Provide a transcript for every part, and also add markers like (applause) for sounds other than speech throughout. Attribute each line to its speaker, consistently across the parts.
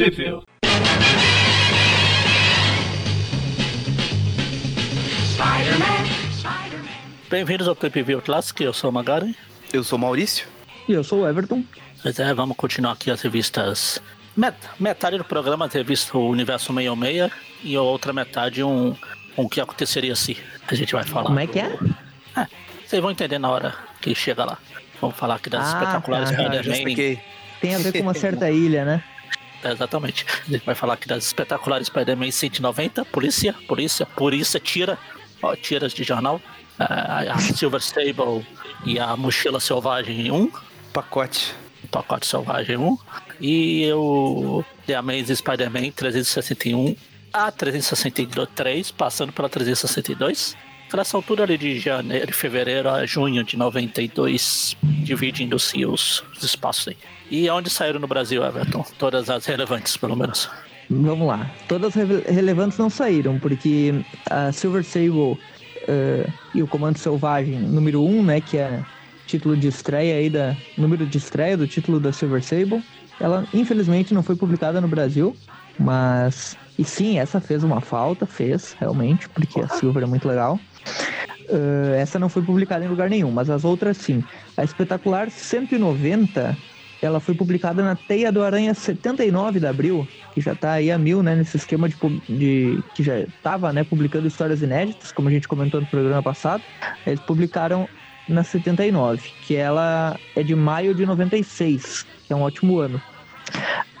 Speaker 1: Review.
Speaker 2: Bem-vindos ao Clip View Classic, eu sou o Magaren.
Speaker 3: Eu sou o Maurício.
Speaker 4: E eu sou o Everton.
Speaker 2: Pois é, vamos continuar aqui as revistas. Met metade do programa a revista o Universo 66 e a outra metade um, um que aconteceria se a gente vai falar.
Speaker 4: Como é que é?
Speaker 2: É, vocês vão entender na hora que chega lá. Vamos falar aqui das
Speaker 4: Ah,
Speaker 2: espetaculares
Speaker 4: tá.
Speaker 3: Expliquei.
Speaker 4: Tem a ver com uma certa ilha, né?
Speaker 2: É, exatamente. A gente vai falar aqui das espetaculares Spider-Man 190, polícia, polícia, polícia, tira, ó, tiras de jornal. A, a Silver Sable e a Mochila Selvagem 1,
Speaker 3: Pacote.
Speaker 2: Pacote Selvagem 1. E o The Amazing Spider-Man 361 a 363, passando pela 362. Nessa altura ali de janeiro, de fevereiro a junho de 92, dividindo-se os, os espaços aí. E onde saíram no Brasil, Everton? Todas as relevantes, pelo menos.
Speaker 4: Vamos lá. Todas rele- relevantes não saíram, porque a Silver Sable eh, e o Comando Selvagem número 1, né, que é título de estreia aí da número de estreia do título da Silver Sable, ela infelizmente não foi publicada no Brasil, mas e sim, essa fez uma falta, fez realmente, porque a Silver é muito legal. Eh, essa não foi publicada em lugar nenhum, mas as outras sim. A Espetacular 190, ela foi publicada na Teia do Aranha 79 de abril, que já tá aí a mil, né, nesse esquema de, de que já tava, né, publicando histórias inéditas, como a gente comentou no programa passado. Eles publicaram na 79, que ela é de maio de 96, que é um ótimo ano.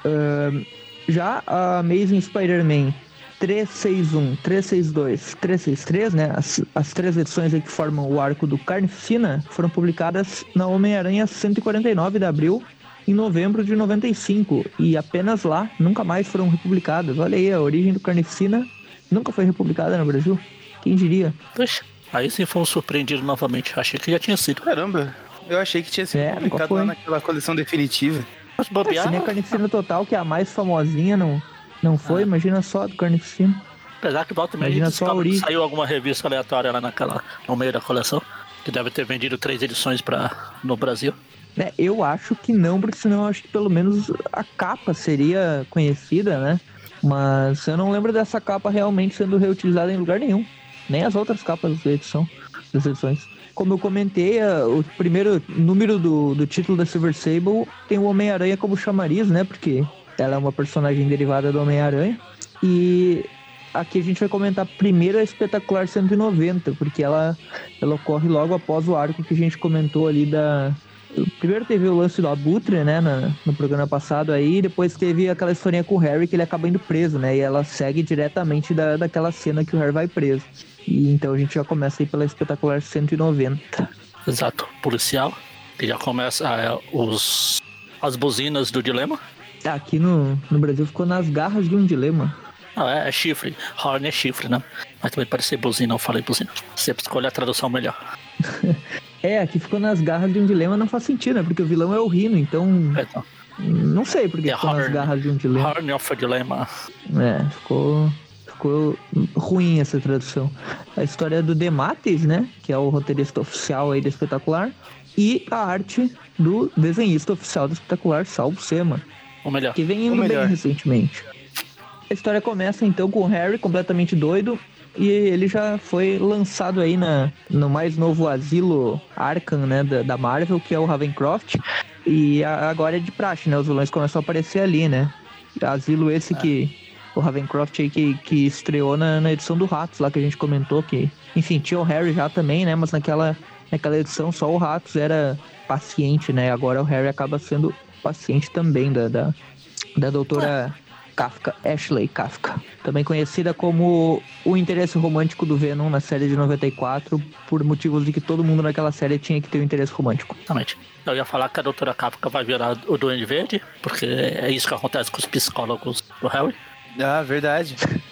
Speaker 4: Ahn, já a Amazing Spider-Man 361, 362, 363, né? As, as três edições que formam o arco do Carnificina foram publicadas na Homem-Aranha 149 de abril em novembro de 95 e apenas lá nunca mais foram republicadas. Olha aí, a origem do Carnificina nunca foi republicada no Brasil. Quem diria?
Speaker 2: Puxa, aí sim fomos surpreendidos novamente. Achei que já tinha sido.
Speaker 3: Caramba, eu achei que tinha sido
Speaker 4: É,
Speaker 3: publicado lá naquela coleção definitiva.
Speaker 2: Mas bobear,
Speaker 4: a Carnificina Total, que é a mais famosinha, não, não foi,
Speaker 2: Ah.
Speaker 4: imagina só a do Carnificina.
Speaker 2: apesar que volta
Speaker 4: Imagina só a origem.
Speaker 2: saiu alguma revista aleatória lá naquela, no meio da coleção, que deve ter vendido três edições pra, no Brasil.
Speaker 4: Né? Eu acho que não, porque senão eu acho que pelo menos a capa seria conhecida, né? Mas eu não lembro dessa capa realmente sendo reutilizada em lugar nenhum. Nem as outras capas da edição, das edições. Como eu comentei, o primeiro número do, do título da Silver Sable tem o Homem-Aranha como chamariz, né? Porque ela é uma personagem derivada do Homem-Aranha. E aqui a gente vai comentar primeiro a Espetacular 190, porque ela, ela ocorre logo após o arco que a gente comentou ali da, Primeiro teve o lance do Abutre, né, na- no programa passado aí, depois teve aquela historinha com o Harry que ele acaba indo preso, né, e ela segue diretamente da, daquela cena que o Harry vai preso. E então a gente já começa aí pela espetacular 190.
Speaker 2: Exato, policial. Que já começa ah, é, os, as buzinas do dilema.
Speaker 4: Aqui no, no Brasil ficou nas garras de um dilema.
Speaker 2: Não, é, é chifre. Horn é chifre, né? Mas também pode ser buzina, eu falei buzina. Sempre escolhe a tradução melhor. (laughs)
Speaker 4: É, aqui ficou nas garras de um dilema, não faz sentido, né, porque o vilão é o Rino, então
Speaker 2: Então,
Speaker 4: não sei porque
Speaker 2: É
Speaker 4: ficou nas
Speaker 2: Horn.
Speaker 4: garras de um dilema.
Speaker 2: Horn of a Dilema.
Speaker 4: É, ficou, ficou ruim essa tradução. A história do Demates, né? Que é o roteirista oficial aí do espetacular. E a arte do desenhista oficial do espetacular, Salvo Sema,
Speaker 2: Ou melhor,
Speaker 4: que vem
Speaker 3: O
Speaker 4: indo bem recentemente. A história começa então com o Harry completamente doido. E ele já foi lançado aí na, no mais novo asilo Arkham, né, da, da Marvel, que é o Ravencroft. E a- agora é de praxe, né? Os vilões começam a aparecer ali, né? Asilo esse que. O Ravencroft aí que, que estreou na, na edição do Ratos, lá que a gente comentou que. Enfim, tinha o Harry já também, né? Mas naquela, naquela edição só o Ratos era paciente, né? Agora o Harry acaba sendo paciente também da, da, da doutora Kafka, Ashley Kafka. Também conhecida como o interesse romântico do Venom na série de 94, por motivos de que todo mundo naquela série tinha que ter um interesse romântico.
Speaker 2: exatamente. Eu ia falar que a doutora Kafka vai virar o Duende Verde, porque é isso que acontece com os psicólogos do Harry.
Speaker 3: Ah, verdade. (laughs)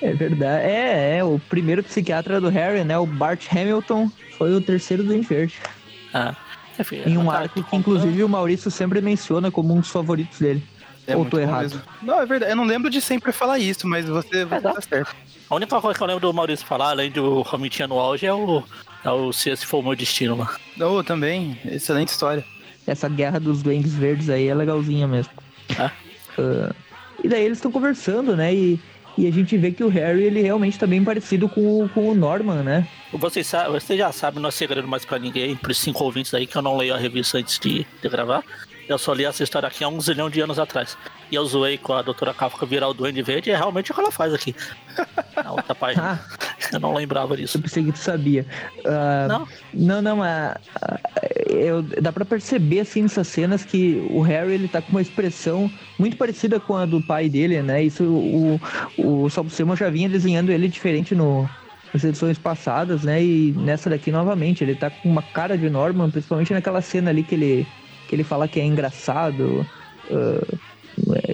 Speaker 4: É verdade. É, é, o primeiro psiquiatra do Harry, né? O Bart Hamilton, foi o terceiro do Verde.
Speaker 2: É. Enfim,
Speaker 4: Em um
Speaker 2: tá
Speaker 4: arco que, inclusive, o Maurício sempre menciona como um dos favoritos dele.
Speaker 3: É
Speaker 4: Ou
Speaker 3: muito
Speaker 4: tô errado?
Speaker 3: mesmo. Não, é verdade. Eu não lembro de sempre falar isso, mas você, você
Speaker 2: tá.
Speaker 3: tá certo.
Speaker 2: A única coisa que eu lembro do Maurício falar, além do Romitinha no auge, é o, é o Se Esse For o Meu Destino lá.
Speaker 3: Não, também. Excelente história.
Speaker 4: Essa guerra dos Duendes Verdes aí é legalzinha mesmo.
Speaker 2: É.
Speaker 4: Ah, E daí eles estão conversando, né? E, e a gente vê que o Harry, ele realmente tá bem parecido com, o- com o Norman, né?
Speaker 2: Vocês, sa- vocês já sabem, não é segredo mais pra ninguém, pros cinco ouvintes aí que eu não leio a revista antes de, de gravar. Eu só li essa história aqui há um zilhão de anos atrás. E eu zoei com a doutora Kafka virar o Duende Verde e é realmente o que ela faz aqui. Na outra página.
Speaker 4: Ah,
Speaker 2: Eu não lembrava disso.
Speaker 4: eu pensei que tu sabia. Ah,
Speaker 2: Não?
Speaker 4: Não, não, a, a- eu, dá pra perceber assim nessas cenas que o Harry ele tá com uma expressão muito parecida com a do pai dele, né? Isso o, o Salvo Sema já vinha desenhando ele diferente no, nas edições passadas, né? E nessa daqui novamente, ele tá com uma cara de Norman, principalmente naquela cena ali que ele, que ele fala que é engraçado. ah,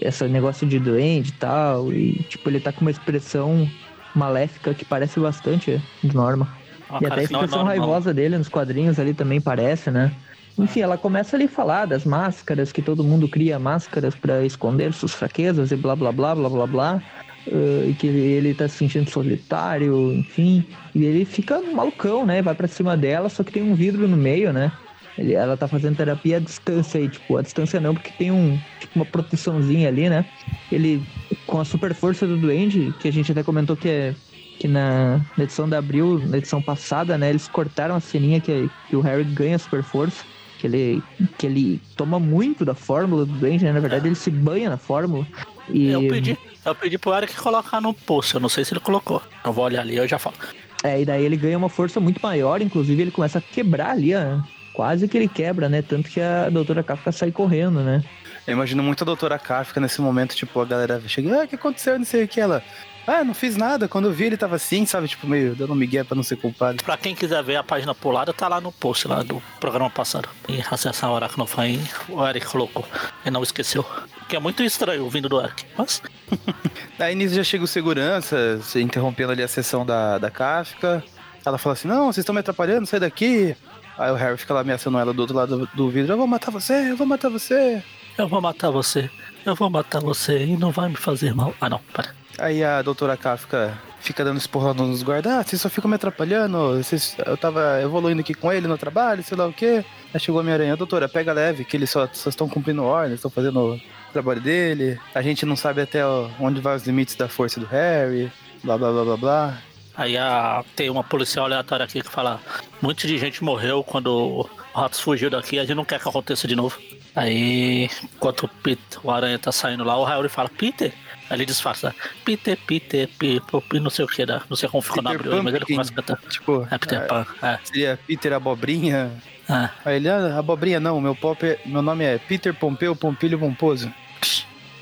Speaker 4: esse negócio de doente e tal, e tipo, ele tá com uma expressão maléfica que parece bastante do Norman.
Speaker 2: Uma
Speaker 4: E até a
Speaker 2: é
Speaker 4: expressão raivosa dele nos quadrinhos ali também parece, né? Enfim, ela começa ali a falar das máscaras, que todo mundo cria máscaras pra esconder suas fraquezas e blá blá blá blá blá blá. eh, e que ele, ele tá se sentindo solitário, enfim. E ele fica malucão, né? Vai pra cima dela, só que tem um vidro no meio, né? Ele, ela tá fazendo terapia à distância aí, tipo, a distância não, porque tem um, tipo, uma proteçãozinha ali, né? Ele, com a super força do Duende, que a gente até comentou que é que na, na edição da Abril, na edição passada, né, eles cortaram a ceninha que, que o Harry ganha super força, que ele, que ele toma muito da fórmula do Duende, né, na verdade ele se banha na fórmula. E,
Speaker 2: Eu pedi, eu pedi pro Eric colocar no post, eu não sei se ele colocou. Eu vou olhar ali, eu já falo.
Speaker 4: É, e daí ele ganha uma força muito maior, inclusive ele começa a quebrar ali, ó, quase que ele quebra, né, tanto que a doutora Kafka sai correndo, né.
Speaker 3: Eu imagino muito a doutora Kafka nesse momento, tipo, a galera chega, ah, o que aconteceu? Não sei o que ela. Ah, não fiz nada. Quando eu vi, ele tava assim, sabe? Tipo, meio dando migué pra não ser culpado.
Speaker 2: Pra quem quiser ver a página pulada, tá lá no post lá do programa passado. E acessar a hora que não foi, o Eric colocou. E não esqueceu. Que é muito estranho vindo do Eric. Mas (laughs)
Speaker 3: Aí nisso já chega o segurança, se interrompendo ali a sessão da, da Kafka. Ela fala assim, não, vocês estão me atrapalhando, sai daqui. Aí o Harry fica lá ameaçando ela do outro lado do, vidro, eu vou matar você, eu vou matar você.
Speaker 2: eu vou matar você. Eu vou matar você e não vai me fazer mal. Ah não, para.
Speaker 3: Aí a doutora Kafka fica dando esporrão nos guardas, ah, vocês só ficam me atrapalhando, vocês, eu tava evoluindo aqui com ele no trabalho, sei lá o quê. Aí chegou a Homem-Aranha, doutora, pega leve, que eles só estão cumprindo ordens, estão fazendo o trabalho dele. A gente não sabe até onde vai os limites da força do Harry, blá blá blá blá blá.
Speaker 2: Aí a- tem uma policial aleatória aqui que fala: um monte de gente morreu quando o Ratos fugiu daqui, a gente não quer que aconteça de novo. Aí, enquanto o, Peter, o Aranha tá saindo lá, o Harry fala: Peter? Aí ele disfarça: Peter, Peter, Peter, não sei o que, não sei como ficou na
Speaker 3: Peter
Speaker 2: abril, mas ele começa a cantar.
Speaker 3: Tipo,
Speaker 2: É Peter
Speaker 3: é,
Speaker 2: Pan, é.
Speaker 3: seria Peter Abobrinha.
Speaker 2: é.
Speaker 3: Aí ele, ah, Abobrinha não, meu, pop é- meu nome é Peter Pompeu Pompilho Pomposo.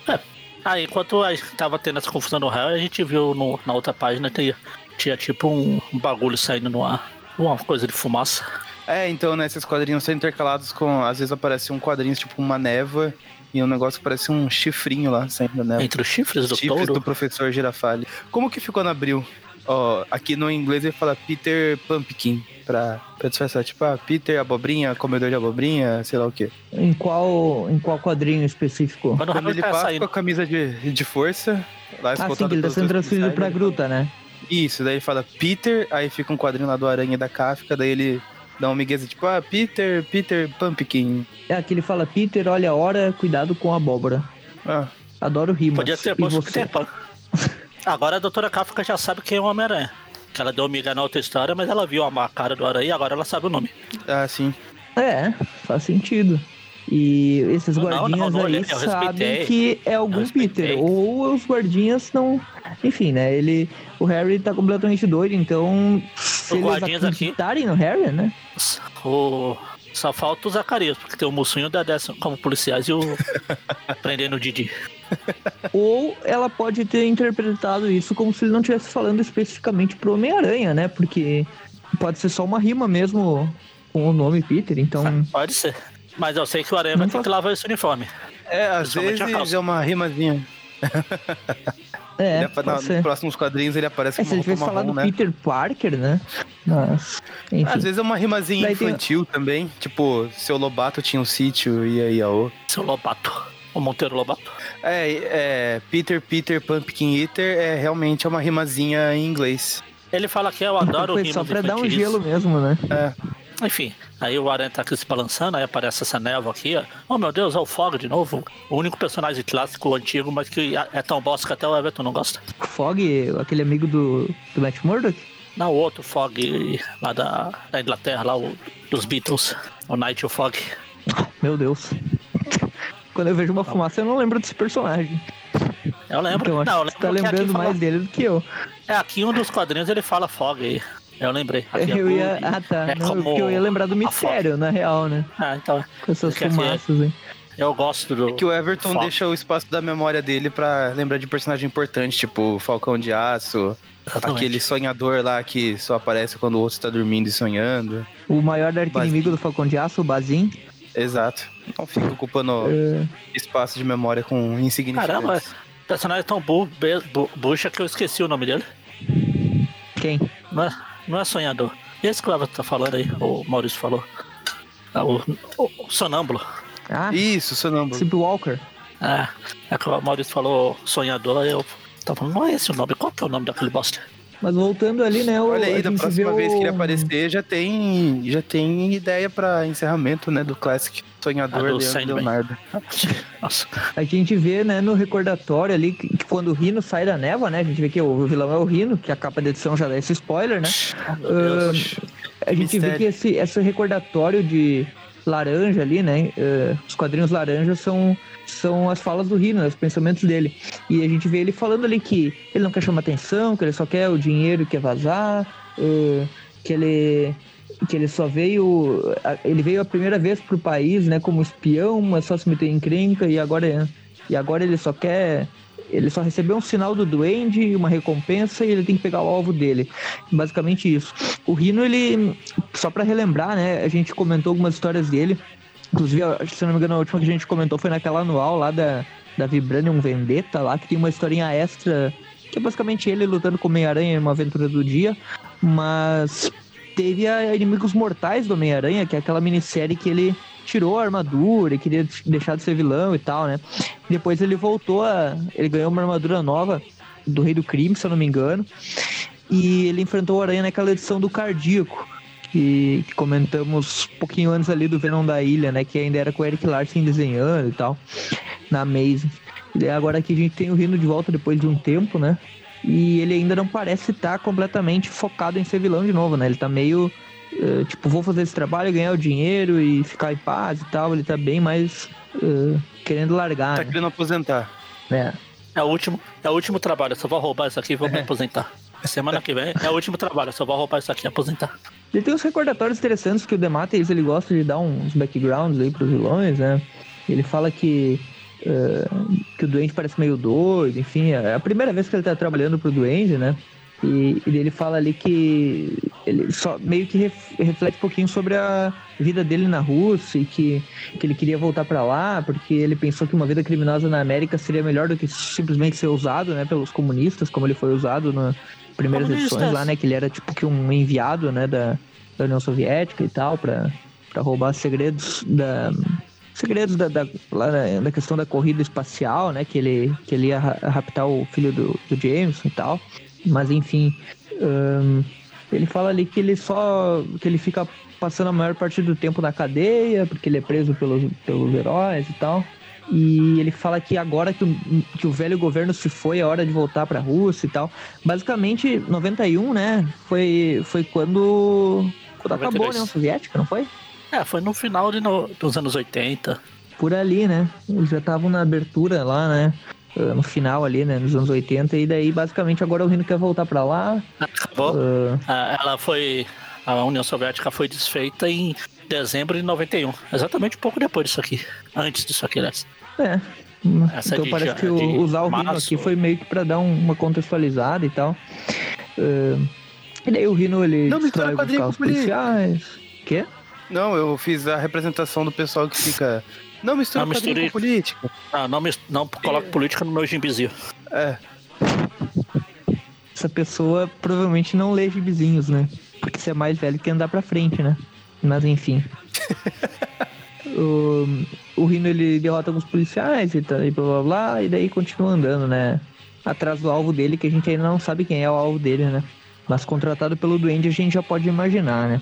Speaker 2: É. Aí, enquanto a gente tava tendo essa confusão no Harry, a gente viu no- na outra página que tinha tipo um, bagulho saindo no ar. Uma coisa de fumaça.
Speaker 3: É, então, né, esses quadrinhos são intercalados com. Às vezes aparece um quadrinho, tipo uma névoa, e um negócio que parece um chifrinho lá, saindo da névoa.
Speaker 2: Entre os chifres do
Speaker 3: Chifres
Speaker 2: touro.
Speaker 3: do professor Girafale. Como que ficou na abril? Ó, aqui no inglês ele fala Peter Pumpkin, pra, pra disfarçar. Tipo, ah, Peter Abobrinha, comedor de abobrinha, sei lá o quê.
Speaker 4: Em qual, em qual quadrinho específico?
Speaker 2: Quando
Speaker 3: ele
Speaker 2: tá
Speaker 3: passa
Speaker 2: saindo.
Speaker 3: com a camisa de, de força, lá
Speaker 4: Ah, sim, que ele tá sendo transferido pra gruta, né?
Speaker 3: Isso, daí ele fala Peter, aí fica um quadrinho lá do Aranha e da Kafka, daí ele dá um migueza tipo, ah, Peter, Peter Pumpkin.
Speaker 4: É aqui ele fala, Peter, olha a hora, cuidado com a abóbora.
Speaker 3: Ah,
Speaker 4: Adoro rimas.
Speaker 2: Podia ter
Speaker 4: e
Speaker 2: posto
Speaker 4: você?
Speaker 2: Pan. (laughs) Agora a doutora Kafka já sabe quem é o Homem-Aranha. Que ela deu miga na outra história, mas ela viu a cara do aranha e agora ela sabe o nome.
Speaker 3: ah, sim.
Speaker 4: É, faz sentido. E esses
Speaker 2: Não,
Speaker 4: guardinhas
Speaker 2: não, não,
Speaker 4: aí
Speaker 2: eu
Speaker 4: sabem que é algum. Peter. Ou os guardinhas não. Enfim, né? Ele. O Harry tá completamente doido, então. Se
Speaker 2: Os
Speaker 4: eles
Speaker 2: guardinhas aqui-
Speaker 4: acreditarem no Harry, né?
Speaker 2: O... Só falta o Zacarias, porque tem o Mussunho da Décima como policiais e o (laughs) prendendo o Didi.
Speaker 4: Ou ela pode ter interpretado isso como se ele não estivesse falando especificamente pro Homem-Aranha, né? Porque pode ser só uma rima mesmo com o nome Peter, então.
Speaker 2: Pode ser. Mas eu sei que o Aranha vai ter que lavar esse uniforme.
Speaker 3: É, às vezes é uma rimazinha.
Speaker 4: É,
Speaker 3: Ele na- nos próximos quadrinhos ele aparece
Speaker 4: É,
Speaker 3: com uma roupa
Speaker 4: falado
Speaker 3: marrom, né?
Speaker 4: Peter Parker, né? Mas. Enfim.
Speaker 3: Às vezes é uma rimazinha
Speaker 4: Daí tem-
Speaker 3: infantil também. Tipo, seu Lobato tinha um sítio e aí Iaô.
Speaker 2: Seu Lobato. O Monteiro Lobato.
Speaker 3: É, é, Peter, Peter, Pumpkin Eater é realmente uma rimazinha em inglês.
Speaker 2: Ele fala que eu adoro
Speaker 4: Foi
Speaker 2: rimas
Speaker 4: só pra dar um gelo mesmo, né?
Speaker 3: É,
Speaker 2: Enfim, aí o Aranha tá aqui se balançando, aí aparece essa névoa aqui, ó. Oh meu Deus, é o Fog de novo. O único personagem clássico antigo, mas que é tão bosta que até o Everton não gosta.
Speaker 4: Fog, aquele amigo do, do Matt Murdock?
Speaker 2: Não, o outro Fog lá da, da Inglaterra, lá o, dos Beatles. O Nigel Fog.
Speaker 4: Meu Deus. Quando eu vejo uma fumaça, eu não lembro desse personagem.
Speaker 2: Eu lembro.
Speaker 4: Então, acho
Speaker 2: não, eu
Speaker 4: que
Speaker 2: lembro
Speaker 4: você tá lembrando
Speaker 2: fala-
Speaker 4: mais dele do que eu.
Speaker 2: É, aqui um dos quadrinhos ele fala Fog aí. Eu lembrei. É
Speaker 4: Eu ia. Ah, tá.
Speaker 2: é
Speaker 4: Não,
Speaker 2: como
Speaker 4: porque eu ia lembrar do mistério, na real, né?
Speaker 2: Ah, então.
Speaker 4: Com essas fumaças aí.
Speaker 2: Eu gosto do.
Speaker 3: Que o Everton deixa o espaço da memória dele pra lembrar de personagem importante, tipo Falcão de Aço,
Speaker 2: Exatamente.
Speaker 3: aquele sonhador lá que só aparece quando o outro tá dormindo e sonhando.
Speaker 4: O maior arqui-inimigo do Falcão de Aço, o Bazin.
Speaker 3: Exato. Não fica ocupando
Speaker 4: é,
Speaker 3: espaço de memória com insignificantes.
Speaker 2: Caramba, o personagem é tão bu, bu, bucha que eu esqueci o nome dele.
Speaker 4: Quem?
Speaker 2: É, não é sonhador. Esse que o tá falando aí, o Maurício falou. Ah, o, o, o sonâmbulo.
Speaker 4: Ah,
Speaker 3: Isso, sonâmbulo.
Speaker 4: Sleep Walker.
Speaker 2: É, é que o Maurício falou sonhador, eu tava falando, não é esse o nome, qual que é o nome daquele bosta?
Speaker 4: Mas voltando ali, né? o-
Speaker 3: Olha
Speaker 4: a
Speaker 3: aí, da próxima
Speaker 4: vê
Speaker 3: vez que ele
Speaker 4: o-
Speaker 3: aparecer, já tem, já tem ideia pra encerramento, né, do Classic Sonhador
Speaker 2: Ah, do
Speaker 3: Leandro. Leonardo. (laughs)
Speaker 2: Nossa,
Speaker 4: A gente vê, né, no recordatório ali, que, que quando o Rino sai da névoa, né? A gente vê que o vilão é o Rino, que a capa da edição já dá esse spoiler, né?
Speaker 2: Deus.
Speaker 4: A gente vê
Speaker 3: Mistério.
Speaker 4: que esse, esse recordatório de laranja ali, né? eh, os quadrinhos laranja são, são as falas do Rino, né, os pensamentos dele. E a gente vê ele falando ali que ele não quer chamar atenção, que ele só quer o dinheiro, quer vazar, eh, que ele que ele só veio ele veio a primeira vez pro país, né, como espião, mas só se meteu em encrenca e agora e agora ele só quer ele só recebeu um sinal do duende, uma recompensa e ele tem que pegar o alvo dele. Basicamente isso. O Rino, ele, só pra relembrar, né? A gente comentou algumas histórias dele. Inclusive, se não me engano, a última que a gente comentou foi naquela anual lá da, da Vibranium Vendetta, lá que tem uma historinha extra, que é basicamente ele lutando com o Homem-Aranha em uma aventura do dia. Mas teve a Inimigos Mortais do Homem-Aranha, que é aquela minissérie que ele tirou a armadura e queria deixar de ser vilão e tal, né? Depois ele voltou a. Ele ganhou uma armadura nova do Rei do Crime, se eu não me engano. E ele enfrentou o Aranha naquela edição do Cardíaco, que, que comentamos um pouquinho antes ali do Venom da Ilha, né? Que ainda era com o Eric Larsen desenhando e tal, na Amazing. E agora aqui a gente tem o Rino de volta depois de um tempo, né? E ele ainda não parece estar completamente focado em ser vilão de novo, né? Ele tá meio. eh, tipo, vou fazer esse trabalho, ganhar o dinheiro e ficar em paz e tal. Ele tá bem mais eh, querendo largar,
Speaker 3: Tá
Speaker 4: né?
Speaker 3: querendo aposentar.
Speaker 4: É.
Speaker 2: É o último, é o último trabalho, eu só vou roubar isso aqui e vou me aposentar. Semana que vem é o último trabalho, eu só vou roubar isso aqui e aposentar.
Speaker 4: Ele tem uns recordatórios interessantes que o Demates ele gosta de dar uns backgrounds aí pros vilões, né? Ele fala que eh, que o Duende parece meio doido, enfim, é a primeira vez que ele tá trabalhando pro Duende, né? E, e ele fala ali que ele só meio que ref- reflete um pouquinho sobre a vida dele na Rússia e que, que ele queria voltar pra lá porque ele pensou que uma vida criminosa na América seria melhor do que simplesmente ser usado, né, pelos comunistas, como ele foi usado nas primeiras edições lá, né, que ele era tipo que um enviado, né, da, da União Soviética e tal, pra, pra roubar segredos da segredos da, da, da questão da corrida espacial, né, que ele que ele ia ra- raptar o filho do, do James e tal, mas enfim, ahn, ele fala ali que ele só que ele fica passando a maior parte do tempo na cadeia, porque ele é preso pelos, pelos heróis e tal. E ele fala que agora que o, que o velho governo se foi, é hora de voltar pra Rússia e tal. Basicamente, 91, né? Foi, foi quando, quando acabou a
Speaker 2: 92.
Speaker 4: União Soviética, não foi?
Speaker 2: É, foi no final de no- dos anos 80.
Speaker 4: Por ali, né? Eles já estavam na abertura lá, né? Ah, No final ali, né? Nos anos 80. E daí, basicamente, agora o Rino quer voltar pra lá.
Speaker 2: Acabou.
Speaker 4: Ah,
Speaker 2: Ela foi. A União Soviética foi desfeita em dezembro de 91. Exatamente um pouco depois disso aqui. Antes disso aqui, né?
Speaker 4: É.
Speaker 2: Essa
Speaker 4: então
Speaker 2: de
Speaker 4: parece
Speaker 2: ja-
Speaker 4: que o-
Speaker 2: de
Speaker 4: usar o Rino aqui foi meio que pra dar um- uma contextualizada e tal. Ah, e daí o Rino ele
Speaker 3: Não
Speaker 4: destrói
Speaker 3: quadrinho
Speaker 4: carros policiais. Quê?
Speaker 3: Não, eu fiz a representação do pessoal que fica. Não mistura
Speaker 2: Não
Speaker 3: quadrinho
Speaker 2: misture-
Speaker 3: com política.
Speaker 2: Ah, não, mis- não coloque política no meu gimbizinho.
Speaker 3: É.
Speaker 4: Essa pessoa provavelmente não lê gibizinhos, né? Porque você é mais velho que andar pra frente, né? Mas enfim. (laughs) o, o Rino ele derrota alguns policiais e, tá, e blá blá blá, e daí continua andando, né? Atrás do alvo dele, que a gente ainda não sabe quem é o alvo dele, né? Mas contratado pelo Duende a gente já pode imaginar, né?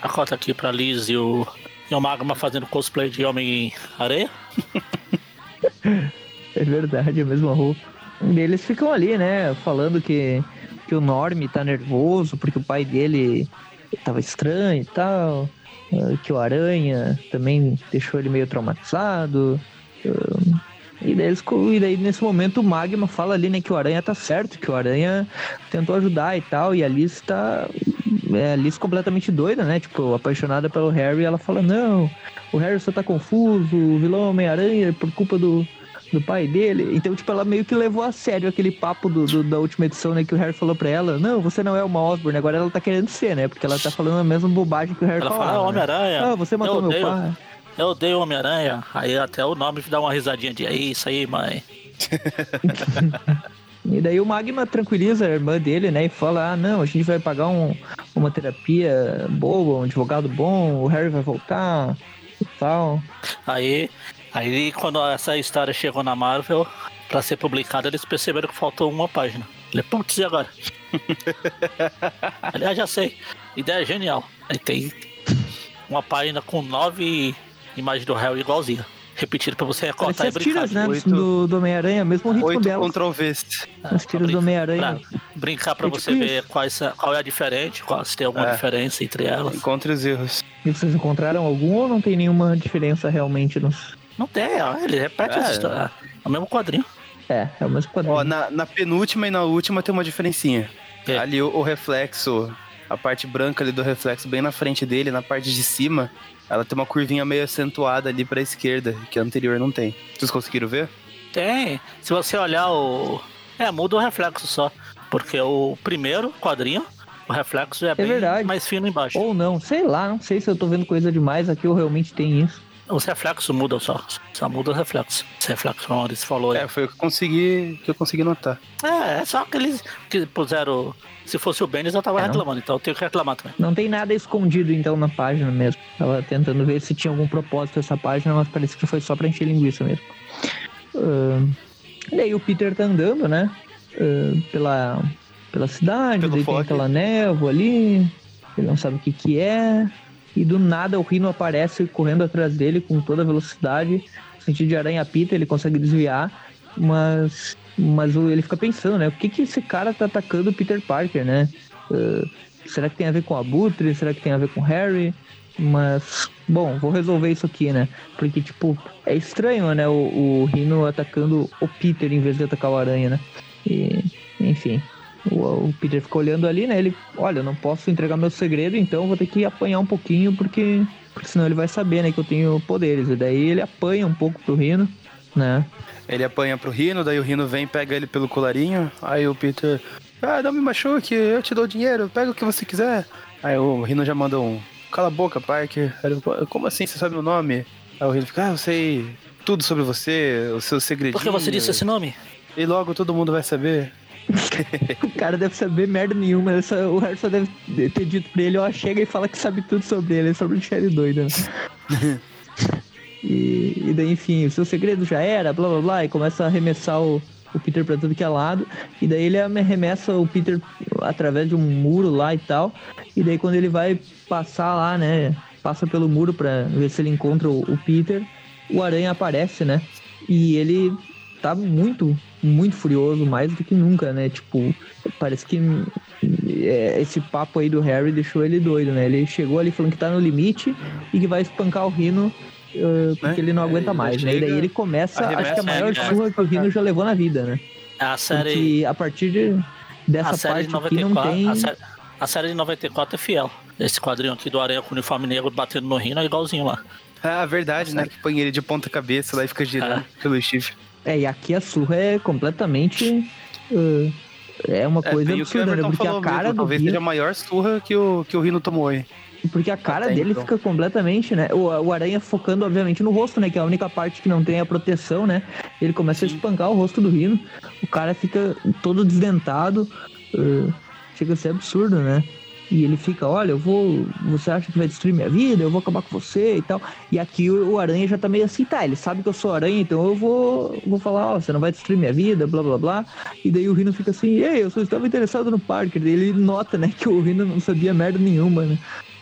Speaker 2: A cota aqui pra Liz e o, e o Magma fazendo cosplay de Homem-Areia. (laughs)
Speaker 4: É verdade, a mesma roupa. E eles ficam ali, né? Falando que, que o Norm tá nervoso porque o pai dele tava estranho e tal. Eh, Que o Aranha também deixou ele meio traumatizado. eh, E daí, eles, e daí, nesse momento, o Magma fala ali, né, que o Aranha tá certo, que o Aranha tentou ajudar e tal, e a Liz tá. É, a Liz completamente doida, né? Tipo, apaixonada pelo Harry, ela fala: Não, o Harry só tá confuso, o vilão é Homem-Aranha por culpa do, do pai dele. Então, tipo, ela meio que levou a sério aquele papo do, do- da última edição, né? Que o Harry falou pra ela: Não, você não é uma Osborne. Agora ela tá querendo ser, né? Porque ela tá falando a mesma bobagem que o Harry
Speaker 2: Ela
Speaker 4: falava.
Speaker 2: fala, ah,
Speaker 4: né?
Speaker 2: Homem-Aranha.
Speaker 4: Ah, você matou
Speaker 2: eu
Speaker 4: meu
Speaker 2: odeio,
Speaker 4: pai.
Speaker 2: Eu odeio Homem-Aranha. Aí até o nome dá uma risadinha de é isso aí, mãe. (laughs)
Speaker 4: E daí o Magma tranquiliza a irmã dele, né? E fala: Ah, não, a gente vai pagar um, uma terapia boa, um advogado bom, o Harry vai voltar e tal.
Speaker 2: Aí, aí quando essa história chegou na Marvel pra ser publicada, eles perceberam que faltou uma página. Ele, putz, e agora? (laughs) Aliás, já sei. Ideia genial. Aí tem uma página com nove imagens do Harry igualzinha. Repetido pra você
Speaker 4: Parece
Speaker 2: recortar e
Speaker 4: as
Speaker 2: brincar.
Speaker 4: tiras, né?
Speaker 3: Oito-
Speaker 4: Do, do Homem-Aranha, mesmo ritmo
Speaker 3: Oito
Speaker 4: dela.
Speaker 3: Ctrl V.
Speaker 4: As tiras do Homem-Aranha.
Speaker 2: Brincar pra
Speaker 4: É tipo
Speaker 2: você ver
Speaker 4: isso.
Speaker 2: quais, qual é a diferente, qual, se tem alguma
Speaker 3: É.
Speaker 2: diferença entre elas.
Speaker 3: Encontre os erros.
Speaker 4: E vocês encontraram algum ou não tem nenhuma diferença realmente nos.
Speaker 2: Não tem, ó, ele repete
Speaker 3: É.
Speaker 2: essa história. É o mesmo quadrinho.
Speaker 4: É, é o mesmo quadrinho.
Speaker 3: Ó, na, na penúltima e na última tem uma diferencinha.
Speaker 2: É.
Speaker 3: Ali o, o reflexo, a parte branca ali do reflexo bem na frente dele, na parte de cima, ela tem uma curvinha meio acentuada ali pra esquerda, que a anterior não tem. Vocês conseguiram ver?
Speaker 2: Tem. Se você olhar o. É, muda o reflexo só. Porque o primeiro quadrinho, o reflexo é, bem
Speaker 4: verdade.
Speaker 2: mais fino embaixo.
Speaker 4: Ou não, sei lá, não sei se eu tô vendo coisa demais aqui ou realmente tem isso.
Speaker 2: Os reflexos mudam só. Só muda o reflexo. Esse reflexo, como eles falou aí.
Speaker 3: É, foi o que eu consegui, que eu consegui notar.
Speaker 2: É, é só aqueles que puseram. Se fosse o Bendis, eu tava
Speaker 4: É, não.
Speaker 2: reclamando, então eu tenho que reclamar também.
Speaker 4: Não tem nada escondido então na página mesmo. Tava tentando ver se tinha algum propósito essa página, mas parece que foi só pra encher linguiça mesmo. Ahn, daí o Peter tá andando, né? Ahn, pela, pela cidade,
Speaker 3: Pelo
Speaker 4: daí tem
Speaker 3: fog.
Speaker 4: aquela névoa ali, ele não sabe o que que é. E do nada o Rino aparece correndo atrás dele com toda a velocidade, sentido de aranha-pita, ele consegue desviar, mas, mas ele fica pensando, né? O que que esse cara tá atacando o Peter Parker, né? Ah, será que tem a ver com a Abutre? Será que tem a ver com Harry? Mas, bom, vou resolver isso aqui, né? Porque, tipo, é estranho, né? O, o Rino atacando o Peter em vez de atacar o Aranha, né? E, enfim, o, o Peter fica olhando ali, né? Ele, olha, eu não posso entregar meu segredo, então vou ter que apanhar um pouquinho, porque, porque senão ele vai saber, né? Que eu tenho poderes. E daí ele apanha um pouco pro Rino, né?
Speaker 3: Ele apanha pro Rino, daí o Rino vem, pega ele pelo colarinho, aí o Peter, ah, não me machuque, eu te dou dinheiro, pega o que você quiser. Aí o Rino já manda um, cala a boca, Parker. Aí ele, como assim, você sabe meu nome? Aí o Rino fica, ah, eu sei tudo sobre você, os seus segredinhos.
Speaker 2: Por que você disse esse nome?
Speaker 3: E logo todo mundo vai saber. (laughs)
Speaker 4: O cara deve saber merda nenhuma. só- o Harry só deve ter dito pra ele, ó, chega e fala que sabe tudo sobre ele, sobre o Cherry doido. Né? e, e daí, enfim, o seu segredo já era, blá blá blá, e começa a arremessar o, o Peter pra tudo que é lado. E daí ele arremessa o Peter através de um muro lá e tal. E daí quando ele vai passar lá, né? Passa pelo muro pra ver se ele encontra o, o Peter, o Aranha aparece, né? E ele tá muito, muito furioso, mais do que nunca, né? Tipo, parece que é, esse papo aí do Harry deixou ele doido, né? Ele chegou ali falando que tá no limite e que vai espancar o Rino uh, porque
Speaker 3: Né?
Speaker 4: ele não aguenta
Speaker 3: Ele
Speaker 4: mais, né? E daí ele começa, acho que a maior
Speaker 2: é,
Speaker 4: surra que o Rino já levou na vida, né?
Speaker 2: A série.
Speaker 4: Porque a partir de, dessa
Speaker 2: a série de
Speaker 4: parte aqui não
Speaker 2: 94.
Speaker 4: tem.
Speaker 2: A, série, a série de 94 é fiel. Esse quadrinho aqui do Aranha com o uniforme negro batendo no Rino é igualzinho lá.
Speaker 3: Ah, verdade, né? Que põe ele de ponta cabeça lá e fica girando pelo chifre.
Speaker 4: É, e aqui a surra é completamente. uh, é uma
Speaker 3: É,
Speaker 4: coisa absurda, né? Porque a cara
Speaker 3: mesmo,
Speaker 4: do
Speaker 3: talvez
Speaker 4: Rino.
Speaker 3: seja a maior surra que o, que o Rino tomou aí.
Speaker 4: Porque a cara
Speaker 3: Até
Speaker 4: dele
Speaker 3: então.
Speaker 4: fica completamente, né? O, o aranha focando, obviamente, no rosto, né? Que é a única parte que não tem a proteção, né? Ele começa a espancar o rosto do Rino. O cara fica todo desdentado. uh, chega a ser absurdo, né? E ele fica, olha, eu vou. Você acha que vai destruir minha vida? Eu vou acabar com você e tal. E aqui o, o aranha já tá meio assim, tá? Ele sabe que eu sou aranha, então eu vou, vou falar, ó, você não vai destruir minha vida, blá blá blá. E daí o Rino fica assim, ei, eu só estava interessado no Parker. Ele nota, né, que o Rino não sabia merda nenhuma, né?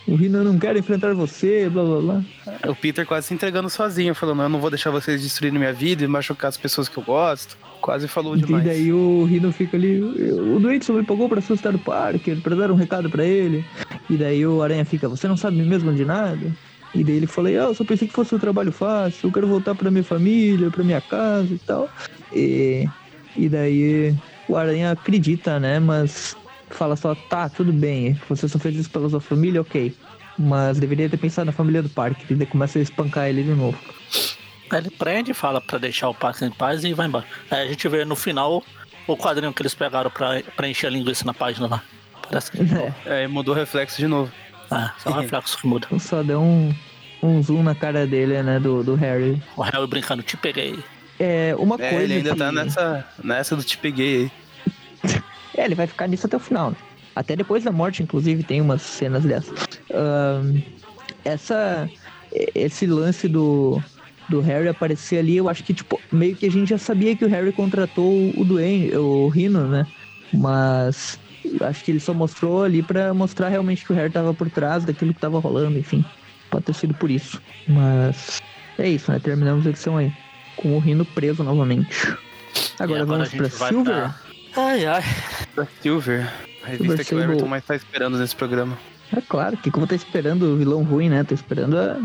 Speaker 4: O Rino não quer enfrentar você, blá blá blá.
Speaker 3: O Peter quase se entregando sozinho, falando, eu não vou deixar vocês destruírem minha vida e machucar as pessoas que eu gosto. Quase falou demais.
Speaker 4: E daí o Rino fica ali, o doente só me pagou pra assustar o Parker, pra dar um recado pra ele. E daí o Aranha fica, você não sabe mesmo de nada? E daí ele fala, ah, eu só pensei que fosse um trabalho fácil, eu quero voltar pra minha família, pra minha casa e tal. E, e daí o Aranha acredita, né? Mas fala só, tá, tudo bem, você só fez isso pela sua família, ok. Mas deveria ter pensado na família do Parker, e daí começa a espancar ele de novo.
Speaker 2: Ele prende, fala pra deixar o Parker em paz e vai embora. Aí a gente vê no final o quadrinho que eles pegaram pra, pra encher a linguiça na página lá. Parece que. (laughs)
Speaker 3: É, mudou o reflexo de novo.
Speaker 2: É, só o reflexo que muda.
Speaker 4: Só deu um, um zoom na cara dele, né, do, do Harry.
Speaker 2: O Harry brincando, te peguei.
Speaker 4: É, uma
Speaker 3: É,
Speaker 4: coisa
Speaker 3: ele ainda
Speaker 4: que...
Speaker 3: tá nessa, nessa do te peguei aí. (laughs)
Speaker 4: É, ele vai ficar nisso até o final, né? Até depois da morte, inclusive, tem umas cenas dessas. Ahn, essa... Esse lance do, do Harry aparecer ali, eu acho que, tipo, meio que a gente já sabia que o Harry contratou o Duane, o Rino, né? Mas acho que ele só mostrou ali pra mostrar realmente que o Harry tava por trás daquilo que tava rolando, enfim. Pode ter sido por isso. Mas é isso, né? Terminamos a edição aí. Com o Rino preso novamente. Agora,
Speaker 2: E
Speaker 4: vamos pra Silver.
Speaker 2: pra- Ai, ai.
Speaker 3: Da Silver. A revista que o
Speaker 4: Silver.
Speaker 3: Everton mais tá esperando nesse programa.
Speaker 4: É claro, que como tá esperando o vilão ruim, né? Tô esperando a,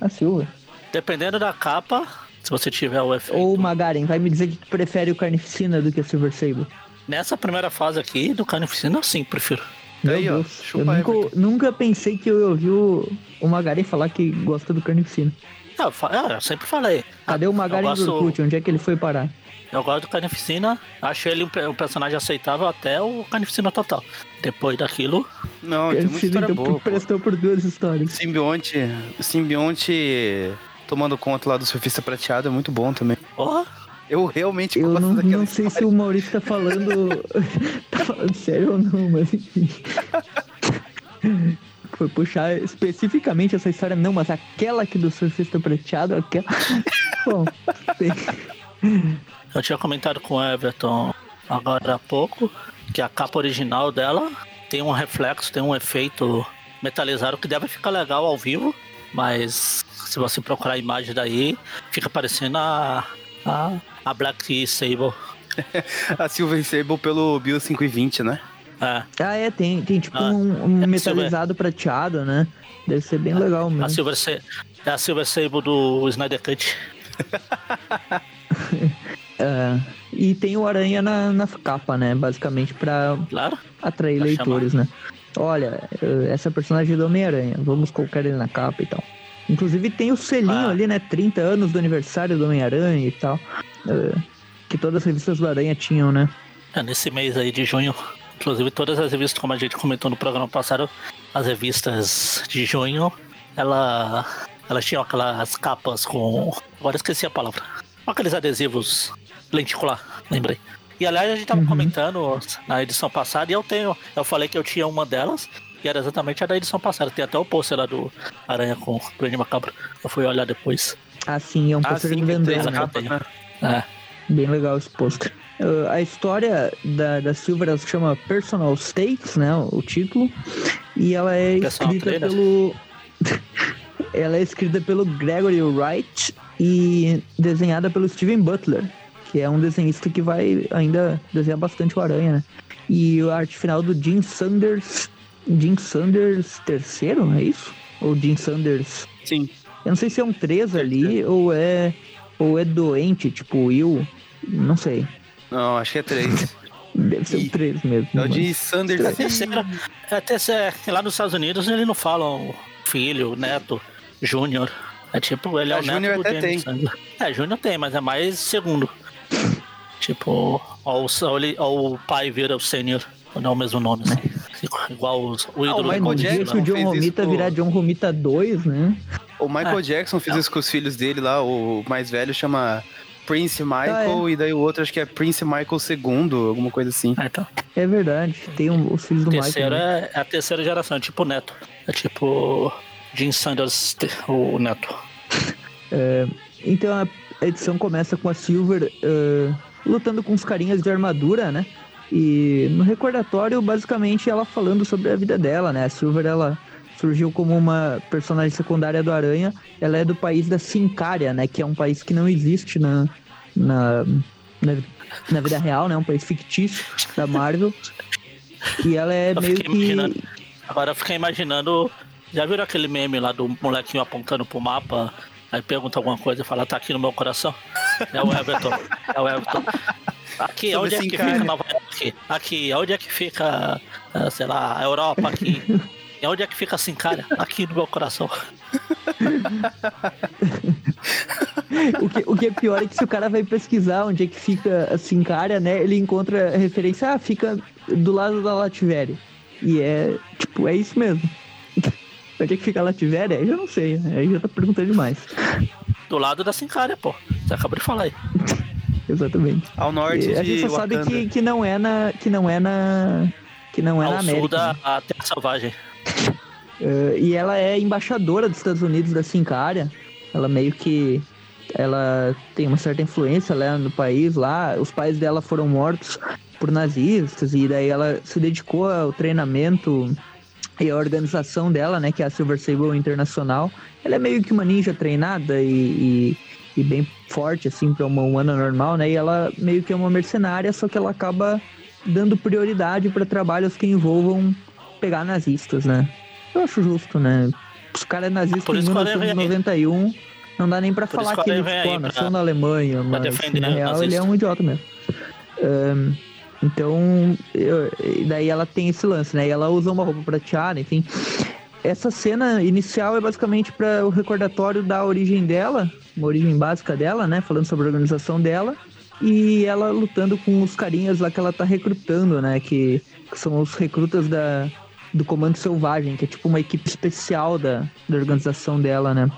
Speaker 4: a Silver.
Speaker 2: Dependendo da capa, se você tiver o efeito.
Speaker 4: Ou Magaren, vai me dizer que prefere o Carnificina do que a Silver Sable.
Speaker 2: Nessa primeira fase aqui do Carnificina, sim, prefiro.
Speaker 4: Meu
Speaker 3: Aí, ó,
Speaker 4: Deus,
Speaker 3: chupa
Speaker 4: eu nunca, nunca pensei que eu ia ouvir o, o Magaren falar que gosta do Carnificina.
Speaker 2: Eu, eu sempre falei.
Speaker 4: Cadê o Magaren
Speaker 2: eu
Speaker 4: do
Speaker 2: gosto,
Speaker 4: Orkut? Onde é que ele foi parar?
Speaker 2: eu gosto do Carnificina, acho ele um, pe- um personagem aceitável até o Carnificina total. Depois daquilo,
Speaker 3: Não, tem muita história
Speaker 4: então,
Speaker 3: boa. pô.
Speaker 4: prestou por duas histórias.
Speaker 3: Simbionte, simbionte tomando conta lá do surfista prateado é muito bom também.
Speaker 2: porra,
Speaker 3: Eu realmente
Speaker 4: Eu
Speaker 3: gosto
Speaker 4: não,
Speaker 3: daquela
Speaker 4: não sei se
Speaker 3: história.
Speaker 4: o Maurício tá falando. (laughs) tá falando sério ou não, mas enfim. (laughs) Foi puxar especificamente essa história, não, mas aquela aqui do surfista prateado, aquela. (laughs) Bom, tem-
Speaker 2: eu tinha comentado com o Everton agora há pouco que a capa original dela tem um reflexo, tem um efeito metalizado que deve ficar legal ao vivo, mas se você procurar a imagem daí, fica parecendo a, a, a Black Sable. (laughs)
Speaker 3: A Silver Sable pelo Bio 520, né?
Speaker 2: É,
Speaker 4: Ah, é, tem, tem tipo
Speaker 2: Ah,
Speaker 4: um, um
Speaker 2: é
Speaker 4: metalizado prateado, né? Deve ser bem legal
Speaker 2: a
Speaker 4: mesmo.
Speaker 2: Silver, Sa- a Silver Sable do Snyder Cut. (laughs)
Speaker 4: É, e tem o Aranha na, na capa, né? Basicamente pra
Speaker 2: Claro.
Speaker 4: atrair
Speaker 2: Pra
Speaker 4: leitores, né? Olha, eh, essa personagem do Homem-Aranha, vamos colocar ele na capa e tal. Inclusive tem o selinho
Speaker 2: Ah.
Speaker 4: ali, né? 30 anos do aniversário do Homem-Aranha e tal. eh, que todas as revistas do Aranha tinham, né?
Speaker 2: É nesse mês aí de junho. Inclusive todas as revistas, como a gente comentou no programa passado, as revistas de junho, ela, elas tinham aquelas capas com. Agora esqueci a palavra. Aqueles adesivos lenticular, lembrei. E aliás, a gente tava
Speaker 4: Uhum.
Speaker 2: comentando na edição passada e eu tenho. Eu falei que eu tinha uma delas. E era exatamente a da edição passada. Tem até o pôster lá do Aranha com o Duende Macabro. Eu fui olhar depois.
Speaker 4: Assim, é um
Speaker 3: Ah,
Speaker 4: pôster
Speaker 3: sim,
Speaker 4: do
Speaker 3: tem
Speaker 4: Vendão,
Speaker 3: três
Speaker 2: né?
Speaker 4: né?
Speaker 3: capas, né?
Speaker 2: É.
Speaker 4: Bem legal esse pôster. Uh, a história da, da Silver ela se chama Personal Stakes, né? O título. E ela é
Speaker 2: Personal
Speaker 4: escrita
Speaker 2: Trainer.
Speaker 4: pelo. (laughs) ela é escrita pelo Gregory Wright e desenhada pelo Steven Butler, que é um desenhista que vai ainda desenhar bastante o Aranha, né? E a arte final do Jim Sanders. Jim Sanders terceiro, é isso? Ou Jim Sanders
Speaker 3: Sim.
Speaker 4: eu não sei se é um 3 ali ou é ou é doente, tipo Will. Não sei.
Speaker 3: Não, acho que é três. (laughs)
Speaker 4: Deve ser 3 mesmo.
Speaker 3: É o de Sanders.
Speaker 2: É a terceira. É a terceira. Lá nos Estados Unidos eles não falam filho, neto, júnior. É tipo, ele é,
Speaker 3: Ah,
Speaker 2: o
Speaker 3: Júnior
Speaker 2: neto do
Speaker 3: até
Speaker 2: James Sandler. É, júnior tem, mas é mais segundo. Tipo, o, ele- ó, o pai vira o sênior. Não é o mesmo nome, assim. (laughs) Igual os, o ídolo
Speaker 3: Michael
Speaker 2: do
Speaker 4: Um dia
Speaker 3: Jackson
Speaker 4: o John
Speaker 3: fez isso
Speaker 4: Romita
Speaker 3: com-
Speaker 4: virar John Romita 2, né?
Speaker 3: O Michael
Speaker 2: Ah,
Speaker 3: Jackson fez isso com os filhos dele lá, o mais velho chama Prince Michael
Speaker 4: Ah,
Speaker 3: e daí o outro acho que é Prince Michael II, alguma coisa assim.
Speaker 2: Ah, então.
Speaker 4: É verdade. Tem um- os filhos do
Speaker 2: Terceiro
Speaker 4: Michael. né?
Speaker 2: é, é a terceira geração, é tipo o neto. É tipo Jim Sanders, o neto. (laughs)
Speaker 4: Então a edição começa com a Silver eh, lutando com os carinhas de armadura, né? E no recordatório, basicamente, ela falando sobre a vida dela, né? A Silver, ela surgiu como uma personagem secundária do Aranha. Ela é do país da Sincária, né? Que é um país que não existe na, na, na, na vida real, né? Um país fictício da Marvel. E ela é
Speaker 2: Eu
Speaker 4: meio que.
Speaker 2: Agora eu fiquei imaginando. Já viram aquele meme lá do molequinho apontando pro mapa? Aí pergunta alguma coisa e fala, tá aqui no meu coração. É o Everton. É o Everton. Aqui,
Speaker 3: Sobre
Speaker 2: onde é que fica Nova York? Aqui, onde é que fica, ah, sei lá, a Europa aqui? E onde é que fica assim, cara? Aqui no meu coração. (laughs)
Speaker 4: O que, o que é pior é que se o cara vai pesquisar onde é que fica a Sincária, né? Ele encontra referência, ah, fica do lado da Lativéria. E é, tipo, é isso mesmo. (laughs) onde é que fica a Lativéria? Aí eu não sei, né? Aí já tá perguntando demais.
Speaker 2: Do lado da Sincária, pô. Você acabou de falar aí. (laughs)
Speaker 4: Exatamente.
Speaker 3: Ao norte
Speaker 4: E a gente só sabe
Speaker 3: Wakanda.
Speaker 4: que, que não é na. Que não é na. Que não é na
Speaker 2: Ao sul
Speaker 4: América.
Speaker 2: da
Speaker 4: né?
Speaker 2: a Terra Selvagem.
Speaker 4: Eh, e ela é embaixadora dos Estados Unidos da Sincária. Ela meio que. Ela tem uma certa influência lá no país. Lá, os pais dela foram mortos por nazistas. E daí ela se dedicou ao treinamento e a organização dela, né? Que é a Silver Sable Internacional. Ela é meio que uma ninja treinada e, e, e bem forte, assim, para uma humana normal, né? E ela meio que é uma mercenária, só que ela acaba dando prioridade para trabalhos que envolvam pegar nazistas, né? Eu acho justo, né? Os caras é nazista em
Speaker 2: isso que o Aranha vem aí.
Speaker 4: 1991, não dá nem pra falar
Speaker 2: que
Speaker 4: ele pô,
Speaker 2: aí
Speaker 4: nasceu na Alemanha, mas na real ele é
Speaker 2: nazista.
Speaker 4: um idiota mesmo. Ahn, então, eu- daí ela tem esse lance, né? E ela usa uma roupa prateada, enfim. Essa cena inicial é basicamente para o recordatório da origem dela, uma origem básica dela, né? Falando sobre a organização dela. E ela lutando com os carinhas lá que ela tá recrutando, né? Que, que são os recrutas da, do Comando Selvagem, que é tipo uma equipe especial da, da organização dela, né?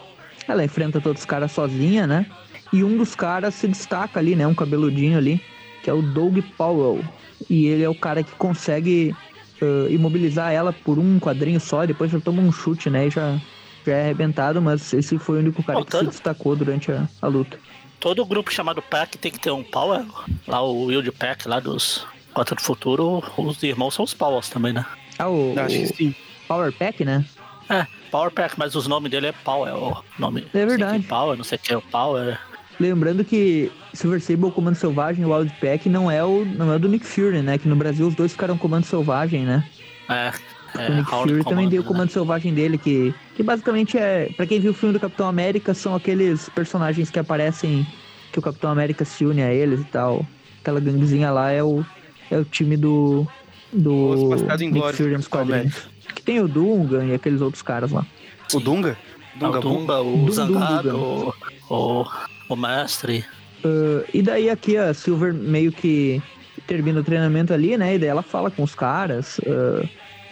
Speaker 4: Ela enfrenta todos os caras sozinha, né? E um dos caras se destaca ali, né? Um cabeludinho ali, que é o Doug Powell. E ele é o cara que consegue ah, imobilizar ela por um quadrinho só, depois já toma um chute, né? E já, já é arrebentado, mas esse foi o único cara que se destacou durante a, a luta.
Speaker 2: Todo grupo chamado Pack tem que ter um Power. Lá o Will de Pack, lá dos Quatro do Futuro, os irmãos são os Powers também, né?
Speaker 4: Ah, o,
Speaker 3: Acho que sim.
Speaker 4: Power Pack, né?
Speaker 2: É, Power Pack, mas os nomes dele é Power, o nome.
Speaker 4: É verdade.
Speaker 2: Não sei que Power, não sei o que é o Power.
Speaker 4: Lembrando que Silver Sable, Comando Selvagem e Wild Pack não é o não é o do Nick Fury, né? Que no Brasil os dois ficaram Comando Selvagem, né?
Speaker 2: É, é
Speaker 4: o Nick Fury também deu o
Speaker 2: né?
Speaker 4: Comando Selvagem dele, que, que basicamente é. Pra quem viu o filme do Capitão América, são aqueles personagens que aparecem que o Capitão América se une a eles e tal. Aquela ganguezinha lá é o, é o time do. Do Nick Fury nos quadrinhos. Que tem o Dungan e aqueles outros caras lá.
Speaker 3: O Dunga?
Speaker 2: O
Speaker 3: Dunga Bom?
Speaker 2: Dunga, o Zangado,
Speaker 4: Dunga.
Speaker 2: o, o, o Mestre.
Speaker 4: Uh, e daí aqui a Silver meio que termina o treinamento ali, né? E daí ela fala com os caras. uh,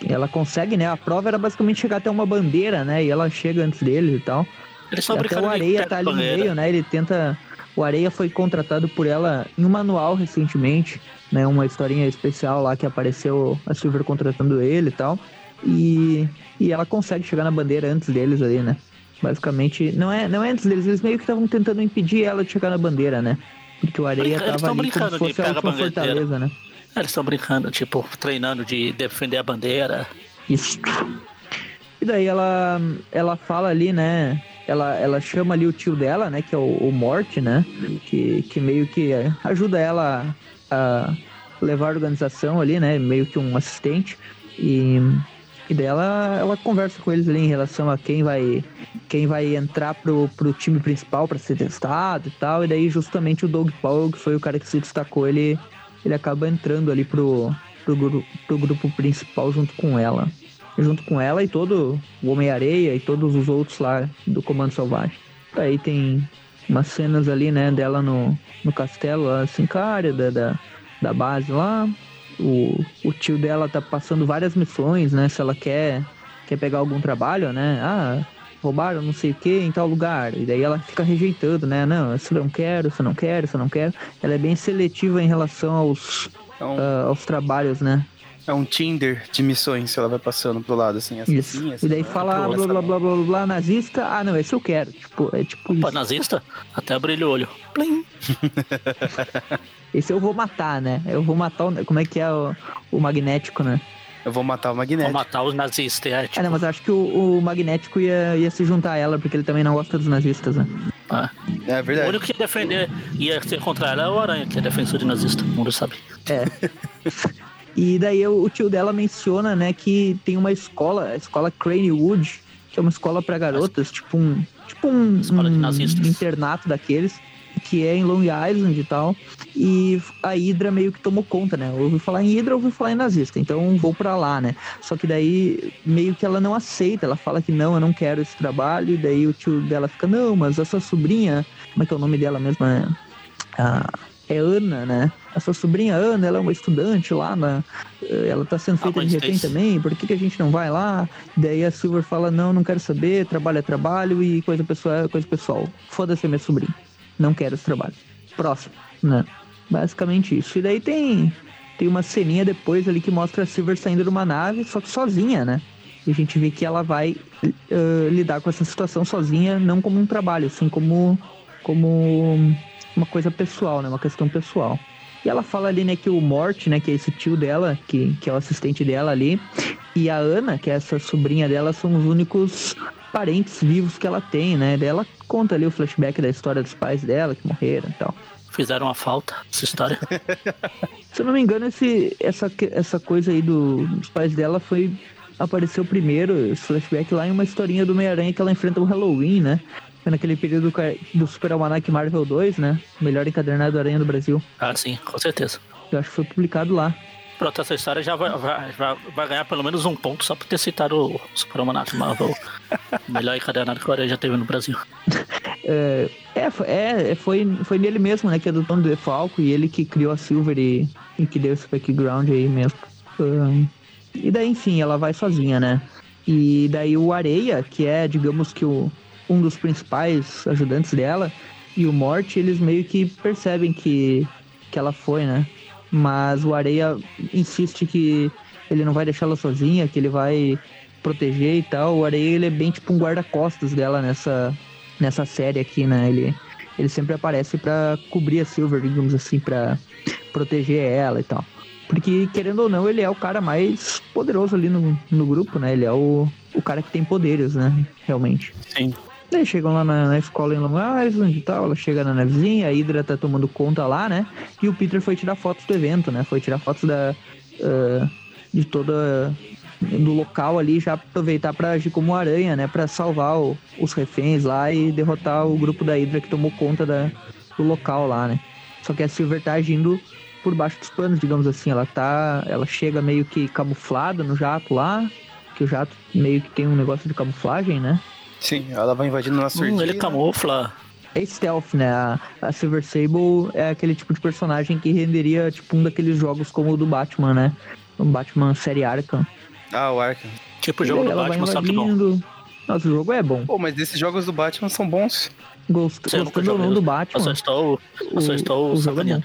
Speaker 4: ela consegue, né? A prova era basicamente chegar até uma bandeira, né? E ela chega antes deles e tal.
Speaker 2: Eles são
Speaker 4: Até
Speaker 2: brincando
Speaker 4: o Areia tá ali no meio, né? Ele tenta. O Areia foi contratado por ela em um manual recentemente, né? Uma historinha especial lá que apareceu a Silver contratando ele e tal. E, e ela consegue chegar na bandeira antes deles ali, né? Basicamente, não é, não é antes deles, eles meio que estavam tentando impedir ela de chegar na bandeira, né? Porque o Areia
Speaker 2: Brinca-
Speaker 4: tava ali como se fosse a última fortaleza, né?
Speaker 2: Eles estão brincando, tipo, treinando de defender a bandeira.
Speaker 4: Isso. E daí ela, ela fala ali, né? Ela, ela chama ali o tio dela, né? Que é o, o Mort, né? Que, que meio que é, ajuda ela a levar a organização ali, né? Meio que um assistente. E, e daí ela, conversa com eles ali em relação a quem vai, quem vai entrar pro, pro time principal para ser testado e tal. E daí justamente o Doug Powell, que foi o cara que se destacou, ele, ele acaba entrando ali pro, pro, pro grupo principal junto com ela junto com ela e todo o Homem-Areia e todos os outros lá do Comando Selvagem. Aí tem umas cenas ali, né, dela no, no castelo, assim, cara, da, da, da base lá. O, o tio dela tá passando várias missões, né, se ela quer, quer pegar algum trabalho, né, ah, roubaram não sei o que em tal lugar. E daí ela fica rejeitando, né, não, isso eu não quero, isso eu não quero, isso eu não quero. Ela é bem seletiva em relação aos,
Speaker 3: um,
Speaker 4: ah, aos trabalhos, né.
Speaker 3: É um Tinder de missões, ela vai passando pro lado, assim. Essa
Speaker 4: Isso.
Speaker 3: sim, essa
Speaker 4: e daí
Speaker 3: não,
Speaker 4: fala
Speaker 3: essa
Speaker 4: blá blá
Speaker 3: não.
Speaker 4: blá blá blá blá nazista. Ah, não, esse eu quero. Tipo, é tipo
Speaker 2: Pô,
Speaker 4: isso.
Speaker 2: nazista? Até brilha o olho. Plim. (laughs)
Speaker 4: Esse eu vou matar, né? Eu vou matar o. Como é que é o, o magnético, né?
Speaker 3: Eu vou matar o
Speaker 2: Vou
Speaker 3: Magneto.
Speaker 2: matar os nazistas. É,
Speaker 4: É,
Speaker 2: tipo,
Speaker 4: né, mas eu acho que o, o Magnético ia, ia se juntar a ela, porque ele também não gosta dos nazistas, né?
Speaker 2: ah.
Speaker 3: É
Speaker 2: O
Speaker 3: verdade.
Speaker 2: único que ia defender, ia ser contra ela é o Aranha, que é defensor de nazista, todo mundo sabe.
Speaker 4: É. (laughs) e daí o, tio dela menciona, né, que tem uma escola, a escola Cranewood, que é uma escola pra garotas, tipo um, tipo um, um internato daqueles, que é em Long Island e tal. E a Hydra meio que tomou conta, né? Eu ouvi falar em Hydra, ouvi falar em nazista, então vou pra lá, né? Só que daí meio que ela não aceita, ela fala que não, eu não quero esse trabalho, e daí o tio dela fica, não, mas a sua sobrinha, como é que é o nome dela mesmo? É, a- é Ana, né? A sua sobrinha Ana, ela é uma estudante lá na. Ela tá sendo feita
Speaker 2: Gwen
Speaker 4: de refém também, por que, que a gente não vai lá? Daí a Silver fala, não, não quero saber, trabalho é trabalho e coisa pessoal é coisa pessoal. Foda-se a minha sobrinha. Não quero esse trabalho. Próximo, né? Basicamente isso. E daí tem, tem uma ceninha depois ali que mostra a Silver saindo de uma nave, só que sozinha, né? E a gente vê que ela vai eh, lidar com essa situação sozinha, não como um trabalho, assim como, como uma coisa pessoal, né? Uma questão pessoal. E ela fala ali, né, que o Mort, né, que é esse tio dela, que, que é o assistente dela ali, e a Ana, que é essa sobrinha dela, são os únicos parentes vivos que ela tem, né? Daí ela conta ali o flashback da história dos pais dela, que morreram e tal.
Speaker 2: Fizeram uma falta, essa história. (laughs)
Speaker 4: Se eu não me engano, esse, essa, essa coisa aí do- dos pais dela foi. Apareceu primeiro, esse flashback lá em uma historinha do Homem-Aranha que ela enfrenta o Halloween, né? Foi naquele período do, ca- do Super Almanac Marvel 2, né? Melhor encadernado Aranha do Brasil.
Speaker 2: Ah, sim, com certeza.
Speaker 4: Eu acho que foi publicado lá.
Speaker 2: Pronto, essa história já vai, vai, vai, ganhar pelo menos um ponto só por ter citado o Super Almanac Marvel. (laughs) melhor encadernado que o Aranha já teve no Brasil. (laughs)
Speaker 4: É, é, foi- é, foi, foi nele mesmo, né? Que é do Tom DeFalco e ele que criou a Silver e, e que deu esse background aí mesmo. Ahn, e daí, enfim, ela vai sozinha, né? E daí o Areia, que é, digamos que o, um dos principais ajudantes dela, e o Morte, eles meio que percebem que, que ela foi, né? Mas o Areia insiste que ele não vai deixar ela sozinha, que ele vai proteger e tal. O Areia, ele é bem tipo um guarda-costas dela nessa, nessa série aqui, né? Ele, ele sempre aparece pra cobrir a Silver, digamos assim, pra proteger ela e tal. Porque, querendo ou não, ele é o cara mais poderoso ali no, no grupo, né? Ele é o, o cara que tem poderes, né? Realmente.
Speaker 3: Sim.
Speaker 4: Daí chegam lá na, na escola em Long Island e tal, ela chega na navezinha, a Hydra tá tomando conta lá, né? E o Peter foi tirar fotos do evento, né? Foi tirar fotos da, ah, de toda do local ali, já aproveitar pra agir como aranha, né? Pra salvar o- os reféns lá e derrotar o grupo da Hydra que tomou conta da, do local lá, né? Só que a Silver tá agindo por baixo dos panos, digamos assim. Ela tá. Ela chega meio que camuflada no jato lá. Que o jato meio que tem um negócio de camuflagem, né?
Speaker 3: Sim, ela vai invadindo
Speaker 2: Hum,
Speaker 3: surdina.
Speaker 2: ele camufla.
Speaker 4: É stealth, né? A, a Silver Sable é aquele tipo de personagem que renderia tipo um daqueles jogos como o do Batman, né? O Batman série Arkham.
Speaker 3: Ah, o Arkham.
Speaker 2: Tipo o jogo do Batman, só que bom.
Speaker 4: Nossa, o jogo é bom.
Speaker 3: Pô, mas esses jogos do Batman são bons.
Speaker 4: Gost,
Speaker 2: Você
Speaker 4: gostando ou não do
Speaker 2: Eu só
Speaker 4: Batman.
Speaker 2: estou, eu só
Speaker 4: o-
Speaker 2: estou
Speaker 4: o é
Speaker 2: sacaneando.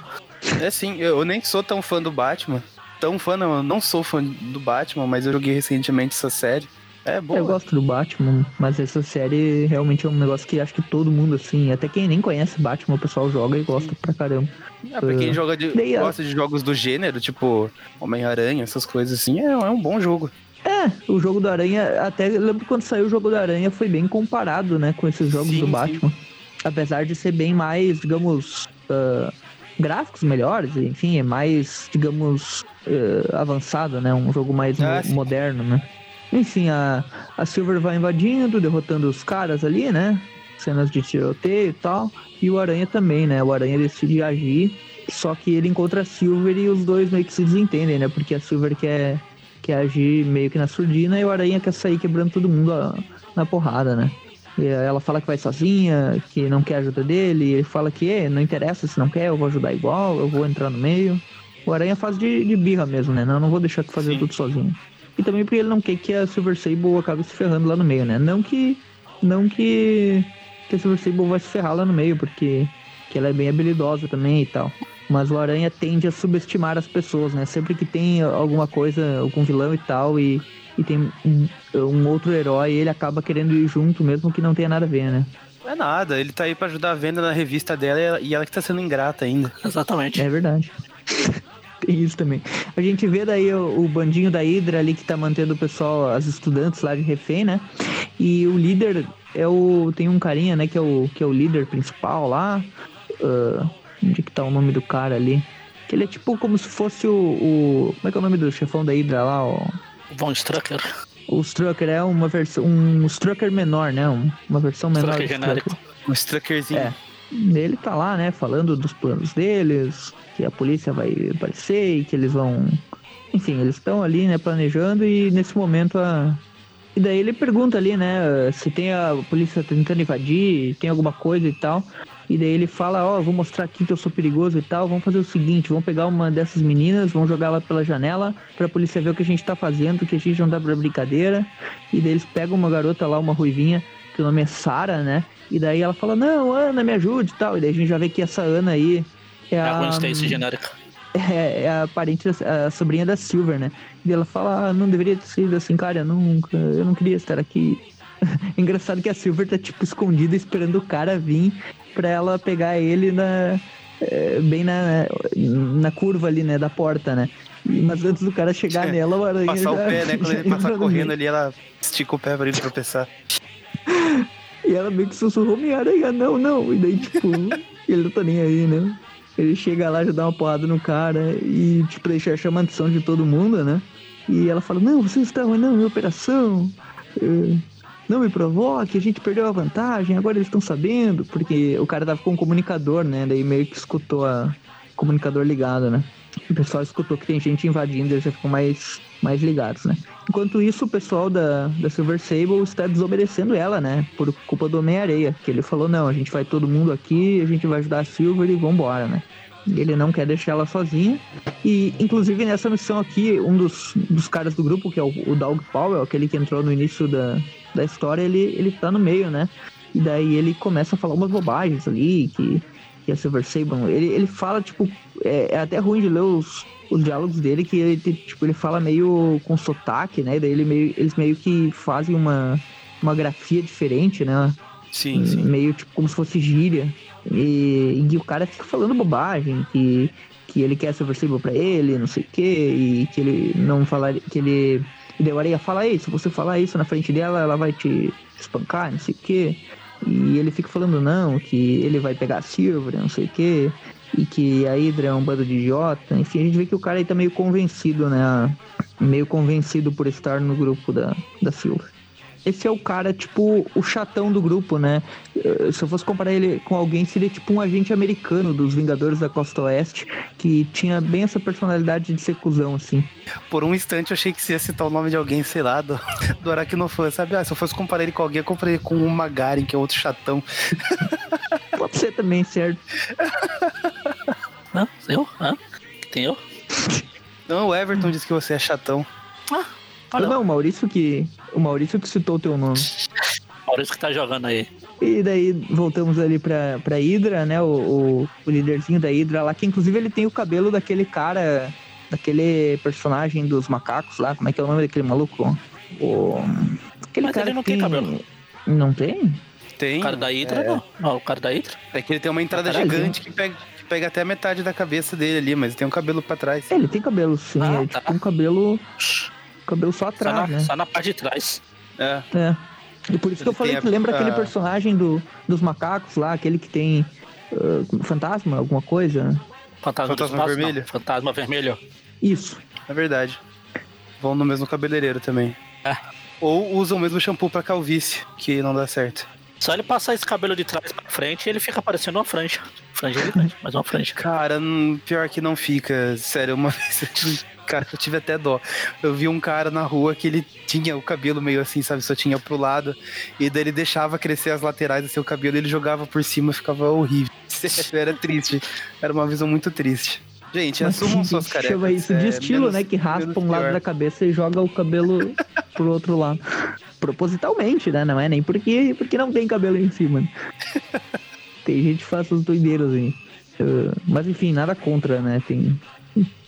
Speaker 3: É sim, eu eu nem sou tão fã do Batman. Tão fã, não, eu não sou fã do Batman, mas eu joguei recentemente essa série. É boa.
Speaker 4: Eu gosto do Batman, mas essa série realmente é um negócio que acho que todo mundo, assim, até quem nem conhece Batman, o pessoal joga e gosta pra caramba.
Speaker 3: Ah, pra quem joga de,
Speaker 4: Daí,
Speaker 3: gosta de jogos do gênero, tipo Homem-Aranha, essas coisas assim, é, é um bom jogo.
Speaker 4: É, o jogo do Aranha, até lembro quando saiu o jogo do Aranha, foi bem comparado, né, com esses jogos
Speaker 3: Sim,
Speaker 4: do
Speaker 3: sim.
Speaker 4: Batman. Apesar de ser bem mais, digamos, ah, gráficos melhores, enfim, é mais, digamos, ah, avançado, né, um jogo mais
Speaker 3: Ah,
Speaker 4: mo-
Speaker 3: sim.
Speaker 4: moderno, né. Enfim, a, a Silver vai invadindo, derrotando os caras ali, né, cenas de tiroteio e tal, e o Aranha também, né, o Aranha decide agir, só que ele encontra a Silver e os dois meio que se desentendem, né, porque a Silver quer quer agir meio que na surdina e o Aranha quer sair quebrando todo mundo a- na porrada, né? E ela fala que vai sozinha, que não quer a ajuda dele, e ele fala que "É, não interessa se não quer, eu vou ajudar igual, eu vou entrar no meio. O Aranha faz de, de birra mesmo, né? Não, não vou deixar tu fazer
Speaker 3: Sim.
Speaker 4: tudo sozinho. E também porque ele não quer que a Silver Sable acabe se ferrando lá no meio, né? Não que. Não que. Que a Silver Sable vai se ferrar lá no meio, porque que ela é bem habilidosa também e tal. Mas o Aranha tende a subestimar as pessoas, né? Sempre que tem alguma coisa, algum vilão e tal, e, e tem um, um outro herói, ele acaba querendo ir junto, mesmo que não tenha nada a ver, né?
Speaker 3: Não é nada, ele tá aí pra ajudar a venda na revista dela e ela, e ela que tá sendo ingrata ainda.
Speaker 2: Exatamente.
Speaker 4: É verdade. Tem isso também. A gente vê daí o, o, bandinho da Hydra ali que tá mantendo o pessoal, as estudantes lá de refém, né? E o líder é o. Tem um carinha, né, que é o, que é o líder principal lá. Uh, onde que tá o nome do cara ali? Que ele é tipo como se fosse o. o como é que é o nome do chefão da Hydra lá? O
Speaker 2: Von Strucker.
Speaker 4: O Strucker é uma versão. Um Strucker menor, né? uma versão menor.
Speaker 2: Strucker genérico.
Speaker 3: Um Struckerzinho.
Speaker 4: É. Ele tá lá, né, falando dos planos deles, que a polícia vai aparecer e que eles vão. Enfim, eles estão ali, né, planejando e nesse momento a. E daí ele pergunta ali, né, se tem a polícia tentando invadir, tem alguma coisa e tal. E daí ele fala, ó, oh, vou mostrar aqui que eu sou perigoso e tal. Vamos fazer o seguinte, vamos pegar uma dessas meninas, vamos jogar ela pela janela pra polícia ver o que a gente tá fazendo, que a gente não dá pra brincadeira. E daí eles pegam uma garota lá, uma ruivinha, que o nome é Sara, né? E daí ela fala, não, Ana, me ajude e tal. E daí a gente já vê que essa Ana aí é, é a...
Speaker 2: a Stacy genérica.
Speaker 4: É, é, a parente, a sobrinha da Silver, né? E ela fala, ah, não deveria ter sido assim, cara, nunca, eu não queria estar aqui. (laughs) Engraçado que a Silver tá, tipo, escondida esperando o cara vir pra ela pegar ele na... É, bem na, na curva ali, né, da porta, né? Mas antes do cara chegar (laughs) nela, o aranha
Speaker 3: Passar já, o pé, né? (laughs) Quando ele passar correndo ali, ela estica o pé pra ele tropeçar.
Speaker 4: E ela meio que sussurrou Homem-Aranha, não, não. E daí, tipo, (laughs) ele não tá nem aí, né? Ele chega lá, já dá uma porrada no cara e, tipo, deixa chamar a atenção de todo mundo, né? E ela fala, não, vocês estavam não, em operação. Eh, não me provoque, a gente perdeu a vantagem, agora eles estão sabendo, porque o cara tava com um comunicador, né? Daí meio que escutou a comunicador ligado, né? O pessoal escutou que tem gente invadindo, eles já ficam mais, mais ligados, né? Enquanto isso, o pessoal da, da Silver Sable está desobedecendo ela, né? Por culpa do Homem-Areia. Que ele falou: não, a gente vai todo mundo aqui, a gente vai ajudar a Silver e vambora, né? Ele não quer deixar ela sozinha. E, inclusive, nessa missão aqui, um dos, dos caras do grupo, que é o, o Doug Powell, aquele que entrou no início da, da história, ele, ele tá no meio, né? E daí ele começa a falar umas bobagens ali, que, que a Silver Sable. Ele, ele fala, tipo, é, é até ruim de ler os, os diálogos dele que ele, tipo, ele fala meio com sotaque, né? Daí ele meio, eles meio que fazem uma, uma grafia diferente, né?
Speaker 3: Sim, sim.
Speaker 4: Meio tipo como se fosse gíria. E, e o cara fica falando bobagem, que, que ele quer ser versível pra ele, não sei o quê, e que ele não falar. que ele. E daí o Areia fala, ei, se você falar isso na frente dela, ela vai te espancar, não sei o quê. E ele fica falando não, que ele vai pegar a Silver, não sei o quê e que a Hydra é um bando de idiota. Enfim, a gente vê que o cara aí tá meio convencido, né? Meio convencido por estar no grupo da, da Silva. Esse é o cara, tipo, o chatão do grupo, né? Eh, se eu fosse comparar ele com alguém, seria tipo um agente americano dos Vingadores da Costa Oeste, que tinha bem essa personalidade de ser cuzão, assim.
Speaker 3: Por um instante eu achei que você ia citar o nome de alguém, sei lá, do, (laughs) do Aracnofan, sabe? Ah, se eu fosse comparar ele com alguém, eu comparei com o Magaren, que é outro chatão.
Speaker 4: Pode ser também, certo? (laughs)
Speaker 2: Não, eu? Hã? Tem eu?
Speaker 3: Não, o Everton disse que você é chatão.
Speaker 4: Ah, olha. Não, o Maurício que. O Maurício que citou o teu nome.
Speaker 2: Maurício que tá jogando aí.
Speaker 4: E daí voltamos ali pra, pra Hydra, né? O, o, o líderzinho da Hydra lá, que inclusive ele tem o cabelo daquele cara, daquele personagem dos macacos lá. Como é que é o nome daquele maluco? O.
Speaker 2: Aquele Mas cara ele não tem, tem cabelo.
Speaker 4: Não tem?
Speaker 3: Tem.
Speaker 2: O cara da Hydra, é... não. não. O cara da Hydra?
Speaker 3: É que ele tem uma entrada gigante que pega, pega até a metade da cabeça dele ali, mas tem um cabelo pra trás.
Speaker 4: É, ele tem cabelo sim, ah, é tá. tipo um cabelo. Cabelo só atrás,
Speaker 2: só na,
Speaker 4: né?
Speaker 2: Só na parte de trás.
Speaker 3: É.
Speaker 4: É. E por isso ele que eu falei que lembra a... aquele personagem do, dos macacos lá, aquele que tem. Uh, fantasma, alguma coisa?
Speaker 2: Fantasma,
Speaker 3: fantasma vermelho? Não.
Speaker 2: Fantasma vermelho.
Speaker 4: Isso.
Speaker 3: É verdade. Vão no mesmo cabeleireiro também.
Speaker 2: É.
Speaker 3: Ou usam o mesmo shampoo pra calvície, que não dá certo.
Speaker 2: Só ele passar esse cabelo de trás pra frente, ele fica parecendo uma franja. Franja gigante, mas uma franja.
Speaker 3: Cara, pior que não fica. Sério, uma (laughs) vez. Cara, eu tive até dó. Eu vi um cara na rua que ele tinha o cabelo meio assim, sabe? Só tinha pro lado. E daí ele deixava crescer as laterais do seu cabelo, ele jogava por cima, ficava horrível. (laughs) Era triste. Era uma visão muito triste. Gente, Mas assumam (laughs) suas carecas.
Speaker 4: Chama isso de é, estilo, menos, né? Que raspa um lado pior. da cabeça e joga o cabelo pro outro lado. Propositalmente, né? Não é nem porque, porque não tem cabelo em cima. Tem gente que faz essas doideiras aí. Uh, mas enfim, nada contra, né? Tem.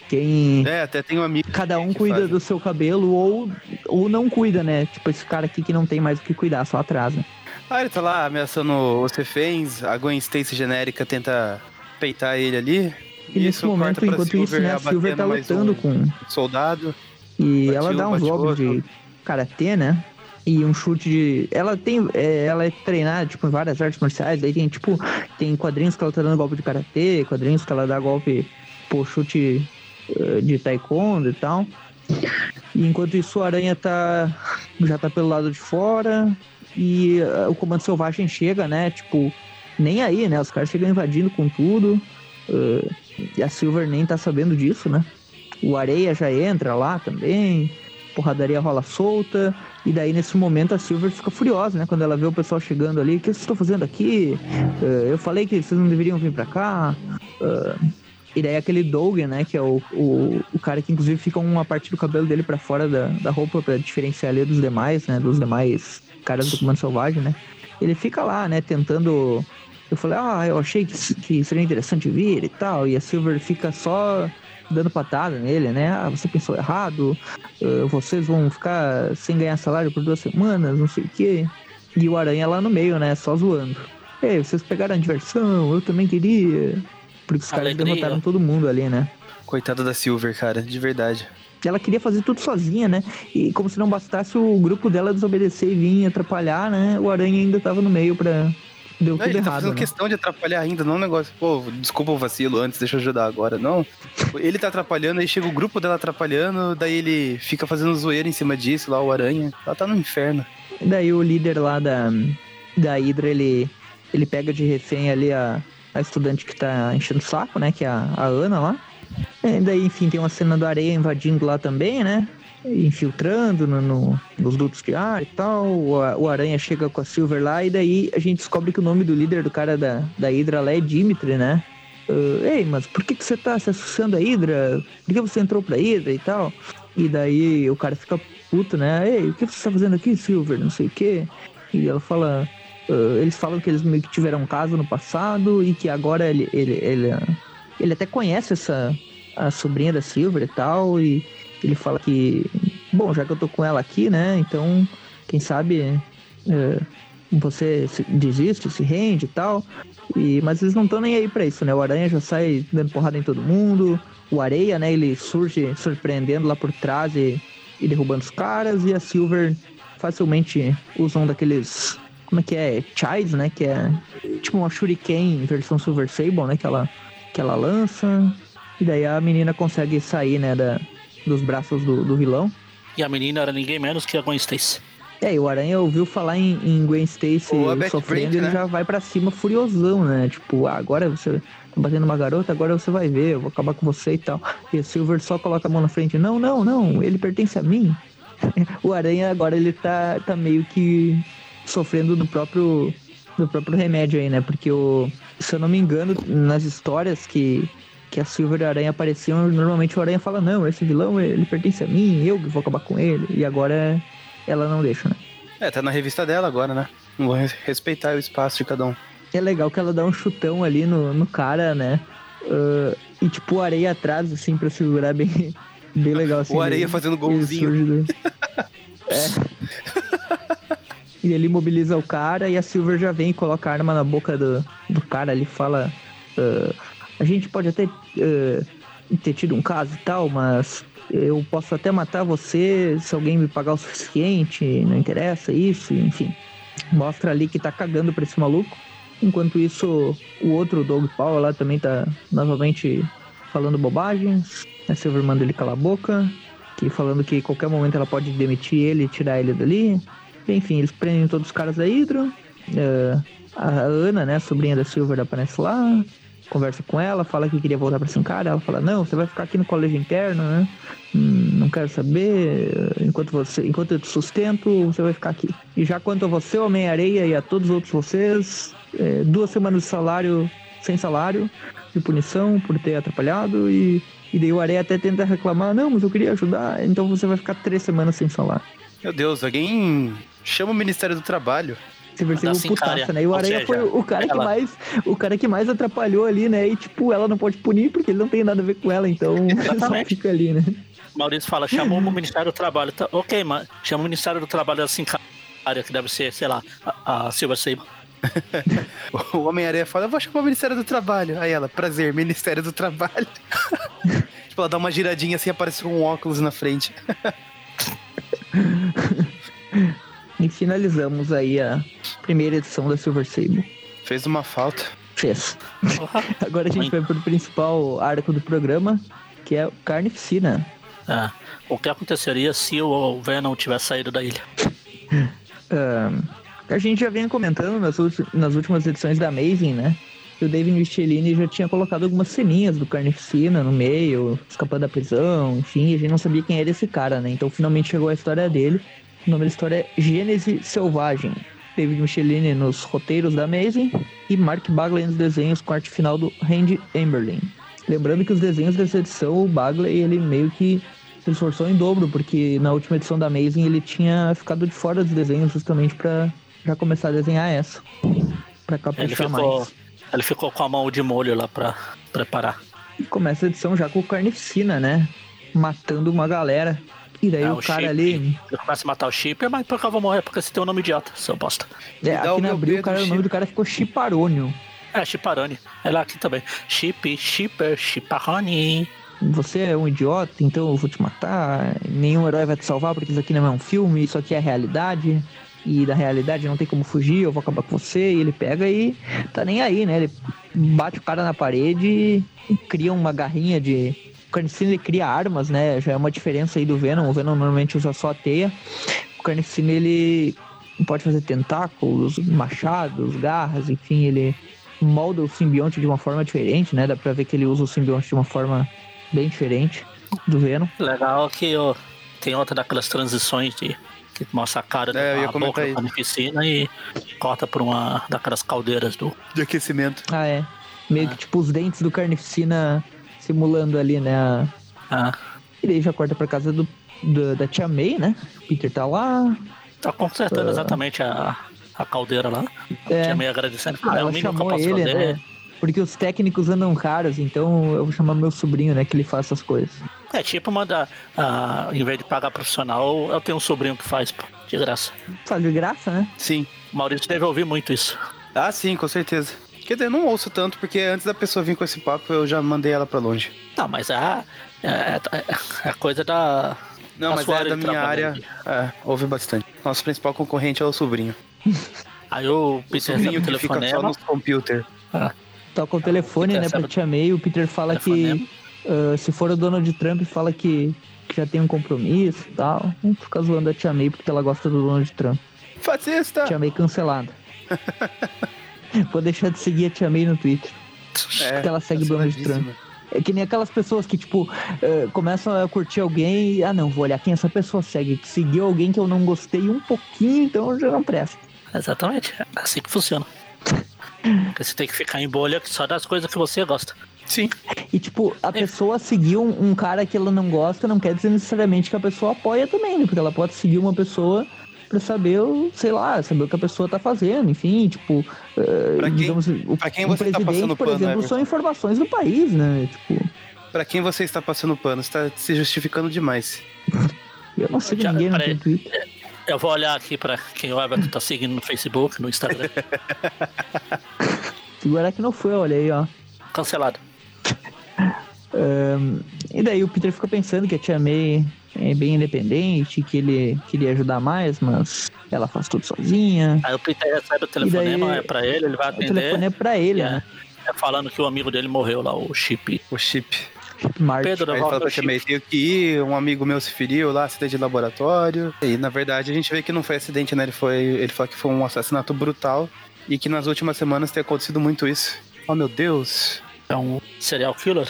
Speaker 4: Quem.
Speaker 3: É, até tem um amigo.
Speaker 4: Cada um cuida faz. do seu cabelo ou, ou não cuida, né? Tipo, esse cara aqui que não tem mais o que cuidar, só atrasa.
Speaker 3: Ah, ele tá lá ameaçando os reféns, a Gwen Stacy genérica tenta peitar ele ali.
Speaker 4: E nesse
Speaker 3: Isso,
Speaker 4: momento, enquanto isso,
Speaker 3: Silver
Speaker 4: né, a Silver tá lutando
Speaker 3: um
Speaker 4: com.
Speaker 3: Soldado.
Speaker 4: E ela
Speaker 3: um,
Speaker 4: dá uns golpes
Speaker 3: outro.
Speaker 4: de karatê, né? E um chute de. Ela tem. é, ela é treinada, tipo, em várias artes marciais. Aí tem, tipo, tem quadrinhos que ela tá dando golpe de karatê, quadrinhos que ela dá golpe por chute eh, de taekwondo e tal. E enquanto isso, o Aranha tá. Já tá pelo lado de fora. E eh, o comando selvagem chega, né? Tipo, nem aí, né? Os caras chegam invadindo com tudo. eh, e a Silver nem tá sabendo disso, né? O Areia já entra lá também. Porradaria rola solta. E daí, nesse momento, a Silver fica furiosa, né? Quando ela vê o pessoal chegando ali. O que vocês estão fazendo aqui? Eh, eu falei que vocês não deveriam vir pra cá. Eh, e daí aquele Doug, né? Que é o, o, o cara que inclusive fica uma parte do cabelo dele pra fora da, da roupa pra diferenciar ele dos demais, né? Dos demais caras do Comando Selvagem, né? Ele fica lá, né? Tentando... Eu falei, ah, eu achei que, que seria interessante vir e tal. E a Silver fica só dando patada nele, né? Ah, você pensou errado. eh, vocês vão ficar sem ganhar salário por duas semanas, não sei o quê. E o Aranha lá no meio, né? Só zoando. Ei, vocês pegaram a diversão, eu também queria. Porque os caras
Speaker 2: Alegria.
Speaker 4: derrotaram todo mundo ali, né?
Speaker 3: Coitada da Silver, cara, de verdade.
Speaker 4: Ela queria fazer tudo sozinha, né? E como se não bastasse o grupo dela desobedecer e vir atrapalhar, né? O Aranha ainda tava no meio pra. Deu
Speaker 3: Não,
Speaker 4: tudo
Speaker 3: ele tá fazendo
Speaker 4: né?
Speaker 3: questão de atrapalhar ainda, não é um negócio, pô, desculpa o vacilo antes, deixa eu ajudar agora. Não. Ele tá atrapalhando, aí chega o grupo dela atrapalhando, daí ele fica fazendo zoeira em cima disso, lá o aranha. Ela tá no inferno.
Speaker 4: Daí o líder lá da, da Hydra, ele, ele pega de refém ali a, a estudante que tá enchendo o saco, né? Que é a, a Ana lá. E daí, enfim, tem uma cena do Areia invadindo lá também, né? Infiltrando no, no- nos dutos de ar e tal. O, o Aranha chega com a Silver lá e daí a gente descobre que o nome do líder do cara da, da Hydra lá é Dimitri, né? Ah, Ei, mas por que, que você tá se associando à Hydra? Por que você entrou pra Hydra e tal? E daí o cara fica puto, né? Ei, o que você tá fazendo aqui, Silver? Não sei o quê. E ela fala. ah, eles falam que eles meio que tiveram um caso no passado e que agora ele, ele, ele, ele até conhece essa a sobrinha da Silver e tal. E ele fala que, bom, já que eu tô com ela aqui, né? Então, quem sabe eh, você se- desiste, se rende e tal. E, mas eles não estão nem aí pra isso, né? O Aranha já sai dando porrada em todo mundo. O Areia, né? Ele surge surpreendendo lá por trás e, e derrubando os caras. E a Silver facilmente usa um daqueles. Como é que é? Chais, né? Que é tipo uma Shuriken versão Silver Sable, né? Que ela, que ela lança. E daí a menina consegue sair, né? Da, dos braços do, do vilão.
Speaker 2: E a menina era ninguém menos que a Gwen Stacy.
Speaker 4: É, e o Aranha ouviu falar em, em Gwen Stacy sofrendo
Speaker 3: Brant,
Speaker 4: ele
Speaker 3: né?
Speaker 4: já vai pra cima furiosão, né? Tipo, ah, agora você tá batendo uma garota, agora você vai ver, eu vou acabar com você e tal. E a Silver só coloca a mão na frente, não, não, não, ele pertence a mim. (laughs) o Aranha agora ele tá, tá meio que sofrendo do próprio do próprio remédio aí, né? Porque o, se eu não me engano, nas histórias que que a Silver e a Aranha apareciam, normalmente o Aranha fala, não, esse vilão, ele pertence a mim, eu que vou acabar com ele. E agora ela não deixa, né?
Speaker 3: É, tá na revista dela agora, né? Não vou res- respeitar o espaço de cada um.
Speaker 4: É legal que ela dá um chutão ali no, no cara, né? Ah, e tipo, o areia atrás, assim, pra segurar bem, (laughs) bem legal. Assim,
Speaker 3: O Areia
Speaker 4: ele-
Speaker 3: fazendo golzinho. (laughs)
Speaker 4: É. e ele imobiliza o cara e a Silver já vem e coloca a arma na boca do, do cara ali fala. ah, a gente pode até ah, ter tido um caso e tal, mas eu posso até matar você se alguém me pagar o suficiente, não interessa isso, enfim. Mostra ali que tá cagando pra esse maluco. Enquanto isso, o outro Doug Paul lá também tá novamente falando bobagens. A Silver manda ele calar a boca. Que falando que qualquer momento ela pode demitir ele e tirar ele dali. Enfim, eles prendem todos os caras da Hydra. É, a Ana, né, a sobrinha da Silver, aparece lá. Conversa com ela, fala que queria voltar pra Sincara. Ela fala, não, você vai ficar aqui no colégio interno, né? Hum, não quero saber. Enquanto, você, enquanto eu te sustento, você vai ficar aqui. E já quanto a você, Homem-Areia, e a todos os outros vocês, é, duas semanas de salário, sem salário, de punição por ter atrapalhado. E, e daí o Areia até tenta reclamar, não, mas eu queria ajudar, então você vai ficar três semanas sem salário.
Speaker 3: Meu Deus, alguém chama o Ministério do Trabalho.
Speaker 4: Você percebeu o putaça, né? E o Aranha
Speaker 2: seja,
Speaker 4: foi o cara que
Speaker 2: ela-
Speaker 4: mais. O cara que mais atrapalhou ali, né? E tipo, ela não pode punir porque ele não tem nada a ver com ela, então (laughs) só fica ali, né?
Speaker 2: Maurício fala, chamou o Ministério do Trabalho. Tá, ok, mas chama o Ministério do Trabalho assim, área que deve ser, sei lá, a, a Silver Sable. (laughs)
Speaker 3: o Homem-Aranha fala, eu vou chamar o Ministério do Trabalho. Aí ela, prazer, Ministério do Trabalho. (laughs) tipo, ela dá uma giradinha assim, aparece um óculos na frente.
Speaker 4: E finalizamos aí a primeira edição da Silver Sable.
Speaker 3: Fez uma falta.
Speaker 4: Fez. (laughs) Agora a gente vai pro principal arco do programa, que é o Carnificina.
Speaker 2: É. O que aconteceria se o Venom tivesse saído da ilha? (laughs)
Speaker 4: Uh, a gente já vem comentando nas, nas últimas edições da Amazing, né? Que o David Michelini já tinha colocado algumas ceninhas do Carnificina no meio, escapando da prisão, enfim, a gente não sabia quem era esse cara, né? Então finalmente chegou a história dele. O nome da história é Gênese Selvagem. David Michelini nos roteiros da Amazing e Mark Bagley nos desenhos com arte final do Randy Emberlin. Lembrando que os desenhos dessa edição, o Bagley, ele meio que se esforçou em dobro, porque na última edição da Amazing ele tinha ficado de fora dos desenhos justamente para já começar a desenhar essa. Pra caprichar
Speaker 2: ele ficou,
Speaker 4: mais.
Speaker 2: Ele ficou com a mão de molho lá pra preparar.
Speaker 4: E começa a edição já com Carnificina, né? Matando uma galera. E daí é, o, o cara ali.
Speaker 2: Eu começo a matar o Chip, mas por que eu vou morrer? Porque você tem um nome idiota, seu bosta.
Speaker 4: É, aqui no abril o, cara, o nome do cara ficou Chiparônio.
Speaker 2: É, Chiparone. É lá aqui também. Chip, Shipper, Chiparone.
Speaker 4: Você é um idiota, então eu vou te matar. Nenhum herói vai te salvar porque isso aqui não é um filme, isso aqui é a realidade. E da realidade não tem como fugir, eu vou acabar com você. E ele pega e tá nem aí, né? Ele bate o cara na parede e cria uma garrinha de Carnificina ele cria armas, né? Já é uma diferença aí do Venom. O Venom normalmente usa só a teia. O Carnificina ele pode fazer tentáculos, machados, garras, enfim, ele molda o simbionte de uma forma diferente, né? Dá pra ver que ele usa o simbionte de uma forma bem diferente do Venom.
Speaker 2: Legal que ó, tem outra daquelas transições de que mostra a cara
Speaker 3: é,
Speaker 2: da boca da carnificina e corta por uma daquelas caldeiras do
Speaker 3: de aquecimento.
Speaker 4: Ah, é. Meio ah. que tipo os dentes do carnificina simulando ali, né? A...
Speaker 2: Ah.
Speaker 4: E daí já corta pra casa do, do, da tia May, né? O Peter tá lá.
Speaker 2: Tá consertando uh... exatamente a, a caldeira lá. É. A tia May agradecendo.
Speaker 4: Ah, ela chamou ele, fazer. né? Porque os técnicos andam caros, então eu vou chamar meu sobrinho, né? Que ele faça as coisas.
Speaker 2: É tipo mandar, uh, em vez de pagar profissional, eu tenho um sobrinho que faz, pô, de graça.
Speaker 4: Faz de graça, né?
Speaker 3: Sim.
Speaker 2: O Maurício deve ouvir muito isso.
Speaker 3: Ah, sim, com certeza. Quer dizer, eu não ouço tanto, porque antes da pessoa vir com esse papo, eu já mandei ela pra longe.
Speaker 2: Não, mas a, é a coisa da.
Speaker 3: Não, mas é da minha área. É, ouve bastante. Nosso principal concorrente é o sobrinho. (laughs)
Speaker 2: Aí o
Speaker 3: Peter o sobrinho que fica só no computer.
Speaker 4: Ah. Toca o telefone, né, pra Tia May. O Peter fala que uh, se for o Donald Trump, fala que, que já tem um compromisso e tal. Fica zoando a Tia May porque ela gosta do Donald Trump.
Speaker 3: Fascista!
Speaker 4: Tia May cancelada. (laughs) (laughs) Vou deixar de seguir a Tia May no Twitter. É, porque ela segue o Donald Trump. É que nem aquelas pessoas que, tipo, uh, começam a curtir alguém e, ah, não, vou olhar quem essa pessoa segue. Que seguiu alguém que eu não gostei um pouquinho, então já não presta.
Speaker 2: Exatamente. É assim que funciona. (laughs) Você tem que ficar em bolha só das coisas que você gosta.
Speaker 3: Sim.
Speaker 4: E, tipo, a é. pessoa seguir um, um, cara que ela não gosta não quer dizer necessariamente que a pessoa apoia também, né? Porque ela pode seguir uma pessoa pra saber, sei lá, saber o que a pessoa tá fazendo, enfim, tipo.
Speaker 3: Uh, pra quem, digamos, o, pra quem você tá passando
Speaker 4: por
Speaker 3: pano,
Speaker 4: exemplo, Everton? são informações do país, né? Tipo.
Speaker 3: Pra quem você está passando pano, você tá se justificando demais. (laughs)
Speaker 4: Eu não sei de ninguém no Twitter.
Speaker 2: Eu vou olhar aqui pra quem o Everton tá seguindo no Facebook, no Instagram. (laughs)
Speaker 4: Segura que não foi, olha aí, ó.
Speaker 2: Cancelado.
Speaker 4: Um, e daí o Peter fica pensando que a Tia May é bem independente, que ele queria ajudar mais, mas ela faz tudo sozinha.
Speaker 2: Aí o Peter recebe o telefonema, daí, é pra ele, ele vai atender.
Speaker 4: O telefone é pra ele, é, né?
Speaker 2: É falando que o amigo dele morreu lá, o Chip.
Speaker 3: O Chip.
Speaker 4: Martin.
Speaker 3: Pedro, Aí fala pra Chip. tenho que ir, um amigo meu se feriu lá, acidente de laboratório. E na verdade a gente vê que não foi acidente, né? Ele, foi, ele fala que foi um assassinato brutal e que nas últimas semanas tem acontecido muito isso. Oh meu Deus.
Speaker 2: É um serial killer?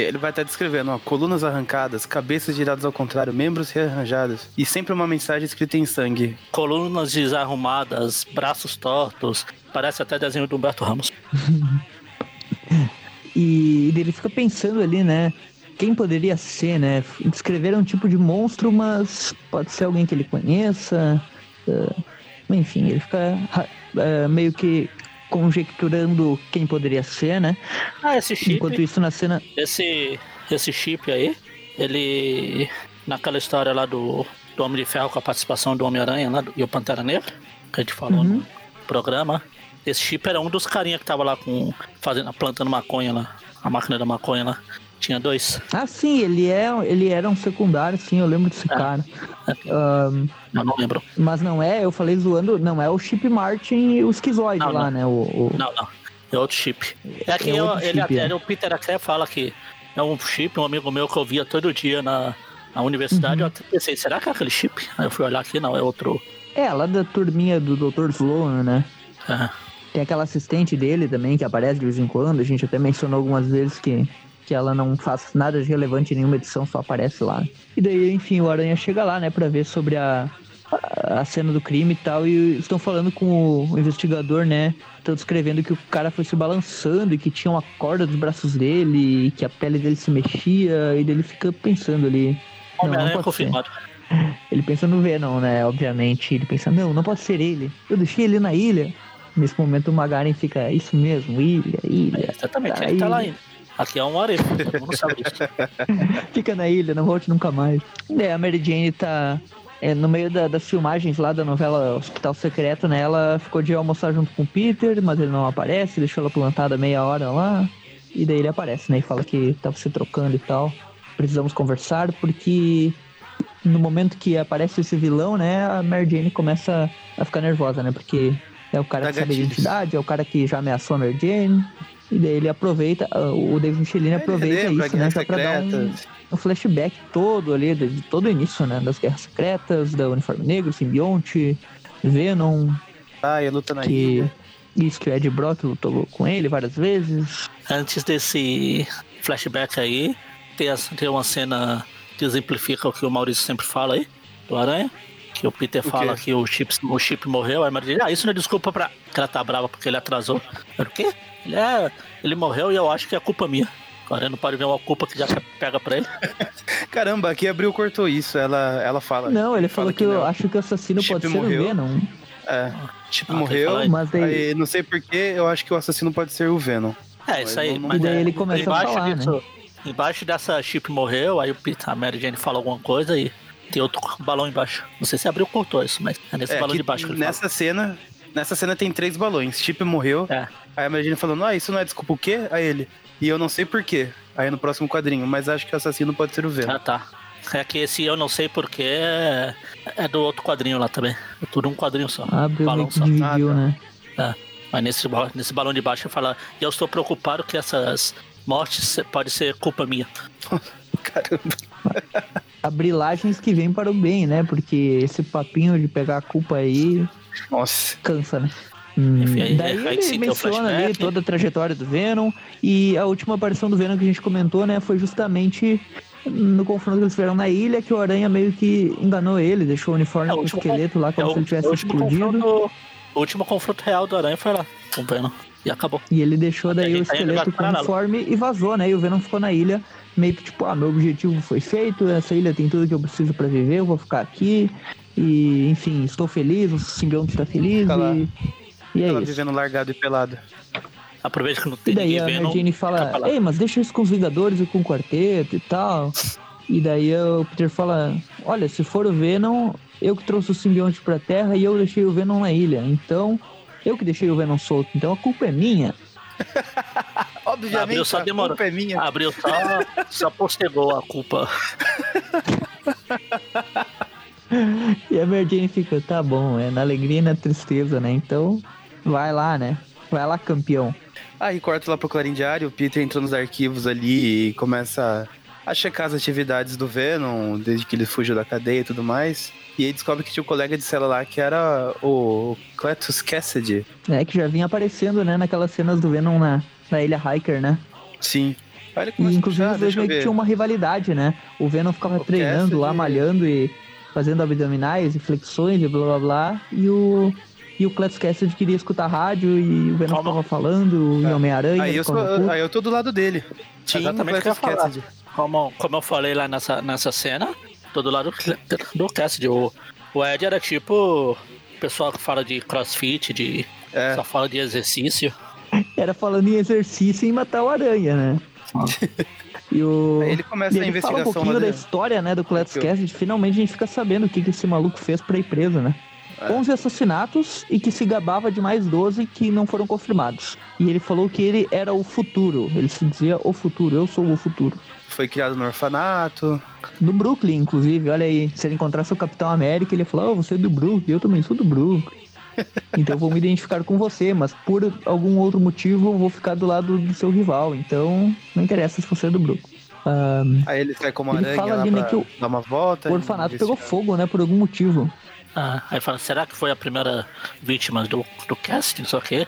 Speaker 3: Ele vai estar descrevendo, ó, colunas arrancadas, cabeças giradas ao contrário, membros rearranjados e sempre uma mensagem escrita em sangue.
Speaker 2: Colunas desarrumadas, braços tortos, parece até desenho do Humberto Ramos. (laughs)
Speaker 4: e ele fica pensando ali, né? Quem poderia ser, né? Descrever um tipo de monstro, mas pode ser alguém que ele conheça. Uh, enfim, ele fica uh, meio que conjecturando quem poderia ser, né?
Speaker 2: Ah, esse chip.
Speaker 4: Enquanto isso, na cena.
Speaker 2: Esse, esse chip aí, ele. Naquela história lá do, do Homem de Ferro com a participação do Homem-Aranha lá do, e o Pantera Negra, que a gente falou uhum. no programa, esse chip era um dos carinha que tava lá com. fazendo, plantando maconha lá. A máquina da maconha lá. Tinha dois.
Speaker 4: Ah, sim, ele, é, ele era um secundário, sim, eu lembro desse
Speaker 2: É.
Speaker 4: cara. Ahn,
Speaker 2: Eu não lembro.
Speaker 4: mas não é, eu falei zoando, não é o Chip Martin e o Esquizoide
Speaker 2: Não,
Speaker 4: lá,
Speaker 2: não.
Speaker 4: né? O, o-
Speaker 2: Não, não. É outro chip. É que
Speaker 4: É
Speaker 2: eu-
Speaker 4: outro
Speaker 2: ele,
Speaker 4: chip,
Speaker 2: até,
Speaker 4: é.
Speaker 2: o Peter até fala que é um chip, um amigo meu que eu via todo dia na, na universidade.
Speaker 4: Uhum.
Speaker 2: Eu até pensei, será que é aquele chip? Aí eu fui olhar aqui, não, é outro.
Speaker 4: É, lá da turminha do Dr. Sloan, né?
Speaker 2: É.
Speaker 4: Tem aquela assistente dele também que aparece de vez em quando. A gente até mencionou algumas vezes que, que ela não faz nada de relevante em nenhuma edição, só aparece lá. E daí, enfim, o Aranha chega lá, né, pra ver sobre a, a, cena do crime e tal. E estão falando com o investigador, né? Estão descrevendo que o cara foi se balançando e que tinha uma corda dos braços dele e que a pele dele se mexia. E daí ele fica pensando ali. Não, não pode ser.
Speaker 2: confirmado. (laughs)
Speaker 4: Ele pensa no Venom, né? Obviamente. Ele pensa, não, não pode ser ele. Eu deixei ele na ilha. Nesse momento o Magaren fica, isso mesmo, ilha, ilha.
Speaker 2: É, exatamente,
Speaker 4: Tá
Speaker 2: ele tá
Speaker 4: aí.
Speaker 2: lá ainda. Aqui é um areia, todo mundo sabe disso. (laughs)
Speaker 4: Fica na ilha, não volte nunca mais. É, a Mary Jane tá é, no meio da- das filmagens lá da novela Hospital Secreto, né? Ela ficou de almoçar junto com o Peter, mas ele não aparece, deixou ela plantada meia hora lá. E daí ele aparece, né? E fala que tava se trocando e tal. Precisamos conversar, porque no momento que aparece esse vilão, né? A Mary Jane começa a ficar nervosa, né? Porque é o cara
Speaker 3: Dá
Speaker 4: que sabe a identidade, é o cara que já ameaçou a Mary Jane. E daí ele aproveita, ah, o David Michelin aproveita
Speaker 3: lembra,
Speaker 4: isso, né? Já pra dar um, um flashback todo ali, de, de todo o início, né? Das Guerras Secretas, da Uniforme Negro, Simbionte, Venom,
Speaker 3: Ah, e a luta na
Speaker 4: que...
Speaker 3: ilha.
Speaker 4: Isso, que o Ed Brock lutou com ele várias vezes.
Speaker 2: Antes desse flashback aí, tem, tem uma cena que exemplifica o que o Maurício sempre fala aí, do Aranha. Que o Peter
Speaker 3: O
Speaker 2: fala que o chip, o chip morreu, aí a Mary diz, ah, isso não é desculpa pra. Que ela tá brava porque ele atrasou. Era o quê? Ele, é, ele morreu e eu acho que é culpa minha. Aranha não pode ver uma culpa que já pega pra ele. (laughs)
Speaker 3: Caramba, aqui abriu cortou isso. Ela, ela fala.
Speaker 4: Não, ele
Speaker 3: fala
Speaker 4: falou que, eu
Speaker 3: não.
Speaker 4: acho que o assassino
Speaker 3: Chip
Speaker 4: pode ser
Speaker 3: morreu.
Speaker 4: o Venom.
Speaker 3: É, tipo,
Speaker 2: Ah, quem
Speaker 3: morreu.
Speaker 2: fala aí?
Speaker 4: Mas daí,
Speaker 3: Aí, não sei porquê, eu acho que o assassino pode ser o Venom.
Speaker 2: É, isso aí.
Speaker 3: Mas
Speaker 4: E daí
Speaker 2: é,
Speaker 4: ele começa a
Speaker 2: embaixo
Speaker 4: falar,
Speaker 2: disso,
Speaker 4: né?
Speaker 2: Embaixo dessa chip morreu, aí o Peter, a Mary Jane fala alguma coisa e tem outro balão embaixo. Não sei se abriu ou cortou isso, mas é nesse
Speaker 3: É,
Speaker 2: balão
Speaker 3: que
Speaker 2: de baixo que ele
Speaker 3: nessa cena, nessa cena tem três balões. Chip morreu.
Speaker 2: fala. É.
Speaker 3: Aí a Jane falando, ah, isso não é desculpa o quê? Aí ele. E eu não sei porquê. Aí no próximo quadrinho, mas acho que o assassino pode ser o Venom.
Speaker 2: Ah, tá. É que esse eu não sei porquê é, é do outro quadrinho lá também. É tudo um quadrinho só.
Speaker 4: abriu
Speaker 2: balão
Speaker 4: meio que
Speaker 2: só.
Speaker 4: dividiu,
Speaker 3: Ah, tá.
Speaker 4: né?
Speaker 2: É. Mas nesse, nesse balão de baixo fala, e eu estou preocupado que essas mortes pode ser culpa minha. (laughs)
Speaker 3: Caramba. (laughs)
Speaker 4: Abrilagens que vêm para o bem, né? Porque esse papinho de pegar a culpa aí
Speaker 3: Nossa.
Speaker 4: cansa, né? Hum,
Speaker 2: Enfim, aí-
Speaker 4: daí
Speaker 2: aí sim
Speaker 4: ele menciona ali toda a trajetória do Venom e a última aparição do Venom que a gente comentou, né, foi justamente no confronto que eles tiveram na ilha, que o Aranha meio que enganou ele, deixou o uniforme
Speaker 2: É,
Speaker 4: com o
Speaker 2: último
Speaker 4: esqueleto lá
Speaker 2: É
Speaker 4: como
Speaker 2: o,
Speaker 4: se ele tivesse
Speaker 2: o último
Speaker 4: explodido.
Speaker 2: confronto, o último confronto real do Aranha foi lá, com o Venom. E acabou.
Speaker 4: E ele deixou daí o
Speaker 2: tá
Speaker 4: esqueleto com o uniforme e vazou, né? E o Venom ficou na ilha, meio que tipo, ah, meu objetivo foi feito, essa ilha tem tudo que eu preciso pra viver, eu vou ficar aqui. E, enfim, estou feliz, o simbionte está feliz
Speaker 3: Fica lá.
Speaker 4: e, e é
Speaker 3: Ela
Speaker 4: isso.
Speaker 3: vivendo largado e pelado.
Speaker 2: Aproveita que não
Speaker 4: E
Speaker 2: tem
Speaker 4: daí
Speaker 2: ninguém
Speaker 4: a
Speaker 2: vendo.
Speaker 4: Jane fala, ei, mas deixa isso com os Vingadores e com o quarteto e tal. E daí o Peter fala, olha, se for o Venom, eu que trouxe o simbionte pra Terra e eu deixei o Venom na ilha. Então, eu que deixei o Venom solto, então a culpa é minha. (laughs)
Speaker 3: Obviamente,
Speaker 2: Abriu só
Speaker 3: a
Speaker 2: demorou.
Speaker 3: culpa é minha.
Speaker 2: Abriu só, só postergou a culpa. (laughs)
Speaker 4: E a Mary Jane fica, tá bom, é na alegria e na tristeza, né? Então, vai lá, né? Vai lá, campeão.
Speaker 3: Aí corta lá pro Clarim Diário, o Peter entra nos arquivos ali e começa a checar as atividades do Venom, desde que ele fugiu da cadeia e tudo mais. E aí descobre que tinha um colega de cela lá que era o Cletus Cassidy.
Speaker 4: É, que já vinha aparecendo, né, naquelas cenas do Venom na, na Ilha Hiker, né?
Speaker 3: Sim. Aí ele
Speaker 4: E inclusive os dois meio que tinham uma rivalidade, né? O Venom ficava
Speaker 3: O
Speaker 4: treinando lá,
Speaker 3: Cassidy-
Speaker 4: malhando e fazendo abdominais e flexões e blá blá blá. E o. E o Cletus Cassidy queria escutar rádio e o Venom
Speaker 2: Calma.
Speaker 4: ficava falando, e
Speaker 3: É.
Speaker 4: Homem-Aranha.
Speaker 3: Aí eu, sou, aí eu tô do lado dele. Team
Speaker 2: Exatamente o que eu. Como, como eu falei lá nessa, nessa cena, todo lado do Cassidy. O, o Ed era tipo o pessoal que fala de crossfit, de,
Speaker 3: É.
Speaker 2: só fala de exercício.
Speaker 4: Era falando em exercício e em matar o Aranha, né? E o. (laughs)
Speaker 3: Aí ele começa
Speaker 4: E
Speaker 3: a
Speaker 4: ele fala um
Speaker 3: investigação
Speaker 4: pouquinho da
Speaker 3: dentro.
Speaker 4: história, né, do Cletus
Speaker 3: Eu-
Speaker 4: Cassidy. Finalmente a gente fica sabendo o que, que esse maluco fez pra ir preso, né?
Speaker 3: É.
Speaker 4: 11 assassinatos e que se gabava de mais 12 que não foram confirmados. E ele falou que ele era o futuro. Ele se dizia o futuro, eu sou o futuro.
Speaker 3: Foi criado no orfanato.
Speaker 4: Do Brooklyn, inclusive, olha aí. Se ele encontrasse o Capitão América, ele ia falar: Oh, você é do Brooklyn, eu também sou do Brooklyn. (laughs) Então eu vou me identificar com você, mas por algum outro motivo eu vou ficar do lado do seu rival. Então não interessa se você é do Brooklyn. Ah,
Speaker 3: Aí ele sai como
Speaker 4: Ele
Speaker 3: aranha
Speaker 4: fala ali, né,
Speaker 3: pra
Speaker 4: que o-
Speaker 3: dar uma volta.
Speaker 4: o orfanato pegou fogo, né? Por algum motivo.
Speaker 2: Ah, aí fala, será que foi a primeira vítima do, do casting, o quê?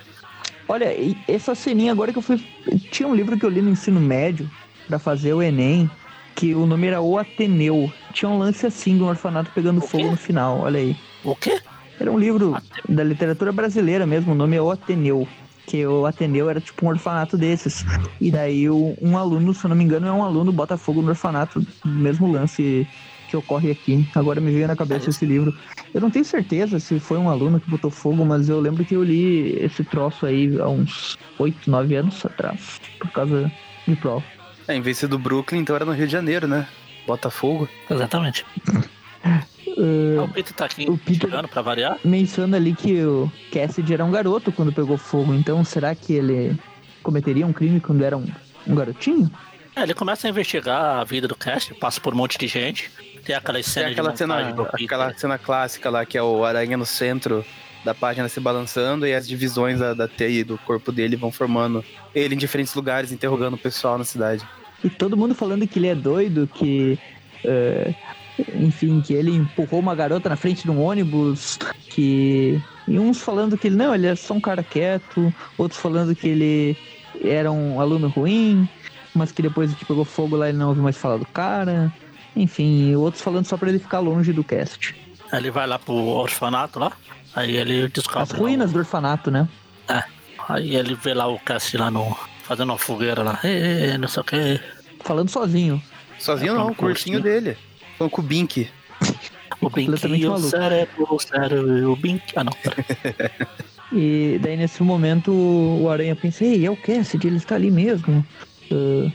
Speaker 4: Olha, essa ceninha agora que eu fui. Tinha um livro que eu li no ensino médio pra fazer o Enem, que o nome era O Ateneu. Tinha um lance assim de um orfanato pegando fogo no final, olha aí.
Speaker 2: O quê?
Speaker 4: Era um livro da literatura brasileira mesmo, o nome é O Ateneu. Que o Ateneu era tipo um orfanato desses. E daí um aluno, se eu não me engano, é um aluno bota fogo no orfanato. Mesmo lance que ocorre aqui. Agora me veio na cabeça esse livro. Eu não tenho certeza se foi um aluno que botou fogo, mas eu lembro que eu li esse troço aí há uns 8, 9 anos atrás. Por causa de prova.
Speaker 3: É, em vez de ser do Brooklyn, então era no Rio de Janeiro, né? Botafogo.
Speaker 2: Exatamente.
Speaker 4: Uh, (laughs)
Speaker 2: Ah, o Peter tá aqui
Speaker 4: o Peter-
Speaker 2: chegando pra variar.
Speaker 4: menciona ali que o Cassidy era um garoto quando pegou fogo. Então será que ele cometeria um crime quando era um, um garotinho?
Speaker 2: É, ele começa a investigar a vida do cast, passa por um monte de gente. Tem aquelas
Speaker 3: Tem
Speaker 2: cenas
Speaker 3: aquela
Speaker 2: de
Speaker 3: cena,
Speaker 2: montagem do Peter.
Speaker 3: aquela cena clássica lá, que é o aranha no centro da página se balançando e as divisões da, da teia e do corpo dele vão formando ele em diferentes lugares, interrogando o pessoal na cidade.
Speaker 4: E todo mundo falando que ele é doido, que. é, enfim, que ele empurrou uma garota na frente de um ônibus, que. E uns falando que ele não, ele é só um cara quieto, outros falando que ele era um aluno ruim, mas que depois que pegou fogo lá ele não ouviu mais falar do cara. Enfim, e outros falando só pra ele ficar longe do cast.
Speaker 2: Aí Ele vai lá pro orfanato lá, aí ele descobre.
Speaker 4: As
Speaker 2: lá
Speaker 4: ruínas do orfanato, né?
Speaker 2: É. Aí ele vê lá o cast lá no. fazendo uma fogueira lá. Ê, não sei o que.
Speaker 4: Falando sozinho.
Speaker 3: Sozinho
Speaker 2: É,
Speaker 3: não, o cursinho dele. Com o Bink.
Speaker 2: O (laughs) Bink, o cérebro, o cérebro, o Bink. Ah, não. (laughs)
Speaker 4: E daí nesse momento o Aranha pensa, ei, é o Cassidy, ele está ali mesmo. Ah,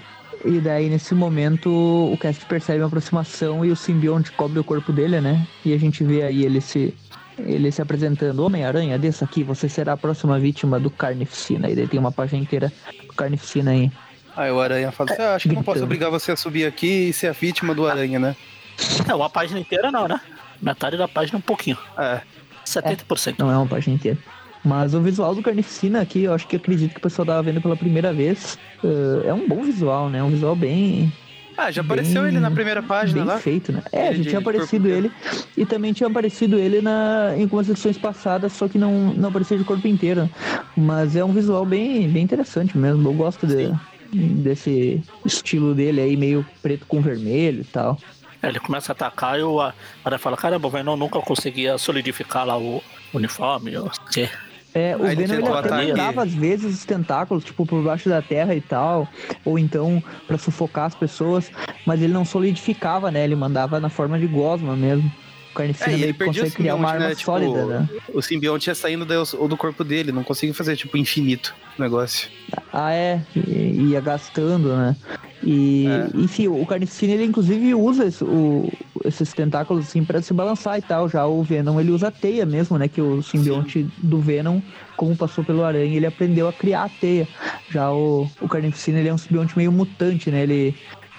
Speaker 4: e daí nesse momento o Cassidy percebe uma aproximação e o simbionte cobre o corpo dele, né? E a gente vê aí ele se, ele se apresentando, Homem-Aranha, desça aqui, você será a próxima vítima do Carnificina. E daí tem uma página inteira do Carnificina aí.
Speaker 3: Aí o aranha fala assim: ah, acho que não posso obrigar você a subir aqui e ser a vítima do aranha, né? (laughs)
Speaker 2: É, uma página inteira não, né? Metade da página um pouquinho.
Speaker 3: É.
Speaker 2: 70%.
Speaker 4: Não é uma página inteira. Mas o visual do Carnificina aqui, eu acho que acredito que o pessoal tava vendo pela primeira vez. ah, é um bom visual, né? Um visual bem,
Speaker 3: Ah, já apareceu
Speaker 4: Bem-
Speaker 3: ele na primeira página
Speaker 4: bem
Speaker 3: lá.
Speaker 4: feito, né? É,
Speaker 3: Ele
Speaker 4: já tinha aparecido
Speaker 3: inteiro.
Speaker 4: ele e também tinha aparecido ele na, em algumas edições passadas, só que não, não aparecia de corpo inteiro. Mas é um visual bem, bem interessante mesmo. Eu gosto de- desse estilo dele aí, meio preto com vermelho e tal.
Speaker 2: É, Ele começa a atacar e o Aranha fala: caramba, o Venom nunca conseguia solidificar lá o uniforme. ou o quê?
Speaker 4: É, o
Speaker 3: Aí ele
Speaker 4: Venom ele
Speaker 3: tentou
Speaker 4: até mandava às vezes os tentáculos, tipo, por baixo da terra e tal, ou então pra sufocar as pessoas, mas ele não solidificava, né? Ele mandava na forma de gosma mesmo. O Carnificina
Speaker 3: É, ele
Speaker 4: consegue criar uma arma
Speaker 3: né? Tipo,
Speaker 4: sólida, né?
Speaker 3: o simbionte ia saindo do, corpo dele, não conseguia fazer, tipo, infinito o negócio.
Speaker 4: Ah, é, ia gastando, né? E,
Speaker 3: É.
Speaker 4: enfim, o Carnificina, ele inclusive usa esse- o- esses tentáculos assim pra se balançar e tal. Já o Venom, ele usa a teia mesmo, né? Que o simbionte do Venom, como passou pelo aranha, ele aprendeu a criar a teia. Já o, o Carnificina, ele é um simbionte meio mutante, né? Ele,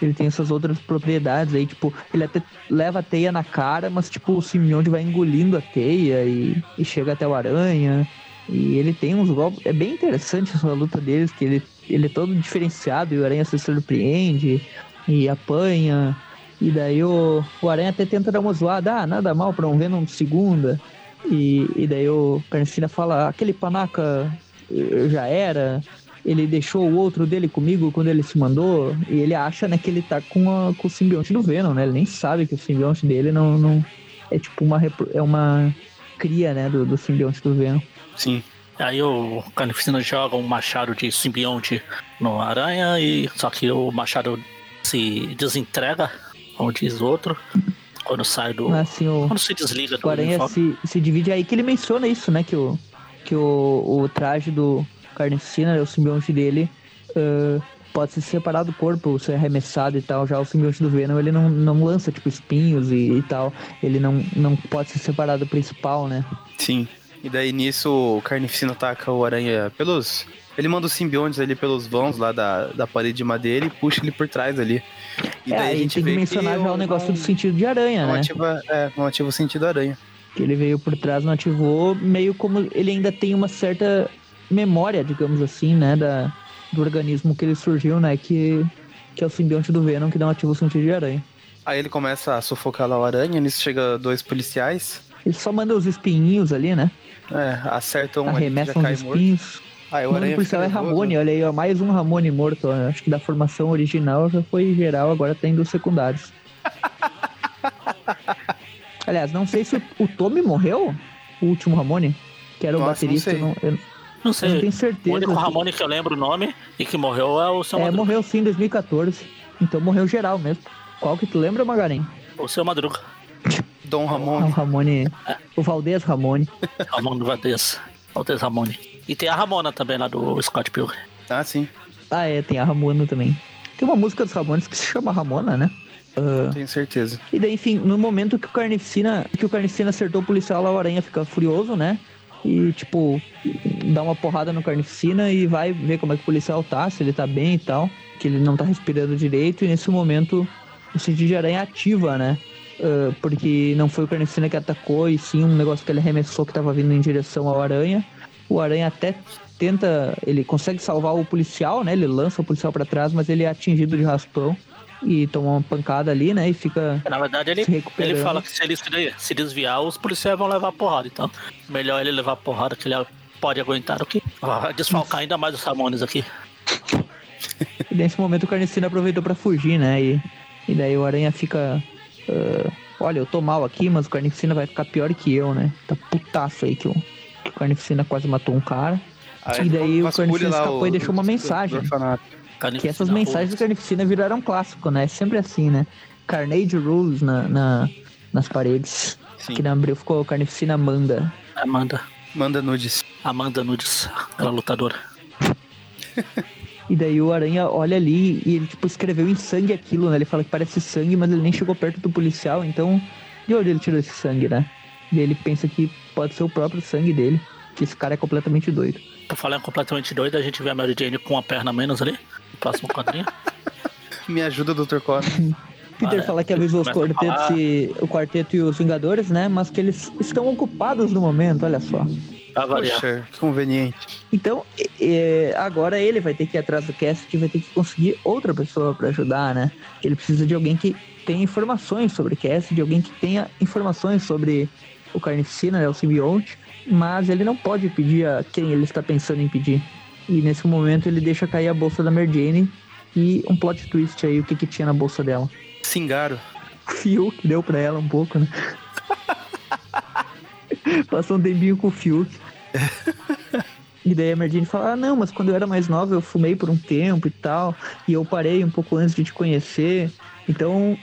Speaker 4: ele tem essas outras propriedades aí, tipo, ele até leva a teia na cara, mas tipo, o simbionte vai engolindo a teia e, e chega até o aranha. E ele tem uns golpes. É bem interessante essa luta deles, que ele, ele é todo diferenciado e o Aranha se surpreende e apanha. E daí o, o Aranha até tenta dar uma zoada, ah, nada mal pra um Venom de segunda. E, e daí o Carnificina fala, aquele panaca eh, já era. Ele deixou o outro dele comigo quando ele se mandou. E ele acha, né, que ele tá com, a- com o simbionte do Venom, né? Ele nem sabe que o simbionte dele não. não é tipo uma, é uma cria, né, do, do simbionte do Venom.
Speaker 3: Sim.
Speaker 2: Aí o Carnificina joga um machado de simbionte no aranha, e só que o machado se desentrega, como diz o outro, quando sai do.
Speaker 4: Assim, o,
Speaker 2: Quando se desliga do
Speaker 4: o Aranha se, se divide aí que ele menciona isso, né? Que o, que o, o traje do Carnificina, o simbionte dele, ah, pode se separar do corpo, ser arremessado e tal. Já o simbionte do Venom, ele não, não lança, tipo, espinhos e, e tal. Ele não, não pode se separar do principal, né?
Speaker 3: Sim. E daí nisso o Carnificina ataca o Aranha pelos. Ele manda os simbiontes ali pelos vãos lá da, da parede de madeira e puxa ele por trás ali. E
Speaker 4: é, aí tem que mencionar já o negócio do sentido de aranha, né?
Speaker 3: Ativa, é, não ativa o sentido aranha.
Speaker 4: Que ele veio por trás, não ativou, meio como ele ainda tem uma certa memória, digamos assim, né? Da, do organismo que ele surgiu, né? Que, que é o simbionte do Venom, que não ativa o sentido de aranha.
Speaker 3: Aí ele começa a sufocar lá o aranha, nisso chega dois policiais.
Speaker 4: Ele só manda os espinhos ali, né?
Speaker 3: É, acertam um
Speaker 4: Arremessam os espinhos.
Speaker 3: Aí o,
Speaker 4: o nome
Speaker 3: aranha
Speaker 4: policial é. Ramone, olha aí, ó, mais um Ramone morto. ó. Acho que da formação original já foi geral, agora tem dos secundários. (laughs) Aliás, não sei se o, o Tommy morreu, o último Ramone, que era o
Speaker 3: Nossa,
Speaker 4: baterista.
Speaker 3: não sei.
Speaker 4: não- eu,
Speaker 2: Não
Speaker 4: eu
Speaker 2: sei.
Speaker 4: não tenho
Speaker 2: O
Speaker 4: certeza.
Speaker 2: único
Speaker 4: se-
Speaker 2: Ramone que eu lembro o nome e que morreu é o seu
Speaker 4: É,
Speaker 2: Madruga.
Speaker 4: morreu sim em 2014. Então morreu geral mesmo. Qual que tu lembra, Magarin?
Speaker 2: O seu Madruga. (laughs)
Speaker 3: Dom
Speaker 4: O
Speaker 3: Ramon.
Speaker 4: Ramone. O Valdez Ramone. (laughs)
Speaker 2: Ramon Valdez. Valdez Ramone. E tem a Ramona também lá do Scott Pilgrim.
Speaker 3: Ah, sim.
Speaker 4: Ah, é, tem a Ramona também. Tem uma música dos Ramones que se chama Ramona, né? Ah,
Speaker 3: Tenho certeza.
Speaker 4: E daí, enfim, no momento que o Carnificina, que o Carnificina acertou o policial lá, o Aranha fica furioso, né? E, tipo, dá uma porrada no Carnificina e vai ver como é que o policial tá, se ele tá bem e tal. Que ele não tá respirando direito. E nesse momento, o sentido de aranha ativa, né? Ah, porque não foi o Carnificina que atacou, e sim um negócio que ele arremessou que tava vindo em direção ao Aranha. O Aranha até tenta, ele consegue salvar o policial, né? Ele lança o policial pra trás, mas ele é atingido de raspão e toma uma pancada ali, né? E fica
Speaker 2: Na verdade, ele, ele fala que se ele se- desviar, os policiais vão levar porrada. Então, melhor ele levar porrada que ele pode aguentar do que desfalcar ainda mais os Ramones aqui.
Speaker 4: E nesse momento o Carnicina aproveitou pra fugir, né? E, e daí o Aranha fica. ah, Olha, eu tô mal aqui, mas o Carnificina vai ficar pior que eu, né? Tá putaço aí que o, que o Carnificina quase matou um cara.
Speaker 3: Aí
Speaker 4: E daí o Carnificina escapou
Speaker 3: o-
Speaker 4: e deixou uma
Speaker 3: do
Speaker 4: mensagem.
Speaker 3: orfanato.
Speaker 4: Que essas mensagens do Carnificina viraram clássico, né? É sempre assim, né? Carnage Rules na, na- nas paredes.
Speaker 3: Sim.
Speaker 4: Aqui na Abril ficou Carnificina manda.
Speaker 2: Amanda.
Speaker 3: Manda nudes.
Speaker 2: Amanda Nudes, aquela lutadora. (laughs)
Speaker 4: E daí o Aranha olha ali e ele, tipo, escreveu em sangue aquilo, né? Ele fala que parece sangue, mas ele nem chegou perto do policial, então de onde ele tirou esse sangue, né? E ele pensa que pode ser o próprio sangue dele, que esse cara é completamente doido.
Speaker 2: Tô falando completamente doido, a gente vê a Mary Jane com uma perna a menos ali. No próximo quadrinho. (laughs)
Speaker 3: Me ajuda, Dr. Connor. (laughs)
Speaker 4: Peter
Speaker 2: Ah, é.
Speaker 4: fala que avisou os quartetos
Speaker 2: falar.
Speaker 4: e, o quarteto e os Vingadores, né? Mas que eles estão ocupados no momento, olha só.
Speaker 2: Variar.
Speaker 3: Poxa, conveniente.
Speaker 4: Então, e- e, agora ele vai ter que ir atrás do Cast e vai ter que conseguir outra pessoa pra ajudar, né? Ele precisa de alguém que tenha informações sobre o Cast, de alguém que tenha informações sobre o Carnificina, né, o simbionte, mas ele não pode pedir a quem ele está pensando em pedir. E nesse momento ele deixa cair a bolsa da Mary Jane e um plot twist aí, o que que tinha na bolsa dela.
Speaker 3: Singaro.
Speaker 4: Fio que deu pra ela um pouco, né? (laughs) Passou um tempinho com o Fiuk. (laughs) E daí a Merdine fala, ah não, mas quando eu era mais nova eu fumei por um tempo e tal, e eu parei um pouco antes de te conhecer. Então,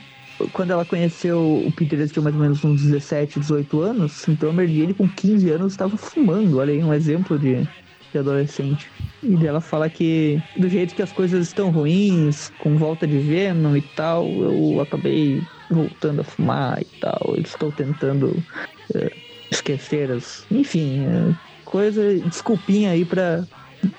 Speaker 4: quando ela conheceu o Peter, eles tinham mais ou menos uns 17, 18 anos, então a Merdine com 15 anos estava fumando, olha aí, um exemplo de, de adolescente. E ela fala que do jeito que as coisas estão ruins, com volta de Venom e tal, eu acabei voltando a fumar e tal. Eu estou tentando eh, esquecer as. Enfim, eh, coisa. Desculpinha aí pra,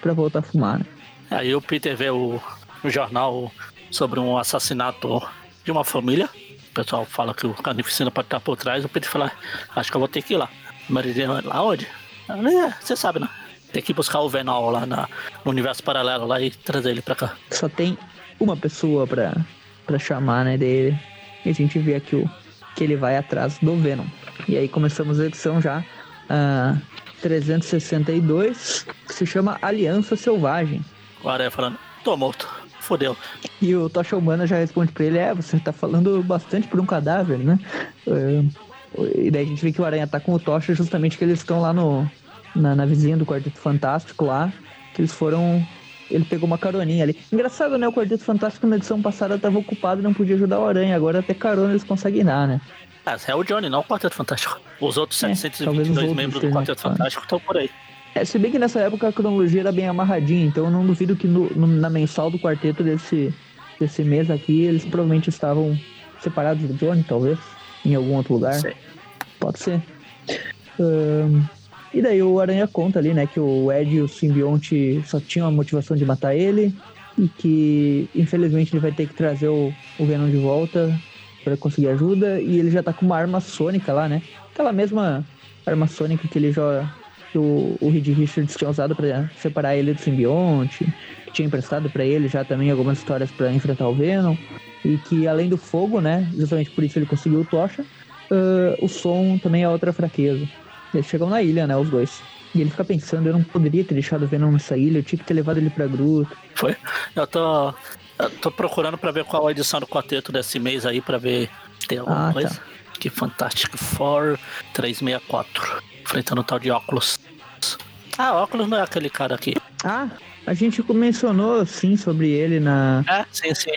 Speaker 4: pra voltar a fumar. né?
Speaker 2: Aí o Peter vê o, o jornal sobre um assassinato de uma família. O pessoal fala que o Carnificina pode estar por trás. O Peter fala, acho que eu vou ter que ir lá. Maria, lá onde? É, você sabe, né? Tem que buscar o Venom lá na, no universo paralelo lá e trazer ele pra cá.
Speaker 4: Só tem uma pessoa pra, pra chamar, né, dele. E a gente vê aqui o, que ele vai atrás do Venom. E aí começamos a edição já. ah, 362, que se chama Aliança Selvagem.
Speaker 2: O Aranha falando, tô morto. Fodeu.
Speaker 4: E o Tocha Humana já responde pra ele: É, você tá falando bastante por um cadáver, né? É, e daí a gente vê que o Aranha tá com o Tocha justamente que eles estão lá no, na, na vizinha do Quarteto Fantástico lá. Que eles foram. Ele pegou uma caroninha ali. Engraçado, né? O Quarteto Fantástico na edição passada tava ocupado e não podia ajudar o Aranha. Agora até carona eles conseguem dar, né?
Speaker 2: Ah, é o Johnny, não o Quarteto Fantástico. Os outros
Speaker 4: É, talvez os
Speaker 2: 722
Speaker 4: outros
Speaker 2: membros do Quarteto
Speaker 4: ocupados.
Speaker 2: Fantástico estão por aí.
Speaker 4: É, se bem que nessa época a cronologia era bem amarradinha, então eu não duvido que no, no- na mensal do quarteto desse, desse mês aqui, eles provavelmente estavam separados do Johnny, talvez, em algum outro lugar.
Speaker 2: Sei.
Speaker 4: Pode ser. Ahn, e daí o Aranha conta ali, né, que o Ed e o simbionte só tinham a motivação de matar ele e que infelizmente ele vai ter que trazer o, o Venom de volta para conseguir ajuda e ele já tá com uma arma sônica lá, né? Aquela mesma arma sônica que ele já que o, o Reed Richards tinha usado para separar ele do simbionte, que tinha emprestado para ele já também algumas histórias para enfrentar o Venom e que além do fogo, né, justamente por isso ele conseguiu o Tocha, ah, o som também é outra fraqueza. Eles chegam na ilha, né, os dois. E ele fica pensando, eu não poderia ter deixado o Venom nessa ilha, eu tinha que ter levado ele pra gruta.
Speaker 2: Foi. Eu tô, eu tô procurando pra ver qual a edição do quarteto desse mês aí, pra ver se tem alguma
Speaker 4: Ah, tá.
Speaker 2: coisa. Que Fantastic Four 364. Enfrentando o tal de óculos. Ah, óculos não é aquele cara aqui.
Speaker 4: Ah, a gente mencionou sim sobre ele na.
Speaker 2: É, sim, sim.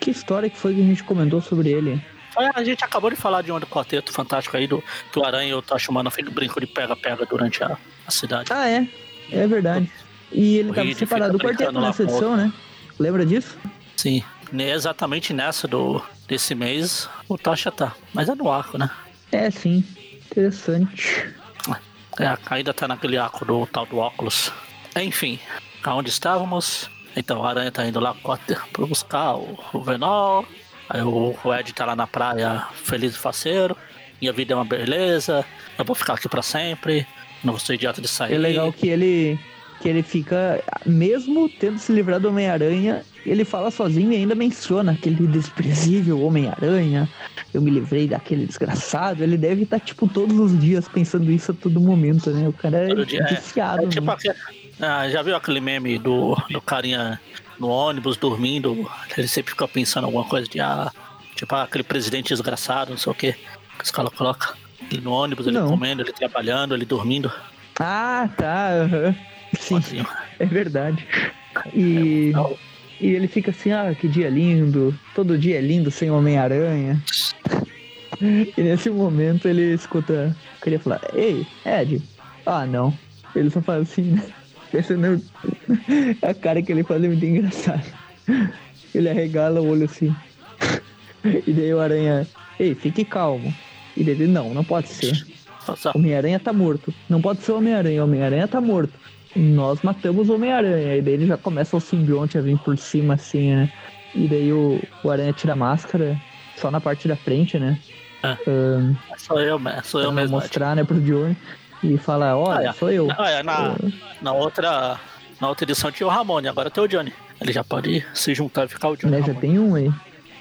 Speaker 4: Que história que foi que a gente comentou sobre ele?
Speaker 2: Foi, A gente acabou de falar de um do quarteto fantástico aí, do, do Aranha e o Tocha Humano fez brinco de pega-pega durante a, a cidade.
Speaker 4: Ah, é. É verdade. E ele
Speaker 2: O
Speaker 4: tava
Speaker 2: Reed
Speaker 4: separado do quarteto nessa edição, né? Lembra disso?
Speaker 2: Sim. Exatamente nessa do, desse mês, o Tocha tá. Mas é no arco, né?
Speaker 4: É, sim. Interessante.
Speaker 2: É, ainda tá naquele arco do tal do óculos. Enfim, aonde estávamos? Então, a Aranha tá indo lá (laughs) pra buscar o, o Venol. Aí o, o Ed tá lá na praia, feliz e faceiro. Minha vida é uma beleza. Eu vou ficar aqui pra sempre. Não vou ser idiota de sair.
Speaker 4: É legal que ele que ele fica, mesmo tendo se livrado do Homem-Aranha, ele fala sozinho e ainda menciona aquele desprezível Homem-Aranha. Eu me livrei daquele desgraçado. Ele deve estar, tipo, todos os dias pensando isso a todo momento, né? O cara é
Speaker 2: dia, é.
Speaker 4: viciado.
Speaker 2: É tipo
Speaker 4: né?
Speaker 2: aquele- ah, já viu aquele meme do, do carinha no ônibus dormindo? Ele sempre fica pensando alguma coisa de ah, tipo ah, aquele presidente desgraçado, não sei o que. Que os caras colocam. Ele no ônibus, ele
Speaker 4: Não.
Speaker 2: comendo, ele trabalhando, ele dormindo.
Speaker 4: Ah, tá. aham. Sim, é verdade. E, e ele fica assim, ah, que dia lindo. Todo dia é lindo sem Homem-Aranha. E nesse momento ele escuta. Queria falar, ei, Ed. Ah, não. Ele só fala assim, né? Pensando (laughs) a cara que ele faz é muito engraçado. Ele arregala o olho assim. E daí o aranha, ei, fique calmo. E daí ele, não, não pode ser. Homem-Aranha tá morto. Não pode ser Homem-Aranha. Homem-Aranha tá morto. Nós matamos o Homem-Aranha. E daí ele já começa o simbionte a vir por cima, assim, né? E daí o, o Aranha tira a máscara só na parte da frente, né?
Speaker 2: É.
Speaker 4: Ahn,
Speaker 2: sou eu, sou eu mesmo.
Speaker 4: mostrar, né, pro Johnny. E fala, olha,
Speaker 2: Ah, é.
Speaker 4: sou eu.
Speaker 2: Ah, é, na, na, outra, na outra edição tinha o Ramone, agora tem o Johnny. Ele já pode se juntar e ficar o Johnny.
Speaker 4: Né, já tem um aí.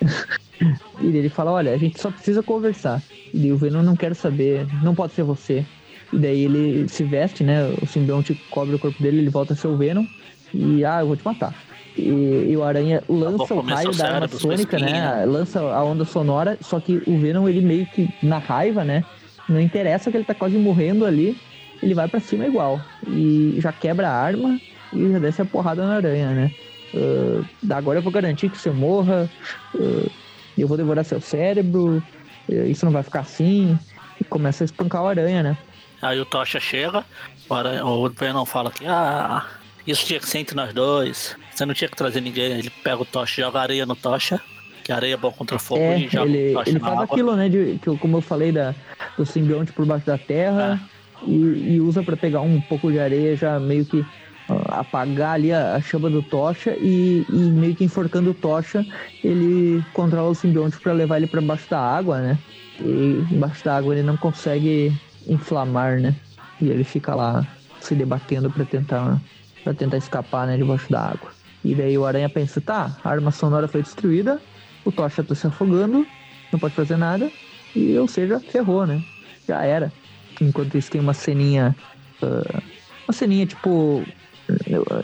Speaker 4: (laughs) e ele fala, olha, a gente só precisa conversar. E o Venom não quer saber, não pode ser você. E daí ele se veste, né? O simbionte cobre o corpo dele, ele volta a ser o Venom. E, ah, eu vou te matar. E, e o Aranha lança o raio da arma sônica, né? Lança a onda sonora, só que o Venom, ele meio que, na raiva, né? Não interessa que ele tá quase morrendo ali, ele vai pra cima igual. E já quebra a arma e já desce a porrada na aranha, né? Ah, agora eu vou garantir que você morra, ah, eu vou devorar seu cérebro, eh, isso não vai ficar assim. E começa a espancar o aranha, né?
Speaker 2: Aí o Tocha chega, o, Aranha- o Venom fala que ah, isso tinha que ser entre nós dois. Você não tinha que trazer ninguém. Ele pega o Tocha, joga areia no Tocha, que areia é bom contra fogo
Speaker 4: É,
Speaker 2: e joga
Speaker 4: ele,
Speaker 2: o Tocha
Speaker 4: ele faz
Speaker 2: água.
Speaker 4: aquilo, né? De, que, como eu falei, da, do simbionte por baixo da terra e, e usa pra pegar um pouco de areia, já meio que ah, apagar ali a, a chama do tocha e, e meio que enforcando o tocha, ele controla o simbionte pra levar ele pra baixo da água, né? E embaixo da água ele não consegue inflamar, né? E ele fica lá se debatendo pra tentar para tentar escapar, né, debaixo da água. E daí o aranha pensa, tá, a arma sonora foi destruída, o Tocha tá se afogando, não pode fazer nada, e ou seja, ferrou, né? Já era. Enquanto isso tem uma ceninha. ah, uma ceninha tipo.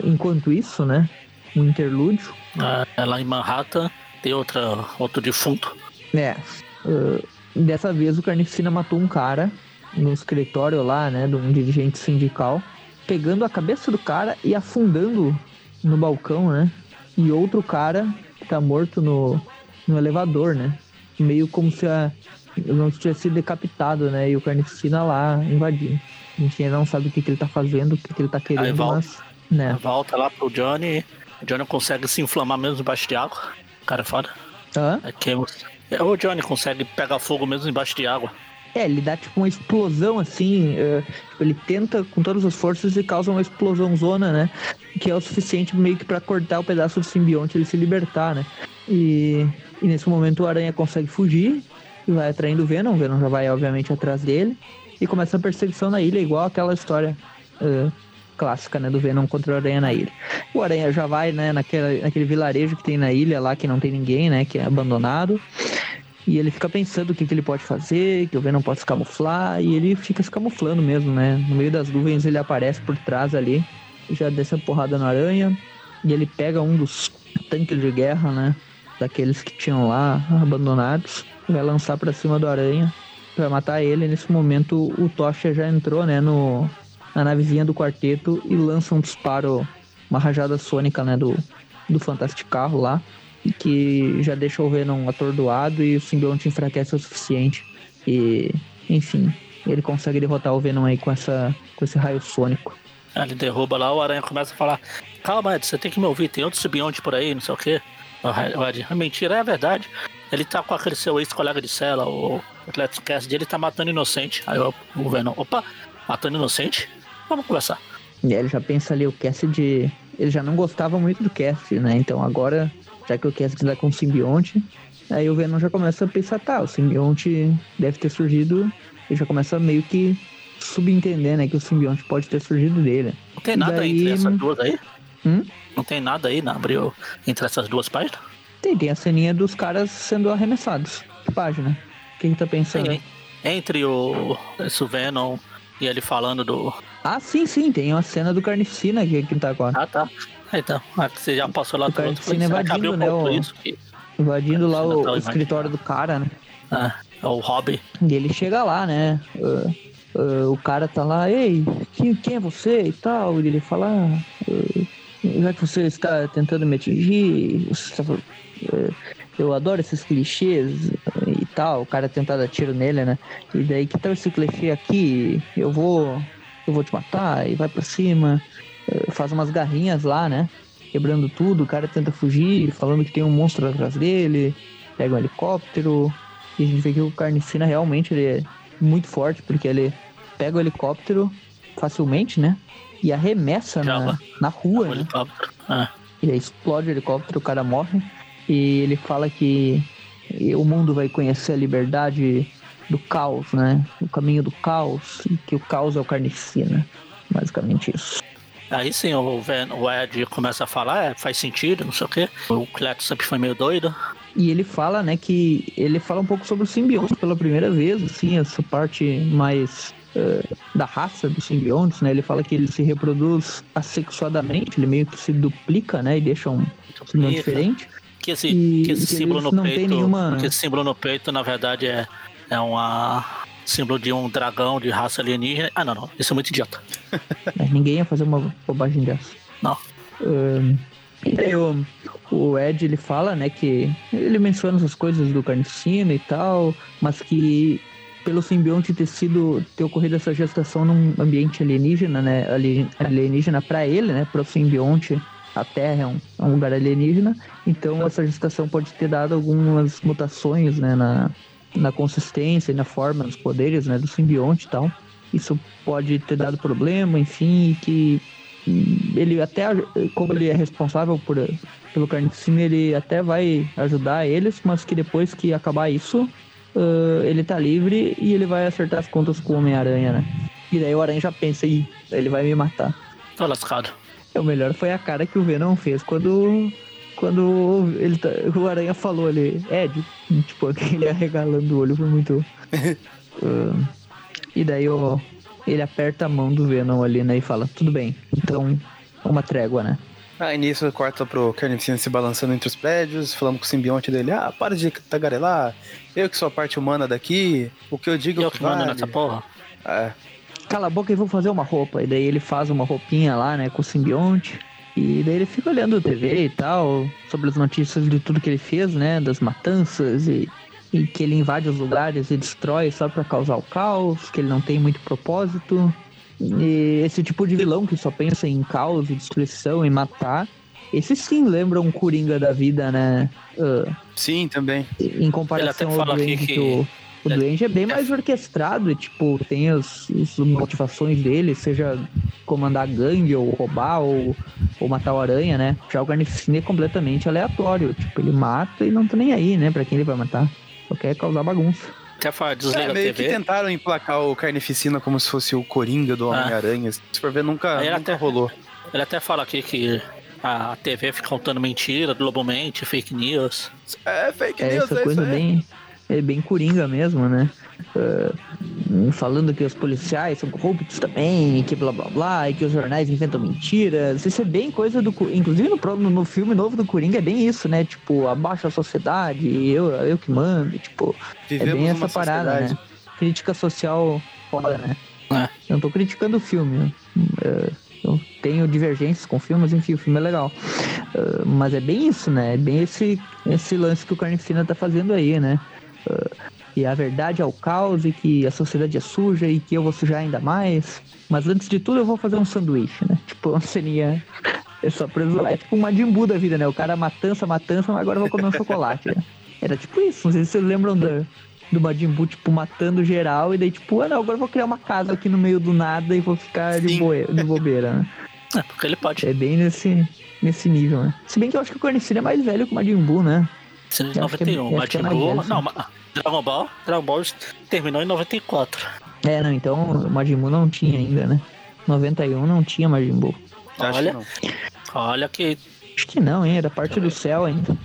Speaker 4: Enquanto isso, né? Um interlúdio.
Speaker 2: Ah, é lá em Manhattan tem outra, outro defunto.
Speaker 4: É. ah, dessa vez o Carnificina matou um cara no escritório lá, né? De um dirigente sindical, pegando a cabeça do cara e afundando no balcão, né? E outro cara que tá morto no, no elevador, né? Meio como se a, não tinha sido decapitado, né? E o Carnificina lá invadindo. A gente ainda não sabe o que, que ele tá fazendo, o que, que ele tá querendo,
Speaker 2: volta.
Speaker 4: mas. Né?
Speaker 2: Volta lá pro Johnny. O Johnny consegue se inflamar mesmo embaixo de água. Cara, é foda.
Speaker 4: Hã?
Speaker 2: É que o Johnny consegue pegar fogo mesmo embaixo de água.
Speaker 4: É, ele dá tipo uma explosão assim. tipo, ele tenta com todas as forças e causa uma explosão zona, né? Que é o suficiente meio que pra cortar o pedaço do simbionte ele se libertar, né? E, e nesse momento o Aranha consegue fugir e vai atraindo o Venom. O Venom já vai, obviamente, atrás dele. E começa a perseguição na ilha, igual aquela história é, clássica, né? Do Venom contra o Aranha na ilha. O Aranha já vai, né, naquele vilarejo que tem na ilha lá, que não tem ninguém, né? Que é abandonado. E ele fica pensando o que, que ele pode fazer, que o Venom pode se camuflar, e ele fica se camuflando mesmo, né? No meio das nuvens ele aparece por trás ali, já desce a porrada no aranha, e ele pega um dos tanques de guerra, né? Daqueles que tinham lá, abandonados, vai lançar pra cima do aranha, vai matar ele. Nesse momento o Tocha já entrou, né, no, na navezinha do quarteto e lança um disparo, uma rajada sônica, né, do, do Fantástico Carro lá que já deixa o Venom atordoado e o simbionte enfraquece o suficiente. E, enfim, ele consegue derrotar o Venom aí com, essa, com esse raio sônico.
Speaker 2: Aí Ele derruba lá, o Aranha começa a falar: Calma, Ed, você tem que me ouvir, tem outro simbionte por aí, não sei o quê. O Ed, "É mentira, é verdade. Ele tá com aquele seu ex-colega de cela, o Atletis Cassidy, ele tá matando inocente. Aí o o Venom, opa, matando inocente? Vamos conversar.
Speaker 4: E aí ele já pensa ali, o Cassidy, ele já não gostava muito do Cassidy, né? Então agora, já que o Cassidy tá com o simbionte, aí o Venom já começa a pensar, tá, o simbionte deve ter surgido, ele já começa meio que subentender, né, que o simbionte pode ter surgido dele.
Speaker 2: Não tem nada
Speaker 4: daí-
Speaker 2: entre essas duas aí?
Speaker 4: Hum?
Speaker 2: Não tem nada aí na abriu entre essas duas páginas?
Speaker 4: Tem, tem a ceninha dos caras sendo arremessados. Que página? O que que tá pensando?
Speaker 2: Tem, entre o esse Venom e ele falando do.
Speaker 4: Ah, sim, sim, tem uma cena do Carnificina que, que tá agora.
Speaker 2: Ah, tá. Então, ah, você já passou lá será que
Speaker 4: invadindo, né,
Speaker 2: ponto
Speaker 4: o-
Speaker 2: isso? Que,
Speaker 4: Invadindo lá o,
Speaker 2: Tá
Speaker 4: o escritório do cara, né?
Speaker 2: ah, é o Hobby.
Speaker 4: E ele chega lá, né? Ah, ah, o cara tá lá, ei, quem, quem é você e tal? E ele fala, ah, ah, já que você está tentando me atingir, você está- ah, eu adoro esses clichês e tal. O cara tenta dar tiro nele, né? E daí, que tal esse clichê aqui? Eu vou, eu vou te matar e vai pra cima. Faz umas garrinhas lá, né? Quebrando tudo, o cara tenta fugir, falando que tem um monstro atrás dele, pega um helicóptero, e a gente vê que o Carnificina realmente ele é muito forte, porque ele pega o helicóptero facilmente, né? E arremessa na, na rua,
Speaker 2: O
Speaker 4: né?
Speaker 2: helicóptero. Ah,
Speaker 4: E aí explode o helicóptero, o cara morre. E ele fala que o mundo vai conhecer a liberdade do caos, né? O caminho do caos. E que o caos é o Carnificina. Basicamente isso.
Speaker 2: Aí sim, o, Ven, o Ed começa a falar, é, faz sentido, não sei o quê. O Cleto sempre foi meio doido.
Speaker 4: E ele fala, né, que ele fala um pouco sobre o simbionte pela primeira vez, assim, essa parte mais eh, da raça dos simbiontes, né? Ele fala que ele se reproduz assexuadamente, ele meio que se duplica, né, e deixa um simbionte diferente.
Speaker 2: Que esse,
Speaker 4: E
Speaker 2: que esse símbolo no peito.
Speaker 4: nenhuma-
Speaker 2: Que esse símbolo no peito, na verdade, é, é uma símbolo de um dragão de raça alienígena. Ah, não, não. Isso é muito idiota.
Speaker 4: né? (laughs) Ninguém ia fazer uma bobagem dessa.
Speaker 2: Não.
Speaker 4: Ahn, e daí o, Ed ele fala, né, que ele menciona essas coisas do carnicina e tal, mas que pelo simbionte ter sido ter ocorrido essa gestação num ambiente alienígena, né, ali- alienígena para ele, né, para o simbionte, a Terra é um, é um lugar alienígena, então essa gestação pode ter dado algumas mutações, né, na, na consistência e na forma, nos poderes, né, do simbionte e tal. Isso pode ter dado problema, enfim, e que ele até, como ele é responsável por, pelo Carnificina, ele até vai ajudar eles, mas que depois que acabar isso, ah, ele tá livre e ele vai acertar as contas com o Homem-Aranha, né? E daí o Aranha já pensa, ih, ele vai me matar.
Speaker 2: Tô lascado.
Speaker 4: É, O melhor foi a cara que o Venom fez quando, quando ele tá- o Aranha falou ali, Ed, tipo, aquele (laughs) arregalando o olho foi muito. (laughs) Ah, e daí o, ele aperta a mão do Venom ali, né? E fala, tudo bem, então uma trégua, né?
Speaker 3: Aí nisso corta pro Carnificina se balançando entre os prédios, falando com o simbionte dele, ah, para de tagarelar, eu que sou a parte humana daqui, o que eu digo é
Speaker 2: Eu
Speaker 3: o que
Speaker 2: que mando
Speaker 3: vale.
Speaker 2: nessa porra.
Speaker 3: É,
Speaker 4: Cala a boca e vou fazer uma roupa. E daí ele faz uma roupinha lá, né, com o simbionte. E daí ele fica olhando a TV e tal, sobre as notícias de tudo que ele fez, né, das matanças e, e que ele invade os lugares e destrói só pra causar o caos, que ele não tem muito propósito. E esse tipo de vilão que só pensa em caos e destruição e matar, esse sim lembra um Coringa da vida, né? Uh,
Speaker 3: Sim, também.
Speaker 4: em comparação ao
Speaker 2: que-
Speaker 4: que o,
Speaker 2: é-
Speaker 4: Duende é bem mais orquestrado, e, tipo, tem as, as motivações dele, seja comandar gangue, ou roubar, ou, ou matar o aranha, né? Já o Carnificina é completamente aleatório, tipo, ele mata e não tá nem aí, né, pra quem ele vai matar. Só quer causar bagunça.
Speaker 2: Até fala, desliga
Speaker 3: É,
Speaker 2: a
Speaker 3: meio que tentaram emplacar o Carnificina como se fosse o Coringa do
Speaker 2: Ah.
Speaker 3: Homem-Aranha. Se for ver, nunca,
Speaker 2: ele
Speaker 3: nunca
Speaker 2: até-
Speaker 3: rolou.
Speaker 2: Ele até fala aqui que a TV fica contando mentira, globalmente, fake news.
Speaker 3: É fake
Speaker 4: É
Speaker 3: news,
Speaker 4: essa
Speaker 3: é isso
Speaker 4: coisa
Speaker 3: aí.
Speaker 4: bem, é bem coringa mesmo, né? Ah, falando que os policiais são corruptos também, e que blá blá blá, e que os jornais inventam mentiras. Isso é bem coisa do. Inclusive no, no filme novo do Coringa é bem isso, né? Tipo, abaixa a sociedade, eu, eu que mando. Tipo, é
Speaker 3: Vivemos
Speaker 4: bem
Speaker 3: numa
Speaker 4: essa parada,
Speaker 3: sociedade.
Speaker 4: né? Crítica social foda, né?
Speaker 2: É.
Speaker 4: Eu não tô criticando o filme. né? É, eu tenho divergências com filmes, enfim, o filme é legal. É, mas é bem isso, né? É bem esse, esse lance que o Carnificina tá fazendo aí, né? E a verdade é o caos, e que a sociedade é suja, e que eu vou sujar ainda mais. Mas antes de tudo, eu vou fazer um sanduíche, né? (laughs) Tipo, uma ceninha. É só pra zoar. É tipo uma Jimbu da vida, né? O cara matança, matança, mas agora eu vou comer um chocolate. né? Era tipo isso. Não sei se vocês lembram da, do Majin Buu, tipo, matando geral, e daí, tipo, ah, não, agora eu vou criar uma casa aqui no meio do nada e vou ficar de, boe- de bobeira, né?
Speaker 2: É, porque ele pode.
Speaker 4: É bem nesse, nesse nível, né? Se bem que eu acho que o Carnificina é mais velho que o Majin Buu, né?
Speaker 2: Sendo de
Speaker 4: Eu acho que é-
Speaker 2: 91.
Speaker 4: eu
Speaker 2: Mas
Speaker 4: acho que velho, sim.
Speaker 2: não, ma- Dragon Ball, Dragon Ball terminou em 94.
Speaker 4: É, não, então o Majin Buu não tinha ainda, né? 91 não tinha Majin Buu.
Speaker 2: Olha.
Speaker 3: que.
Speaker 2: Olha que
Speaker 4: Acho que não, hein? Era parte do céu ainda.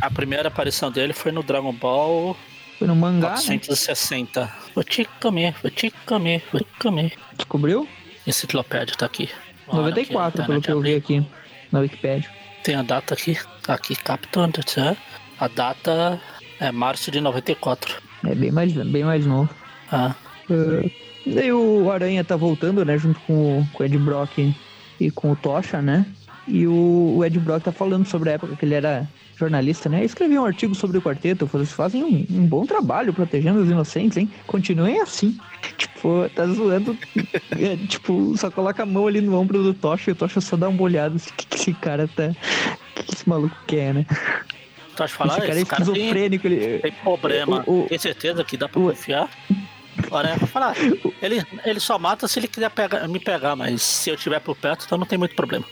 Speaker 2: a primeira aparição dele foi no Dragon Ball
Speaker 4: Foi no mangá, né?
Speaker 2: 460. Vou te comer, vou te comer, vou te comer.
Speaker 4: Descobriu?
Speaker 2: Enciclopédia tá aqui. Olha
Speaker 4: 94,
Speaker 2: aqui,
Speaker 4: pelo que eu vi aqui na Wikipedia.
Speaker 2: Tem a data aqui, tá aqui captando, tá? A data é março de 94.
Speaker 4: É bem mais, bem mais novo.
Speaker 2: Ah,
Speaker 4: Uh, daí o Aranha tá voltando, né? Junto com, o- com o Ed Brock e com o Tocha, né? E o, o Ed Brock tá falando sobre a época que ele era jornalista, né? Escreveu um artigo sobre o quarteto. Vocês fazem um, um bom trabalho protegendo os inocentes, hein? Continuem assim. (laughs) Tipo, tá zoando. é, tipo, só coloca a mão ali no ombro do Tocha e o Tocha só dá uma olhada. assim, O que, que esse cara tá. O que, que esse maluco quer, né?
Speaker 2: Tu acha falar?
Speaker 4: esse cara é
Speaker 2: Esse cara tem,
Speaker 4: esquizofrênico. Ele,
Speaker 2: tem problema.
Speaker 4: O- o-
Speaker 2: Tem certeza que dá pra
Speaker 4: o-
Speaker 2: confiar? Eu vou falar. Ele, ele só mata se ele quiser pegar, me pegar, mas se eu estiver por perto, então não tem muito problema.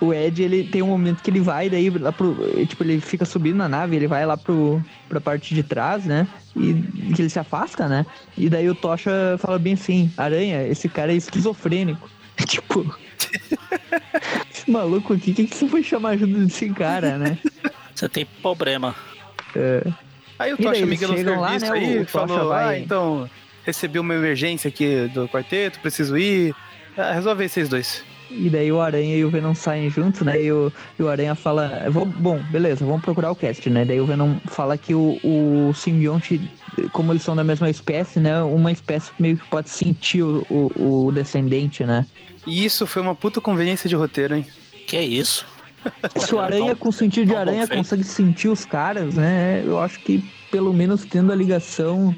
Speaker 4: O Ed, ele tem um momento que ele vai daí lá pro. Tipo, ele fica subindo na nave, ele vai lá pro, pra parte de trás, né? E que ele se afasta, né? E daí o Tocha fala bem assim: Aranha, esse cara é esquizofrênico. (laughs) tipo. esse (laughs) maluco aqui, o que, que você foi chamar ajuda desse cara, né?
Speaker 2: Você tem problema.
Speaker 3: Aí o
Speaker 4: E
Speaker 3: Tocha Miguel no
Speaker 4: chegam lá,
Speaker 3: serviço
Speaker 4: né,
Speaker 3: aí
Speaker 4: o Tocha
Speaker 3: falou,
Speaker 4: vai-
Speaker 3: ah, então, recebi uma emergência aqui do quarteto, preciso ir. Ah, resolve aí vocês dois.
Speaker 4: E daí o Aranha e o Venom saem juntos, né? E o, e o Aranha fala. "Vou- Bom, beleza, vamos procurar o cast, né? Daí o Venom fala que o, o simbionte, como eles são da mesma espécie, né? Uma espécie meio que pode sentir o, o, o descendente, né?
Speaker 3: E isso foi uma puta conveniência de roteiro, hein?
Speaker 2: Que é isso?
Speaker 4: Se o Aranha, com sentido de aranha, consegue sentir os caras, né? Eu acho que pelo menos tendo a ligação.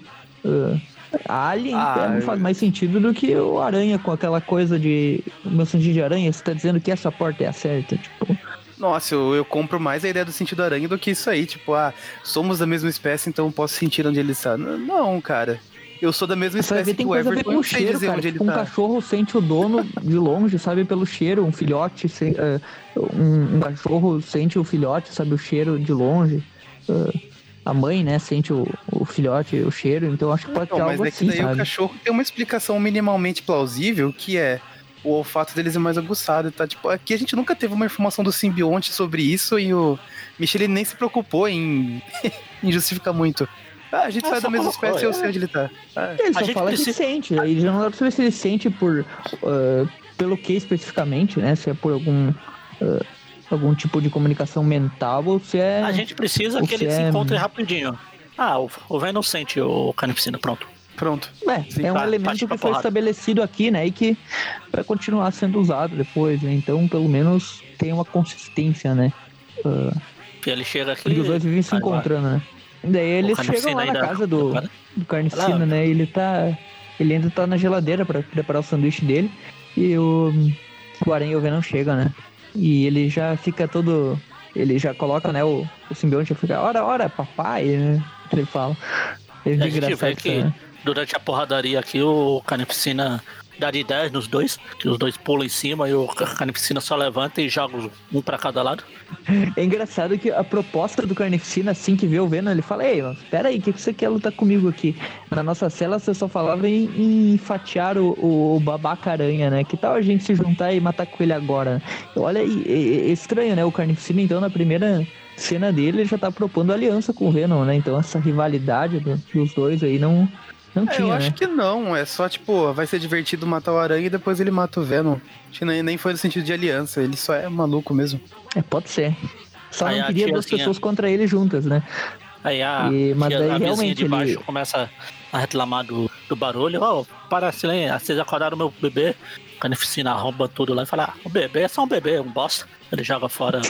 Speaker 4: ah, Alien
Speaker 3: Ah,
Speaker 4: é, faz mais sentido do que o Aranha com aquela coisa de. O meu sentido de aranha, você tá dizendo que essa porta é a certa, tipo.
Speaker 3: Nossa, eu, eu compro mais a ideia do sentido aranha do que isso aí. Tipo, ah, somos da mesma espécie, então posso sentir onde ele está. N- Não, cara. Eu sou da mesma
Speaker 4: Você vai ver,
Speaker 3: espécie
Speaker 4: tem
Speaker 3: que o Everton,
Speaker 4: com o cheiro, cara.
Speaker 3: onde ele
Speaker 4: Tipo, um
Speaker 3: tá.
Speaker 4: cachorro sente o dono de longe, sabe, pelo cheiro. Um filhote, se- eh, um, um cachorro sente o filhote, sabe, o cheiro de longe. Eh, a mãe, né, sente o, o filhote, o cheiro. Então acho que pode
Speaker 3: Não,
Speaker 4: ter
Speaker 3: mas
Speaker 4: algo
Speaker 3: é que
Speaker 4: assim,
Speaker 3: daí o
Speaker 4: sabe?
Speaker 3: cachorro tem uma explicação minimamente plausível, que é o olfato deles é mais aguçado, tá? Tipo, aqui a gente nunca teve uma informação do simbionte sobre isso e o Michel ele nem se preocupou em, (laughs) em justificar muito. Ah, a gente
Speaker 2: Ah,
Speaker 3: sai da mesma espécie e eu sei onde ele tá. Ah,
Speaker 4: Ele
Speaker 2: A
Speaker 4: só
Speaker 2: gente
Speaker 4: fala
Speaker 2: precisa-
Speaker 4: que sente. Aí já não dá pra saber se ele sente por. ah, pelo que especificamente, né? Se é por algum. ah, algum tipo de comunicação mental ou se é.
Speaker 2: A gente precisa que ele se
Speaker 4: é-
Speaker 2: encontre rapidinho. Ah, o, o Venom sente o Carnificina, pronto.
Speaker 3: pronto.
Speaker 4: É,
Speaker 3: Sim,
Speaker 4: é um
Speaker 2: tá,
Speaker 4: elemento que foi
Speaker 2: porrada.
Speaker 4: estabelecido aqui, né? E que vai continuar sendo usado depois, né? Então, pelo menos tem uma consistência, né?
Speaker 2: E ele chega aqui.
Speaker 4: porque os dois vivem se encontrando, né? Daí eles chegam lá na casa do, do né? Ele tá. Ele ainda tá na geladeira pra preparar o sanduíche dele. E o, o Aranha e o Venom chegam, né? E ele já fica todo. Ele já coloca, né? O, o simbionte fica, ora, ora, papai, né? Ele fala. Ele
Speaker 2: A gente vê que
Speaker 4: né?
Speaker 2: durante a porradaria aqui o Carnificina dá de 10 nos dois, que os dois pulam em cima e o Carnificina só levanta e joga um pra cada lado. (laughs)
Speaker 4: É engraçado que a proposta do Carnificina, assim que vê o Venom, ele fala, ei, mas pera aí, o que, que você quer lutar comigo aqui? Na nossa cela você só falava em, em fatiar o, o, o babaca aranha, né? Que tal a gente se juntar e matar com ele agora? Olha, e- e- é estranho, né? O Carnificina, então, na primeira cena dele, ele já tá propondo aliança com o Venom, né? Então essa rivalidade do- dos dois aí não, não
Speaker 3: É,
Speaker 4: tinha,
Speaker 3: eu
Speaker 4: né?
Speaker 3: acho que não, é só tipo, vai ser divertido matar o Aranha e depois ele mata o Venom. Acho que nem, nem foi no sentido de aliança, ele só é maluco mesmo.
Speaker 4: É, pode ser. Só
Speaker 2: Aí
Speaker 4: não
Speaker 2: a
Speaker 4: queria duas pessoas contra ele juntas, né?
Speaker 2: Aí a,
Speaker 4: E- mas
Speaker 2: tia-
Speaker 4: daí
Speaker 2: a
Speaker 4: realmente
Speaker 2: de baixo
Speaker 4: ele-
Speaker 2: começa a reclamar do, do barulho. Ó, para silêncio, vocês acordaram meu bebê. Carnificina arromba tudo lá e fala: ah, o bebê é só um bebê, um bosta. Ele joga fora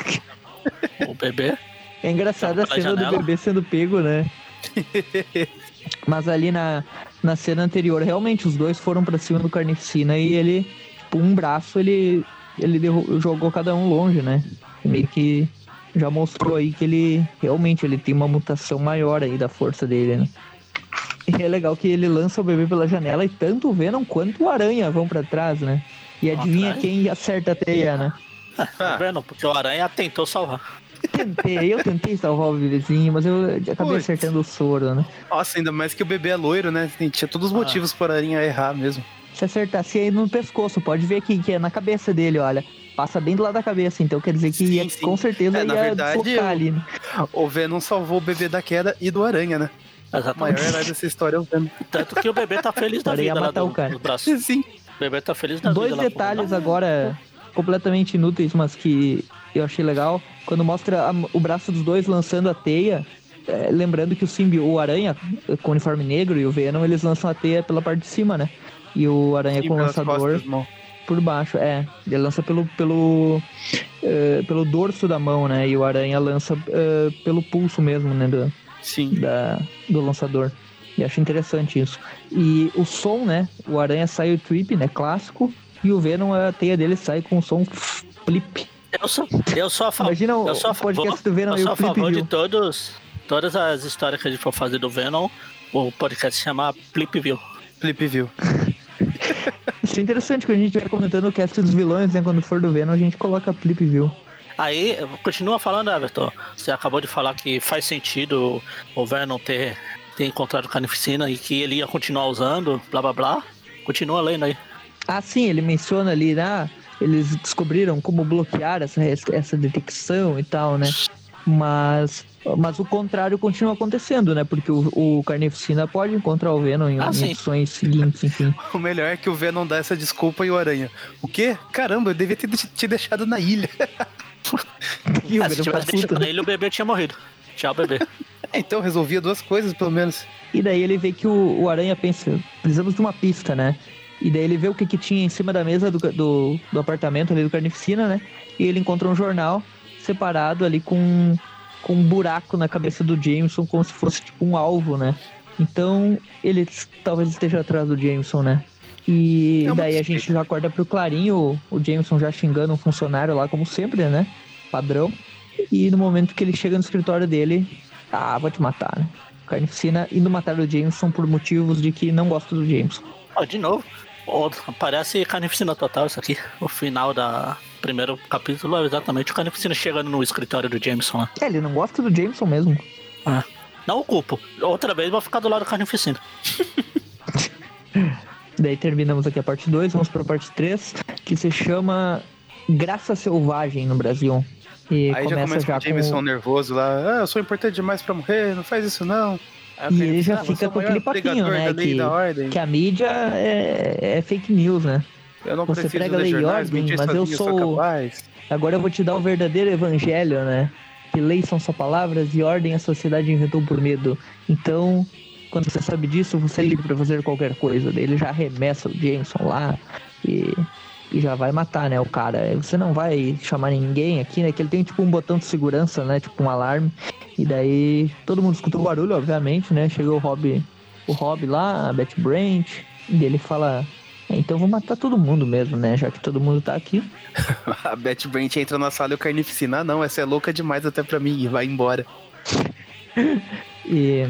Speaker 2: (laughs) o bebê.
Speaker 4: É engraçado a cena do bebê sendo pego, né? (laughs) Mas ali na, na cena anterior, realmente, os dois foram pra cima do Carnificina e ele, tipo, um braço, ele, ele derru- jogou cada um longe, né? Meio que já mostrou aí que ele, realmente, ele tem uma mutação maior aí da força dele, né? E é legal que ele lança o bebê pela janela e tanto o Venom quanto o Aranha vão pra trás, né? E adivinha quem acerta a teia, né? (laughs)
Speaker 2: Vendo? Porque o Aranha tentou salvar.
Speaker 4: Tentei, eu tentei salvar o bebezinho, mas eu acabei
Speaker 3: Putz.
Speaker 4: acertando o soro, né?
Speaker 3: Nossa, ainda mais que o bebê é loiro, né? Tem- Tinha todos os
Speaker 2: Ah.
Speaker 3: motivos para a Aranha errar mesmo.
Speaker 4: Se acertasse aí no pescoço, pode ver aqui que é na cabeça dele, olha. Passa bem do lado da cabeça, então quer dizer que
Speaker 3: Sim,
Speaker 4: ia,
Speaker 3: sim.
Speaker 4: com certeza
Speaker 3: É, na
Speaker 4: ia
Speaker 3: verdade,
Speaker 4: deslocar
Speaker 3: eu-
Speaker 4: ali. né?
Speaker 3: O Venom salvou o bebê da queda e do Aranha, né? O maior
Speaker 2: Exatamente.
Speaker 3: herói dessa história é o Venom.
Speaker 2: Tanto que o bebê tá feliz (laughs) da vida lá do,
Speaker 4: o cara.
Speaker 3: Sim.
Speaker 2: O bebê tá feliz da
Speaker 4: Dois
Speaker 2: vida lá
Speaker 4: detalhes agora completamente inúteis, mas que eu achei legal. Quando mostra a- o braço dos dois lançando a teia, é, lembrando que o Simbio, o Aranha com o uniforme negro e o Venom, eles lançam a teia pela parte de cima, né? E o Aranha
Speaker 3: E
Speaker 4: com o lançador
Speaker 3: costas,
Speaker 4: por baixo, é. Ele lança pelo, pelo, eh, pelo dorso da mão, né? E o Aranha lança eh, pelo pulso mesmo, né? Do,
Speaker 3: Sim.
Speaker 4: da, do lançador. E acho interessante isso. E o som, né? O Aranha sai o trip, né? Clássico. E o Venom, a teia dele sai com o som flip.
Speaker 2: Eu sou, eu sou a favor.
Speaker 4: Imagina o,
Speaker 2: eu sou a
Speaker 4: o podcast
Speaker 2: favor,
Speaker 4: do Venom
Speaker 2: eu sou a favor de todos, todas as histórias que a gente for fazer do Venom. O podcast se chama Flip View.
Speaker 3: Flip View. (laughs)
Speaker 4: Isso é interessante quando a gente vai comentando o cast dos vilões, né? Quando for do Venom, a gente coloca Flip View.
Speaker 2: Aí, continua falando, Everton. Você acabou de falar que faz sentido o Venom ter, ter encontrado Carnificina e que ele ia continuar usando, blá blá blá. Continua lendo aí.
Speaker 4: Ah, sim, ele menciona ali, né? Eles descobriram como bloquear essa, essa detecção e tal, né? Mas, mas o contrário continua acontecendo, né? Porque o, o Carnificina pode encontrar o Venom em,
Speaker 2: Ah,
Speaker 4: em
Speaker 2: sim.
Speaker 4: edições seguintes, enfim.
Speaker 3: O melhor é que o Venom dá essa desculpa e o Aranha. O quê? Caramba, eu devia ter te- te deixado na ilha. (laughs)
Speaker 4: E o
Speaker 2: Ah, se
Speaker 4: Venom
Speaker 2: tivesse deixado
Speaker 4: né?
Speaker 2: ele, o bebê tinha morrido. Tchau, bebê. (laughs)
Speaker 3: É, então resolvia duas coisas, pelo menos.
Speaker 4: E daí ele vê que o, o Aranha pensa, precisamos de uma pista, né? E daí ele vê o que, que tinha em cima da mesa do, do, do apartamento ali do Carnificina, né? E ele encontra um jornal separado ali com, com um buraco na cabeça do Jameson, como se fosse tipo um alvo, né? Então ele talvez esteja atrás do Jameson, né? E
Speaker 3: É
Speaker 4: daí a gente já acorda pro Clarinho, o, Jameson já xingando um funcionário lá, como sempre, né? Padrão. E no momento que ele chega no escritório dele, ah, vou te matar, né? Carnificina indo matar o Jameson por motivos de que não gosta do Jameson.
Speaker 2: Ó, de novo. Parece Carnificina Total isso aqui. O final da primeiro capítulo é exatamente o Carnificina chegando no escritório do Jameson lá.
Speaker 4: É, ele não gosta do Jameson mesmo.
Speaker 2: Ah, não o culpo. Outra vez vou ficar do lado do Carnificina. (laughs)
Speaker 4: Daí terminamos aqui a parte 2, vamos pra parte 3, que se chama Graça Selvagem no Brasil. E
Speaker 3: Aí já
Speaker 4: começa
Speaker 3: começa
Speaker 4: já
Speaker 3: com o Jameson
Speaker 4: com...
Speaker 3: nervoso lá. Ah, eu sou importante demais pra morrer, não faz isso não. O
Speaker 4: E ele já
Speaker 3: "Ah,
Speaker 4: fica
Speaker 3: é
Speaker 4: com aquele papinho, né? Que, que a mídia é, é fake news, né?
Speaker 3: Eu não
Speaker 4: você prega lei e ordem, mas eu sou-. Agora eu vou te dar o verdadeiro evangelho, né? Que leis são só palavras e ordem a sociedade inventou por medo. Então, quando você sabe disso, você é livre pra fazer qualquer coisa. Ele já arremessa o Jameson lá e e já vai matar, né, o cara. Você não vai chamar ninguém aqui, né? Que ele tem tipo um botão de segurança, né? Tipo um alarme. E daí todo mundo escuta o barulho, obviamente, né? Chegou o Rob, o Rob lá, a Betty Brant, e ele fala. "É, Então vou matar todo mundo mesmo, né? Já que todo mundo tá aqui. (laughs)
Speaker 3: A Betty Brant entra na sala e o Carnificina, ah, não, essa é louca demais até pra mim, e vai embora. (laughs)
Speaker 4: E.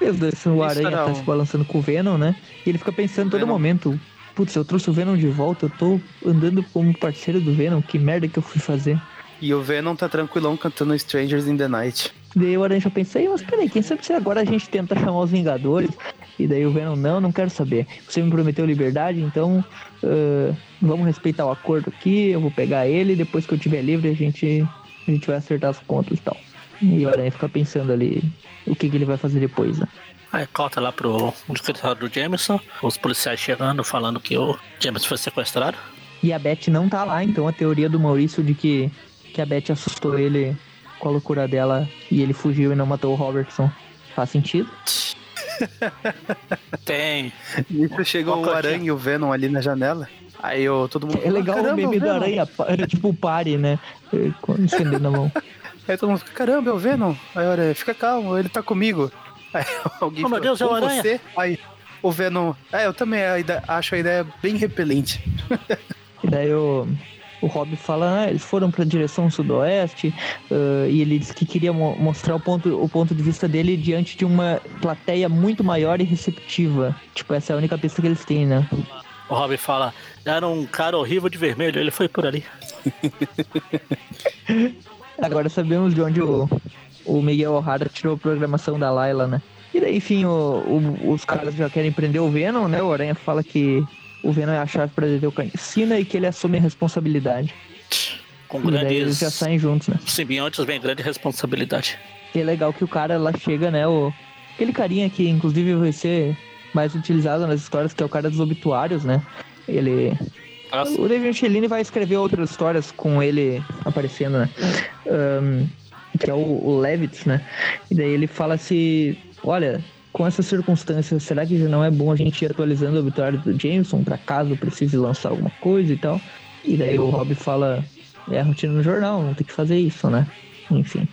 Speaker 4: Meu Deus, o Aranha tá se balançando com o Venom, né? E ele fica pensando todo
Speaker 3: Venom.
Speaker 4: momento. Putz, eu trouxe o Venom de volta, eu tô andando como parceiro do Venom, que merda que eu fui fazer.
Speaker 3: E o Venom tá tranquilão cantando Strangers in the Night.
Speaker 4: Daí o Aranha já pensei, mas peraí, quem sabe se agora a gente tenta chamar os Vingadores? E daí o Venom, não, não quero saber. Você me prometeu liberdade, então ah, vamos respeitar o acordo aqui, eu vou pegar ele, depois que eu estiver livre a gente, a gente vai acertar as contas e tal. E o Aranha fica pensando ali o que, que ele vai fazer depois, né?
Speaker 2: Aí corta lá pro escritório do Jameson, os policiais chegando, falando que o Jameson foi sequestrado.
Speaker 4: E a Beth não tá lá, então a teoria do Maurício de que, que a Beth assustou ele com a loucura dela e ele fugiu e não matou o Robertson faz sentido. (laughs)
Speaker 2: Tem.
Speaker 3: Isso chegou o. Aranha e o Venom ali na janela. Aí eu, todo mundo
Speaker 4: É legal
Speaker 3: "Caramba,
Speaker 4: o meme do
Speaker 3: Venom."
Speaker 4: Aranha, era tipo o pare, né? Com estendendo a mão. (laughs)
Speaker 3: Aí todo mundo fica, caramba, é o Venom. Aí o Aranha, fica calmo, ele tá comigo. Aí (laughs) alguém
Speaker 2: Oh, meu Deus, é o
Speaker 3: "Com
Speaker 2: Aranha."
Speaker 3: Você? Aí o Venom, é, eu também a acho a ideia bem repelente.
Speaker 4: E daí o, o Rob fala, ah, eles foram pra direção sudoeste, ah, e ele disse que queria mo- mostrar o ponto, o ponto de vista dele diante de uma plateia muito maior e receptiva. Tipo, essa é a única pista que eles têm, né?
Speaker 2: O Rob fala, era um cara horrível de vermelho, ele foi por ali. (laughs)
Speaker 4: Agora sabemos de onde o, o Miguel O'Hara tirou a programação da Layla, né? E daí, enfim, o- o- os caras já querem prender o Venom, né? O Aranha fala que o Venom é a chave pra deter o Carnificina e que ele assume a responsabilidade.
Speaker 2: Com
Speaker 4: E daí eles
Speaker 2: grandes
Speaker 4: já saem juntos, né?
Speaker 2: simbiontes vem grande responsabilidade.
Speaker 4: E é legal que o cara lá chega, né? O, aquele carinha que inclusive vai ser mais utilizado nas histórias, que é o cara dos obituários, né? Ele.
Speaker 2: Nossa,
Speaker 4: O David Michelini vai escrever outras histórias com ele aparecendo, né? Ahn, que é o, o Levitz, né? E daí ele fala se. Olha, com essas circunstâncias, será que já não é bom a gente ir atualizando o obituário do Jameson pra caso precise lançar alguma coisa e tal? E daí o Rob fala, é a rotina no jornal, não tem que fazer isso, né? Enfim.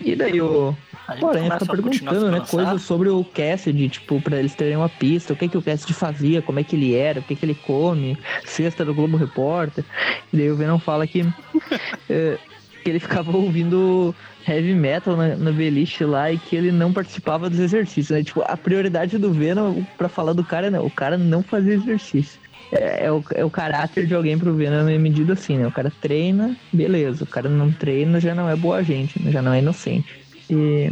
Speaker 4: E daí o, fica
Speaker 2: a continuar
Speaker 4: perguntando, né, coisas sobre o Cassidy, tipo, pra eles terem uma pista, o que que o Cassidy fazia, como é que ele era, o que que ele come, cesta do Globo Repórter. E daí o Venom fala que, (laughs) eh, que ele ficava ouvindo heavy metal na, na beliche lá e que ele não participava dos exercícios, né? Tipo, a prioridade do Venom pra falar do cara, não, o cara não fazia exercício. É, é o, é o caráter de alguém pro Venom é medido assim, né? O cara treina, beleza. O cara não treina, já não é boa gente, né? já não é inocente. E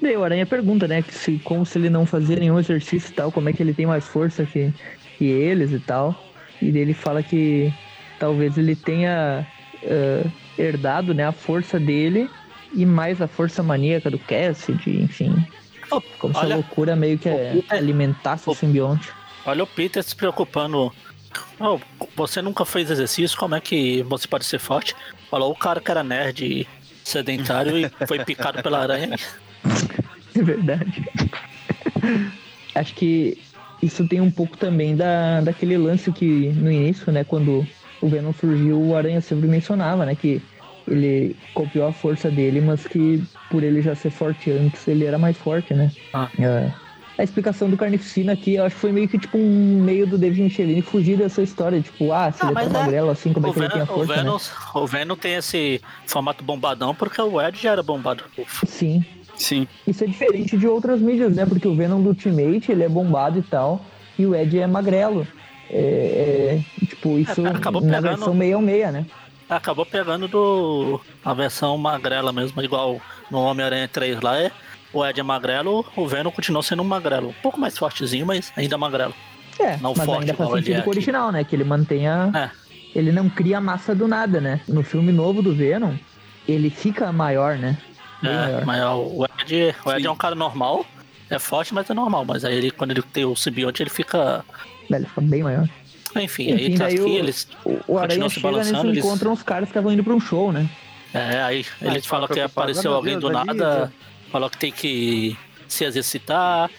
Speaker 4: daí o Aranha pergunta, né? Que se, como se ele não fazia nenhum exercício e tal, como é que ele tem mais força que, que eles e tal. E daí ele fala que talvez ele tenha eh, herdado né, a força dele e mais a força maníaca do Cassidy, enfim.
Speaker 2: Oh,
Speaker 4: Como se a
Speaker 2: olha,
Speaker 4: loucura meio que é, alimentasse o simbionte.
Speaker 2: olha o Peter se preocupando. Oh, você nunca fez exercício, como é que você pode ser forte? Falou o cara que era nerd sedentário e (laughs) foi picado pela aranha.
Speaker 4: É verdade. Acho que isso tem um pouco também da, daquele lance que no início, né, quando o Venom surgiu, o Aranha sempre mencionava, né, que ele copiou a força dele, mas que por ele já ser forte antes, ele era mais forte, né?
Speaker 2: Ah.
Speaker 4: É. A explicação do Carnificina aqui, eu acho que foi meio que tipo um meio do David Michelini fugir dessa história, tipo, ah, se
Speaker 2: Ah,
Speaker 4: ele é tão
Speaker 2: é.
Speaker 4: magrelo assim, como é
Speaker 2: O
Speaker 4: que ele tem a
Speaker 2: Venom, o,
Speaker 4: força, né?
Speaker 2: Venom, o Venom tem esse formato bombadão porque o Ed já era bombado.
Speaker 4: Sim,
Speaker 3: Sim.
Speaker 4: Isso é diferente de outras mídias, né? Porque o Venom do Ultimate, ele é bombado e tal, e o Ed é magrelo. É, é, tipo, isso
Speaker 2: É, acabou
Speaker 4: na
Speaker 2: pegando-
Speaker 4: versão 616, né?
Speaker 2: Acabou pegando do a versão magrela mesmo, igual no Homem-Aranha 3 lá. É, o Ed é magrelo, o Venom continuou sendo um magrelo. Um pouco mais fortezinho, mas ainda magrelo.
Speaker 4: É,
Speaker 2: Não
Speaker 4: mas
Speaker 2: forte
Speaker 4: ainda faz sentido
Speaker 2: é
Speaker 4: com o original, né? Que ele mantenha...
Speaker 2: É.
Speaker 4: Ele não cria massa do nada, né? No filme novo do Venom, ele fica maior, né? Bem
Speaker 2: É,
Speaker 4: maior.
Speaker 2: mas o Ed, o Ed
Speaker 3: Sim.
Speaker 2: é um cara normal, é forte, mas é normal. Mas aí ele, quando ele tem o simbionte, ele fica.
Speaker 4: Ele fica bem maior.
Speaker 2: Enfim, aí
Speaker 4: Enfim,
Speaker 2: tá
Speaker 4: daí
Speaker 2: aqui,
Speaker 4: o,
Speaker 2: eles.
Speaker 4: o, o Aranha chega
Speaker 2: balançando, eles-
Speaker 4: encontram uns caras que estavam indo pra um show, né?
Speaker 2: É, aí
Speaker 3: Aí
Speaker 2: eles falam
Speaker 3: fica
Speaker 2: que apareceu
Speaker 3: "Ah,
Speaker 2: alguém do nada,
Speaker 3: David."
Speaker 2: falou que tem que se exercitar,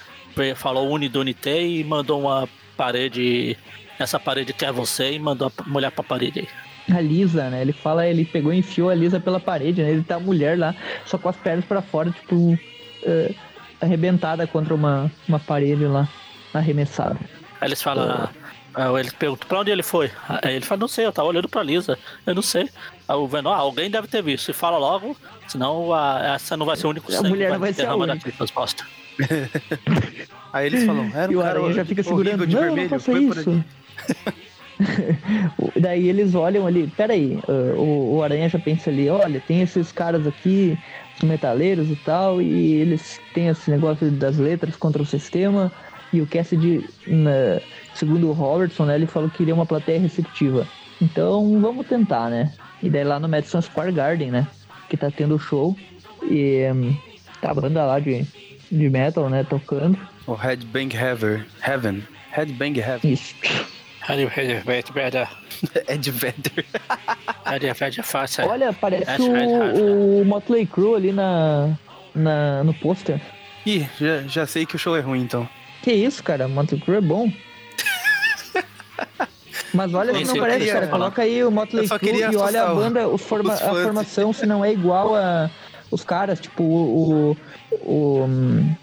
Speaker 2: falou Unidunité e mandou uma parede essa parede quer você e mandou a mulher pra parede aí.
Speaker 4: A Lisa, né? Ele fala, ele pegou e enfiou a Lisa pela parede, né? Ele tá a mulher lá, só com as pernas pra fora, tipo, uh, arrebentada contra uma, uma parede lá, arremessada.
Speaker 2: Aí eles falam. ah, Ele pergunta pra onde ele foi. Aí ele fala, não sei, eu tava olhando pra Lisa. Eu não sei. Aí o Venom, ah, alguém deve ter visto. E fala logo, senão a, essa não vai ser o único
Speaker 4: A
Speaker 2: sangue
Speaker 4: mulher
Speaker 2: que
Speaker 4: não vai ser a única.
Speaker 2: resposta. (laughs)
Speaker 3: Aí eles falam, era
Speaker 4: E
Speaker 3: um
Speaker 4: o
Speaker 3: cara
Speaker 4: Aranha já fica segurando,
Speaker 3: de
Speaker 4: não,
Speaker 3: vermelho,
Speaker 4: não
Speaker 3: foi por
Speaker 4: isso.
Speaker 3: ali. (laughs)
Speaker 4: O- Daí eles olham ali, peraí, ah, o, o Aranha já pensa ali, olha, tem esses caras aqui, os metaleiros e tal, e eles têm esse negócio das letras contra o sistema, e o Cassidy, na- segundo o Robertson, né, ele falou que queria uma plateia receptiva. Então vamos tentar, né? E daí lá no Madison Square Garden, né, que tá tendo o show, e hum, tá a banda lá de, de metal, né, tocando.
Speaker 3: O Headbang Heaven. Heaven. Headbang Heaven.
Speaker 4: Isso.
Speaker 2: Ed Vedder,
Speaker 3: Ed Vedder.
Speaker 2: Ed Vedder fácil.
Speaker 4: Olha, parece
Speaker 2: é
Speaker 4: o, o Motley Crue ali na, na, no pôster.
Speaker 3: Ih, já, já sei que o show é ruim, então.
Speaker 4: Que isso, cara? Motley Crue é bom. Mas olha se não parece, cara.
Speaker 2: falar.
Speaker 4: Coloca aí o Motley Crue
Speaker 3: queria
Speaker 4: e olha a banda, o forma, a formação, se não é igual a os caras, tipo o. o, o, hum,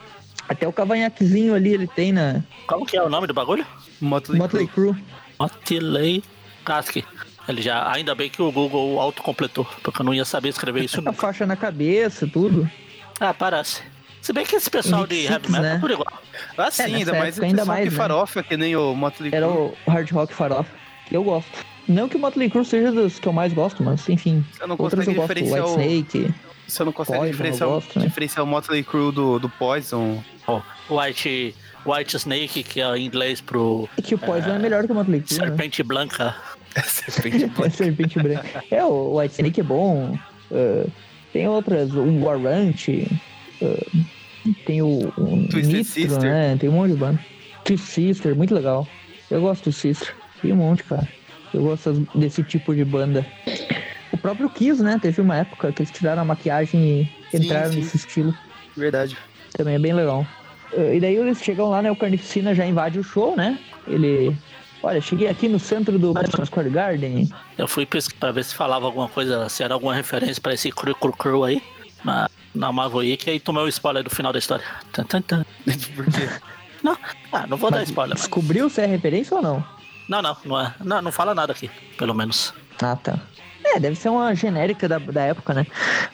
Speaker 4: até o cavanhaquezinho ali ele tem na
Speaker 2: Como que é o nome do bagulho?
Speaker 3: Motley,
Speaker 4: Motley
Speaker 3: Crue.
Speaker 4: Crue.
Speaker 2: Motley Kask. Ele já, ainda bem que o Google autocompletou, porque eu não ia saber escrever isso
Speaker 4: A
Speaker 2: nunca.
Speaker 4: faixa na cabeça, tudo.
Speaker 2: Ah, parece. Se bem que esse pessoal de
Speaker 4: 26,
Speaker 2: heavy metal
Speaker 4: né?
Speaker 2: é tudo igual.
Speaker 3: Ah, sim,
Speaker 4: É,
Speaker 3: ainda mais o
Speaker 4: ainda mais,
Speaker 3: que
Speaker 4: né?
Speaker 3: farofa, que nem o Motley
Speaker 4: Era
Speaker 3: Crue.
Speaker 4: o hard rock farofa. Eu gosto. Não que o Motley Crue seja dos que eu mais gosto, mas enfim.
Speaker 3: Você não
Speaker 4: Outras eu
Speaker 3: consegue
Speaker 4: gosto.
Speaker 3: diferenciar
Speaker 4: White
Speaker 3: o...
Speaker 4: Snake.
Speaker 3: Você não consegue
Speaker 4: Poison,
Speaker 3: diferenciar,
Speaker 4: eu
Speaker 3: o-
Speaker 4: gosto, né?
Speaker 3: diferenciar o Motley Crue do, do Poison.
Speaker 2: Ó, White, White Snake, que é em inglês pro
Speaker 4: É que o Poison é, melhor que o Motley Crue, né?
Speaker 2: Serpente Blanca.
Speaker 3: Serpente (laughs)
Speaker 4: É Serpente (laughs) Branca. É, o White Snake é bom. ah, tem outras, o Warrant. ah, tem o, o
Speaker 3: Twisted
Speaker 4: Nitro,
Speaker 3: Sister.
Speaker 4: né? Tem um monte de banda. Twisted Sister, muito legal. Eu gosto do Sister. Tem um monte, cara. Eu gosto desse tipo de banda. O próprio Kiss, né? Teve uma época que eles tiraram a maquiagem e
Speaker 3: Sim,
Speaker 4: entraram
Speaker 3: sim.
Speaker 4: nesse estilo.
Speaker 3: Verdade.
Speaker 4: Também é bem legal. Eh, E daí eles chegam lá, né? O Carnificina já invade o show, né? Ele. Olha, cheguei aqui no centro do Madison Square Garden.
Speaker 2: Eu fui pesquisar pra ver se falava alguma coisa, se era alguma referência pra esse Cru Cru Cru aí. Na, na Marvel Week, aí tomei o spoiler do final da história. Tan, tan, tan. (laughs)
Speaker 3: Por quê?
Speaker 2: Não, ah, não vou dar spoiler. mas-
Speaker 4: Descobriu se é referência ou não?
Speaker 2: Não, não, não é. Não, não fala nada aqui, pelo menos.
Speaker 4: Ah, tá. É, deve ser uma genérica da, da época, né?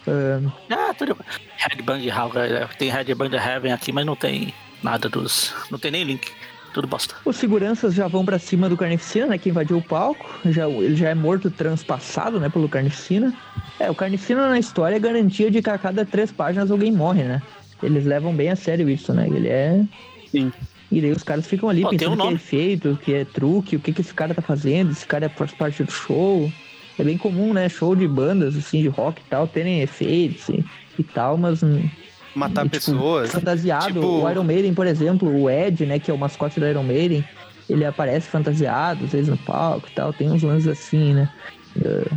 Speaker 4: Ah,
Speaker 2: Ah, tudo igual. Headbang Heaven, tem Headbang Heaven aqui, mas não tem nada dos. Não tem nem link. Tudo bosta.
Speaker 4: os seguranças já vão pra cima do Carnificina, né? Que invadiu o palco. Já, ele já é morto transpassado, né? Pelo Carnificina. É, o Carnificina na história é garantia de que a cada três páginas alguém morre, né? Eles levam bem a sério isso, né? Ele é.
Speaker 3: Sim.
Speaker 4: E daí os caras ficam ali
Speaker 2: Pô,
Speaker 4: pensando
Speaker 2: um
Speaker 4: que é efeito, que é truque, o que, que esse cara tá fazendo, esse cara faz parte do show. É bem comum, né? Show de bandas, assim, de rock e tal, terem efeitos e, e tal, mas.
Speaker 3: Matar
Speaker 4: e, tipo,
Speaker 3: pessoas.
Speaker 4: Fantasiado.
Speaker 3: Tipo-
Speaker 4: O Iron Maiden, por exemplo, o Ed, né, que é o mascote do Iron Maiden, ele aparece fantasiado, às vezes no palco e tal, tem uns lances assim, né?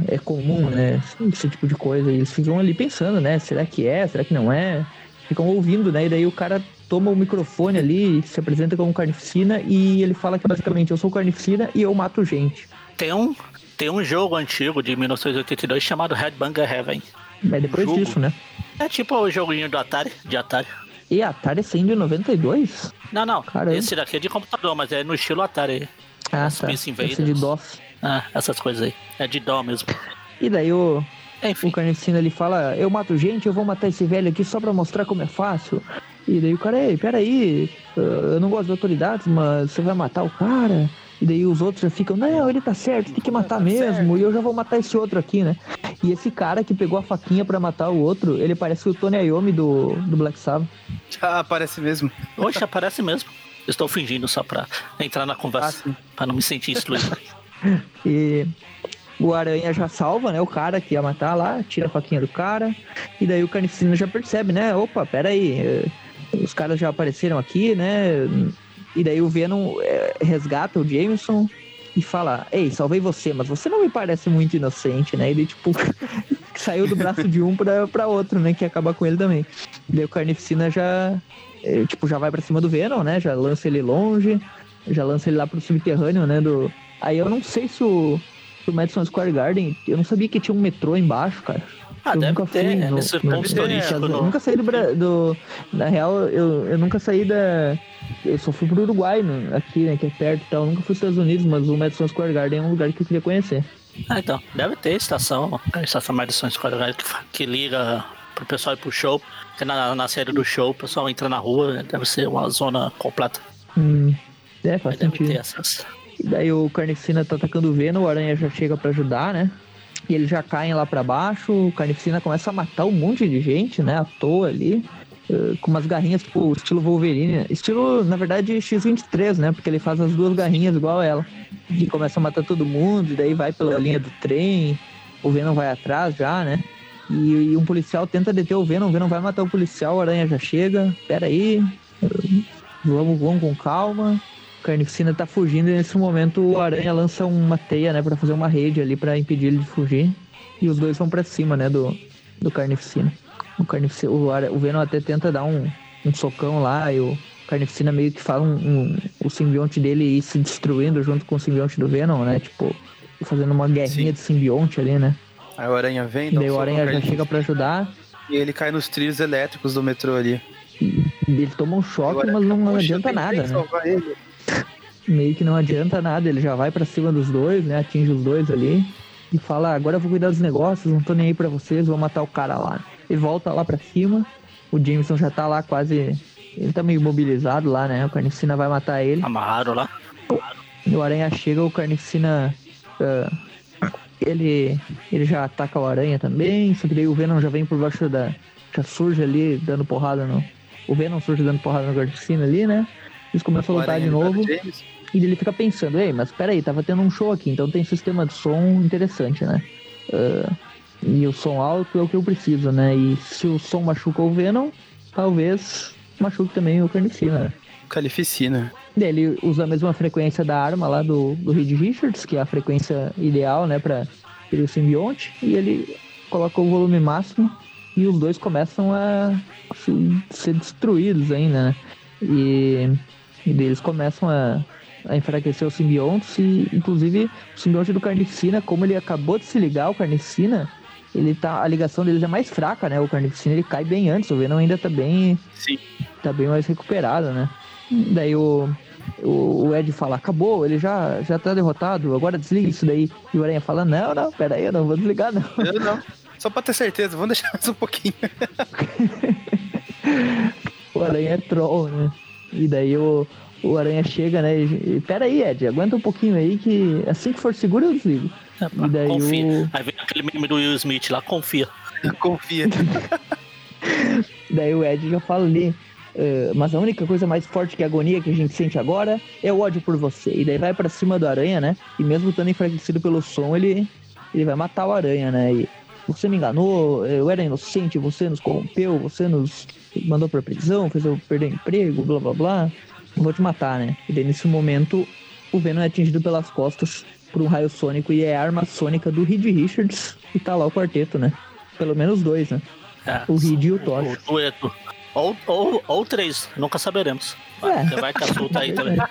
Speaker 4: É é comum, né? Esse tipo de coisa. E eles ficam ali pensando, né? Será que é? Será que não é? Ficam ouvindo, né? E daí o cara toma o microfone ali, se apresenta como carnificina e ele fala que basicamente eu sou carnificina e eu mato gente.
Speaker 2: Tem um, tem um jogo antigo de 1982 chamado Headbanger Heaven.
Speaker 4: Mas depois
Speaker 3: Jogo?
Speaker 4: disso, né?
Speaker 2: É tipo o joguinho do Atari, de Atari.
Speaker 4: E a Atari é 100 de 92?
Speaker 2: Não, não.
Speaker 4: Caramba.
Speaker 2: Esse daqui é de computador, mas é no estilo Atari.
Speaker 4: Ah,
Speaker 2: Space
Speaker 4: tá. Esse
Speaker 2: Invaders.
Speaker 4: de DOS.
Speaker 2: Ah, essas coisas aí. É de dó mesmo.
Speaker 4: E daí o,
Speaker 2: Enfim.
Speaker 4: O Carnificina ele fala, eu mato gente, eu vou matar esse velho aqui só pra mostrar como é fácil. E daí o cara, ei, peraí, eu não gosto de autoridades, mas você vai matar o cara? E daí os outros já ficam, não, ele tá certo, tem que matar mesmo, e eu já vou matar esse outro aqui, né? E esse cara que pegou a faquinha pra matar o outro, ele parece o Tony Iommi do, do Black Sabbath.
Speaker 3: Ah, aparece mesmo.
Speaker 2: Oxe, aparece mesmo. Estou fingindo só pra entrar na
Speaker 3: Ah,
Speaker 2: conversa,
Speaker 3: sim.
Speaker 2: pra não me sentir excluído. (laughs)
Speaker 4: E o Aranha já salva, né? O cara que ia matar lá, tira a faquinha do cara. E daí o Carnificina já percebe, né? Opa, peraí. eh, Os caras já apareceram aqui, né? E daí o Venom eh, resgata o Jameson e fala: Ei, salvei você, mas você não me parece muito inocente, né? Ele, tipo, (laughs) saiu do braço de um pra, pra outro, né? Que acaba com ele também. E daí o Carnificina já, eh, tipo, já vai pra cima do Venom, né? Já lança ele longe. já lança ele lá pro subterrâneo, né? Do... Aí eu não sei se o, se o Madison Square Garden, eu não sabia que tinha um metrô embaixo, cara.
Speaker 2: Ah,
Speaker 4: eu
Speaker 2: deve
Speaker 4: nunca
Speaker 2: ter,
Speaker 4: fui
Speaker 2: é
Speaker 4: no,
Speaker 2: nesse
Speaker 4: no-
Speaker 2: ponto turístico.
Speaker 4: eu
Speaker 2: no-
Speaker 4: nunca saí do, Bra- do. Na real, eu, eu nunca saí da. Eu só fui pro Uruguai, no- aqui, né? Que é perto e tal. Eu nunca fui pros Estados Unidos, mas o Madison Square Garden é um lugar que eu queria conhecer.
Speaker 2: Ah, então, deve ter estação, a estação Madison Square Garden que, que liga pro pessoal ir pro show. Porque na, na série do show, o pessoal entra na rua, né, deve ser uma zona completa.
Speaker 4: Hum. É, faz
Speaker 2: Aí deve
Speaker 4: sentido.
Speaker 2: ter essas.
Speaker 4: E daí o Carnificina tá atacando o Venom, o Aranha já chega pra ajudar, né? E eles já caem lá pra baixo, o Carnificina começa a matar um monte de gente, né? À toa ali. eh, Com umas garrinhas, tipo, estilo Wolverine. Estilo, na verdade, X-23, né? Porque ele faz as duas garrinhas igual ela. E começa a matar todo mundo, e daí vai pela linha do trem. O Venom vai atrás já, né? E, e um policial tenta deter o Venom, o Venom vai matar o policial, o Aranha já chega. Pera aí, vamos, vamos com calma. O Carnificina tá fugindo e nesse momento o Aranha lança uma teia, né, Pra fazer uma rede ali pra impedir ele de fugir. E os dois vão pra cima, né, do, do Carnificina. O, Carnificina, o, o Venom até tenta dar um, um socão lá e o Carnificina meio que faz um, um- o simbionte dele ir se destruindo junto com o simbionte do Venom, né? Tipo, fazendo uma guerrinha
Speaker 3: Sim.
Speaker 4: de simbionte ali, né?
Speaker 3: Aí o Aranha vem,
Speaker 4: E daí o Aranha já chega pra ajudar.
Speaker 3: E ele cai nos trilhos elétricos do metrô ali.
Speaker 4: E ele toma um choque, mas não
Speaker 3: "Poxa, eu
Speaker 4: adianta nada, né?
Speaker 3: ele."
Speaker 4: Meio que não adianta nada, ele já vai pra cima dos dois, né? Atinge os dois ali e fala: agora eu vou cuidar dos negócios, não tô nem aí pra vocês, vou matar o cara lá. E volta lá pra cima, o Jameson já tá lá quase. Ele tá meio imobilizado lá, né? O Carnificina vai matar ele.
Speaker 2: Amarraram lá.
Speaker 4: E o Aranha chega, o Carnificina. ah, ele, ele já ataca o Aranha também, só que daí o Venom já vem por baixo da. Já surge ali dando porrada no. O Venom surge dando porrada no Carnificina ali, né? Eles começam a lutar de novo.
Speaker 3: James.
Speaker 4: E ele fica pensando, ei, mas peraí, tava tendo um show aqui, então tem sistema de som interessante, né? Ah, e o som alto é o que eu preciso, né? E se o som machuca o Venom, talvez machuque também o Carnificina. né?
Speaker 3: Calificina.
Speaker 4: Daí ele usa a mesma frequência da arma lá do, do Reed Richards, que é a frequência ideal, né, pra ferir o simbionte, e ele coloca o volume máximo e os dois começam a se- ser destruídos ainda, né? E, e eles começam a, a enfraquecer os simbiontes e, inclusive, o simbionte do Carnificina, como ele acabou de se ligar ao Carnificina, ele tá, a ligação deles é mais fraca, né? O Carnificina ele cai bem antes, o Venom ainda tá bem
Speaker 3: Sim.
Speaker 4: tá bem mais recuperado, né? Daí o, o, o Ed fala, acabou, ele já, já tá derrotado, agora desliga isso daí. E o Aranha fala, não, não, pera aí, eu não vou desligar não.
Speaker 3: Eu não. Só pra ter certeza, vamos deixar mais um pouquinho. (laughs)
Speaker 4: O Aranha é troll, né? E daí o, o Aranha chega, né? E, e, pera aí, Ed, aguenta um pouquinho aí que assim que for seguro eu desligo.
Speaker 2: É,
Speaker 4: E daí
Speaker 2: confia.
Speaker 4: o-
Speaker 2: Aí vem aquele meme do Will Smith lá, confia.
Speaker 3: Confia. (laughs)
Speaker 4: Daí o Ed já fala ali, "Ah, mas a única coisa mais forte que a agonia que a gente sente agora é o ódio por você. E daí vai pra cima do Aranha, né? E mesmo estando enfraquecido pelo som, ele, ele vai matar o Aranha, né? E você me enganou, eu era inocente, você nos corrompeu, você nos mandou pra prisão, fez eu perder emprego, blá blá blá. Vou te matar, né? E daí nesse momento o Venom é atingido pelas costas por um raio sônico e é a arma sônica do Reed Richards e tá lá o quarteto, né? Pelo menos dois, né?
Speaker 2: É,
Speaker 4: O Reed e o Tocha.
Speaker 2: o dueto. Ou, ou, ou três, nunca saberemos.
Speaker 4: É.
Speaker 2: Vai, vai que a Sul tá aí também. (laughs)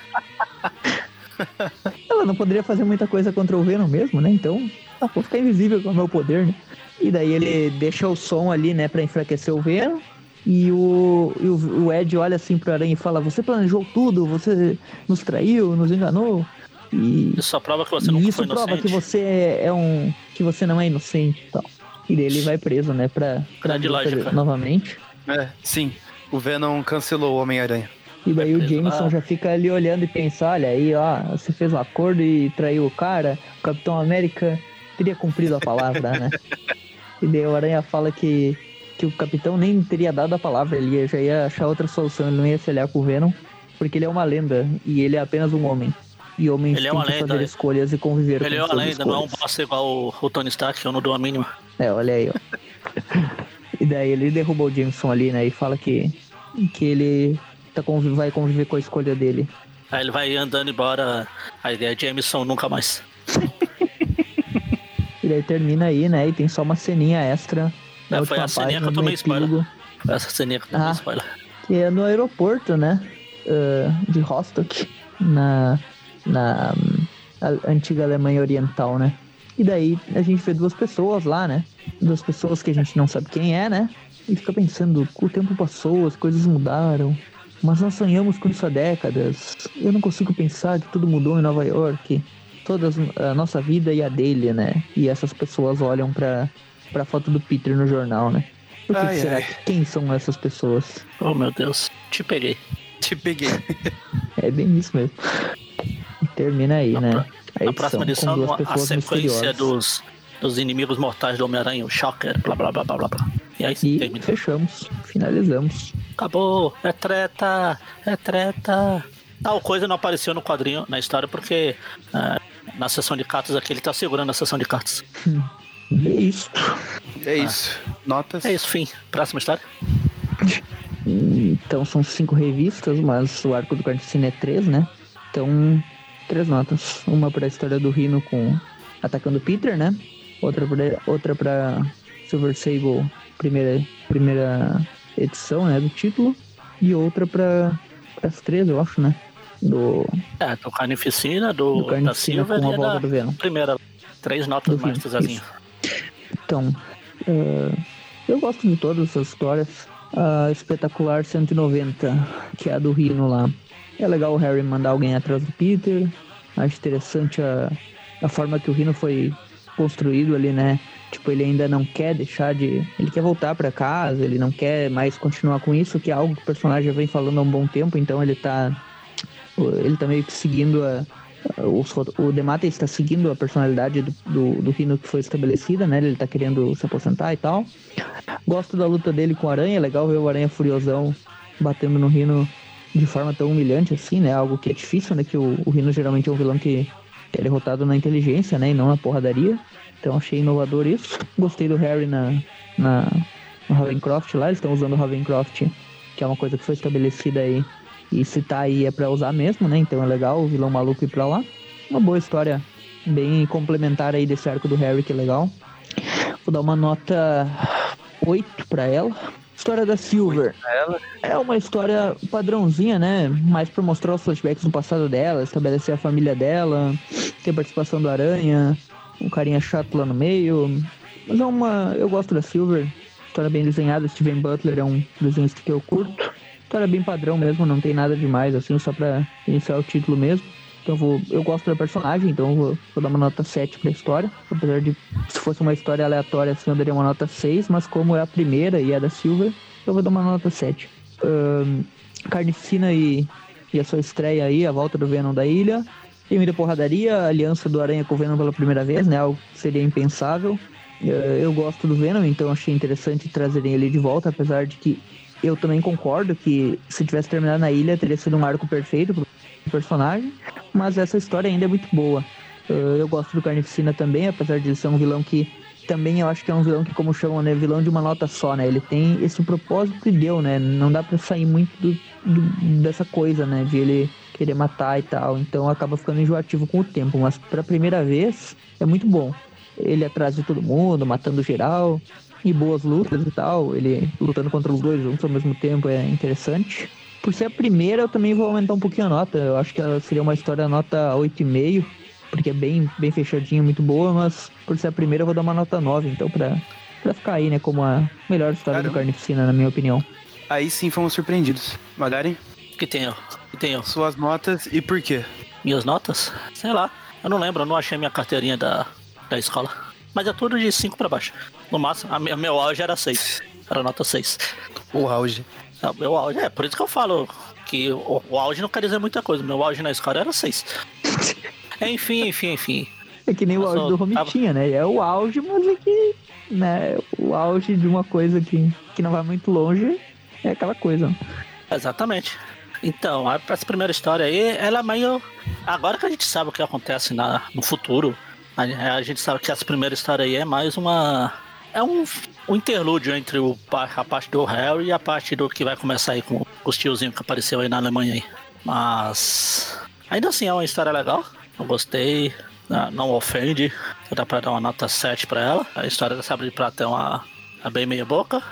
Speaker 4: Ela não poderia fazer muita coisa contra o Venom mesmo, né? Então, ah, vou ficar invisível com o meu poder, né? E daí ele deixa o som ali, né, pra enfraquecer o Venom. E o, e o, o Ed olha assim pro Aranha e fala: Você planejou tudo, você nos traiu, nos enganou. E,
Speaker 2: Isso só prova que você
Speaker 4: e isso
Speaker 2: foi
Speaker 4: prova
Speaker 2: inocente.
Speaker 4: que você é um. que você não é inocente e tal. E daí ele vai preso, né, pra, pra
Speaker 2: Grande
Speaker 4: luta
Speaker 2: lógica.
Speaker 4: novamente.
Speaker 3: É, sim. O Venom cancelou o Homem-Aranha.
Speaker 4: E daí o
Speaker 2: preso
Speaker 4: Jameson
Speaker 2: lá.
Speaker 4: já fica ali olhando e pensa, olha aí, ó, você fez um acordo e traiu o cara, o Capitão América teria cumprido a palavra, né? (laughs) E daí o Aranha fala que, que o Capitão nem teria dado a palavra, ele já ia achar outra solução, ele não ia se aliar com o Venom, porque ele é uma lenda e ele é apenas um homem. E homens
Speaker 2: Ele é
Speaker 4: têm
Speaker 2: uma
Speaker 4: que
Speaker 2: lenda,
Speaker 4: fazer
Speaker 2: é.
Speaker 4: escolhas e conviver
Speaker 2: Ele é
Speaker 4: com
Speaker 2: uma
Speaker 4: suas
Speaker 2: lenda, não é um
Speaker 4: escolhas.
Speaker 2: bosta igual o, o Tony Stark, eu não dou a mínima.
Speaker 4: É, olha aí, ó. (laughs) e daí ele derruba o Jameson ali, né? E fala que, que ele tá vai conviver com a escolha dele.
Speaker 2: Aí ele vai andando embora, a ideia é Jameson nunca mais. (laughs)
Speaker 4: E daí termina aí, né? E tem só uma ceninha extra. Na última
Speaker 2: foi a ceninha que eu tomei spoiler.
Speaker 4: epílogo,
Speaker 2: Essa ceninha que eu dei
Speaker 4: Ah.
Speaker 2: spoiler.
Speaker 4: Que é no aeroporto, né? uh, de Rostock, na, na a antiga Alemanha Oriental, né? E daí a gente vê duas pessoas lá, né? Duas pessoas que a gente não sabe quem é, né? E fica pensando, o tempo passou, as coisas mudaram, mas nós sonhamos com isso há décadas. Eu não consigo pensar que tudo mudou em Nova York. Toda a nossa vida e a dele, né? E essas pessoas olham pra, pra foto do Peter no jornal, né? Por que
Speaker 3: Ai,
Speaker 4: será
Speaker 3: ai.
Speaker 4: que quem são essas pessoas?
Speaker 2: Oh meu Deus, te peguei.
Speaker 3: Te peguei.
Speaker 4: É bem isso mesmo. E termina aí,
Speaker 2: Na
Speaker 4: né?
Speaker 2: pro-
Speaker 4: A
Speaker 2: Na próxima
Speaker 4: com
Speaker 2: edição, a sequência dos, dos inimigos mortais do Homem-Aranha, o Shocker, blá blá blá blá blá blá. E aí
Speaker 4: E
Speaker 2: termina.
Speaker 4: fechamos, finalizamos.
Speaker 2: Acabou, é treta, é treta. Tal coisa não apareceu no quadrinho, na história, porque ah, na sessão de cartas aqui ele tá segurando a sessão de cartas. (laughs)
Speaker 4: É isso.
Speaker 3: É isso. Notas.
Speaker 2: É isso, fim. Próxima história.
Speaker 4: Então são cinco revistas, mas o arco do Carnificina é três, né? Então, três notas. Uma pra história do Rino com atacando Peter, né? Outra pra, outra pra Silver Sable, primeira, primeira edição, né? Do título. E outra pra as três, eu acho, né? Do,
Speaker 2: É, do Carnificina, do,
Speaker 4: do
Speaker 2: da
Speaker 4: Carnificina
Speaker 2: Silver
Speaker 4: com a
Speaker 2: e
Speaker 4: volta
Speaker 2: da
Speaker 4: do Venom.
Speaker 2: primeira. Três notas
Speaker 4: Do
Speaker 2: mais
Speaker 4: Rino,
Speaker 2: Zazinho.
Speaker 4: Então, é, eu gosto de todas essas histórias. A espetacular 190, que é a do Rino lá. É legal o Harry mandar alguém atrás do Peter. Acho interessante a, a forma que o Rino foi construído ali, né? Tipo, ele ainda não quer deixar de. Ele quer voltar pra casa, ele não quer mais continuar com isso, que é algo que o personagem vem falando há um bom tempo, então ele tá. Ele tá meio que seguindo a. rot- O Demata está seguindo a personalidade do, do, do Rino que foi estabelecida, né? Ele tá querendo se aposentar e tal. Gosto da luta dele com o Aranha, é legal ver o Aranha furiosão batendo no Rino de forma tão humilhante assim, né? Algo que é difícil, né? Que o, o Rino geralmente é um vilão que, que é derrotado na inteligência, né? E não na porradaria. Então achei inovador isso. Gostei do Harry na, na no Ravencroft lá, eles estão usando o Ravencroft, que é uma coisa que foi estabelecida aí. E se tá aí é pra usar mesmo, né? Então é legal o vilão maluco ir pra lá. Uma boa história, bem complementar aí desse arco do Harry, que é legal. Vou dar uma nota 8 pra ela. História da Silver. É uma história padrãozinha, né? Mais pra mostrar os flashbacks do passado dela, estabelecer a família dela, ter participação do Aranha, um carinha chato lá no meio. Mas é uma. Eu gosto da Silver. História bem desenhada, Steven Butler é um desenhista que eu curto. História bem padrão mesmo, não tem nada demais, assim, só pra iniciar o título mesmo. Então eu vou. Eu gosto da personagem, então vou, vou dar uma nota 7 pra história. Apesar de se fosse uma história aleatória, assim, eu daria uma nota 6, mas como é a primeira e é da Silver, eu vou dar uma nota 7. Ahn, Carnificina e, e a sua estreia aí, a volta do Venom da ilha. Tem muita porradaria, a aliança do Aranha com o Venom pela primeira vez, né? Algo que seria impensável. Eh, Eu gosto do Venom, então achei interessante trazerem ele de volta, apesar de que eu também concordo que se tivesse terminado na ilha teria sido um arco perfeito pro personagem, mas essa história ainda é muito boa. Eh, Eu gosto do Carnificina também, apesar de ele ser um vilão que também eu acho que é um vilão que, como chamam, né? Vilão de uma nota só, né? Ele tem esse propósito que deu, né? Não dá pra sair muito do, do- dessa coisa, né? De ele querer matar e tal. Então acaba ficando enjoativo com o tempo. Mas pra primeira vez é muito bom. Ele atrás de todo mundo, matando geral. E boas lutas e tal. Ele lutando contra os dois juntos ao mesmo tempo é interessante. Por ser a primeira, eu também vou aumentar um pouquinho a nota. Eu acho que ela seria uma história nota 8,5 porque é bem, bem fechadinha, muito boa, mas por ser a primeira eu vou dar uma nota 9, então pra, pra ficar aí, né, como a melhor história do
Speaker 3: Caramba.
Speaker 4: Carnificina, na minha opinião.
Speaker 3: Aí sim fomos surpreendidos. Magari,
Speaker 2: que tem, ó? Que tem, ó?
Speaker 3: suas notas e por quê?
Speaker 2: Minhas notas? Sei lá. Eu não lembro, eu não achei minha carteirinha da, da escola. Mas é tudo de 5 pra baixo. No máximo, a meu auge era 6. Era nota 6.
Speaker 3: O auge.
Speaker 2: É, meu auge, é por isso que eu falo que o, o auge não quer dizer muita coisa. Meu auge na escola era 6. (laughs) enfim, enfim, enfim.
Speaker 4: É que nem o
Speaker 2: Eu
Speaker 4: auge
Speaker 2: sou-
Speaker 4: do Romitinha, né? É o auge, mas é que, né, o auge de uma coisa que, que não vai muito longe é aquela coisa.
Speaker 2: Exatamente. Então, essa primeira história aí, ela é meio. Agora que a gente sabe o que acontece na, no futuro, a, a gente sabe que essa primeira história aí é mais uma. É um, um interlúdio entre o, a parte do Harry e a parte do que vai começar aí com os tiozinhos que apareceu aí na Alemanha aí. Mas. Ainda assim é uma história legal. Eu gostei. ah, Não ofende. Dá pra dar uma nota 7 pra ela. A história da Sabre de Prata é uma. É bem meia boca.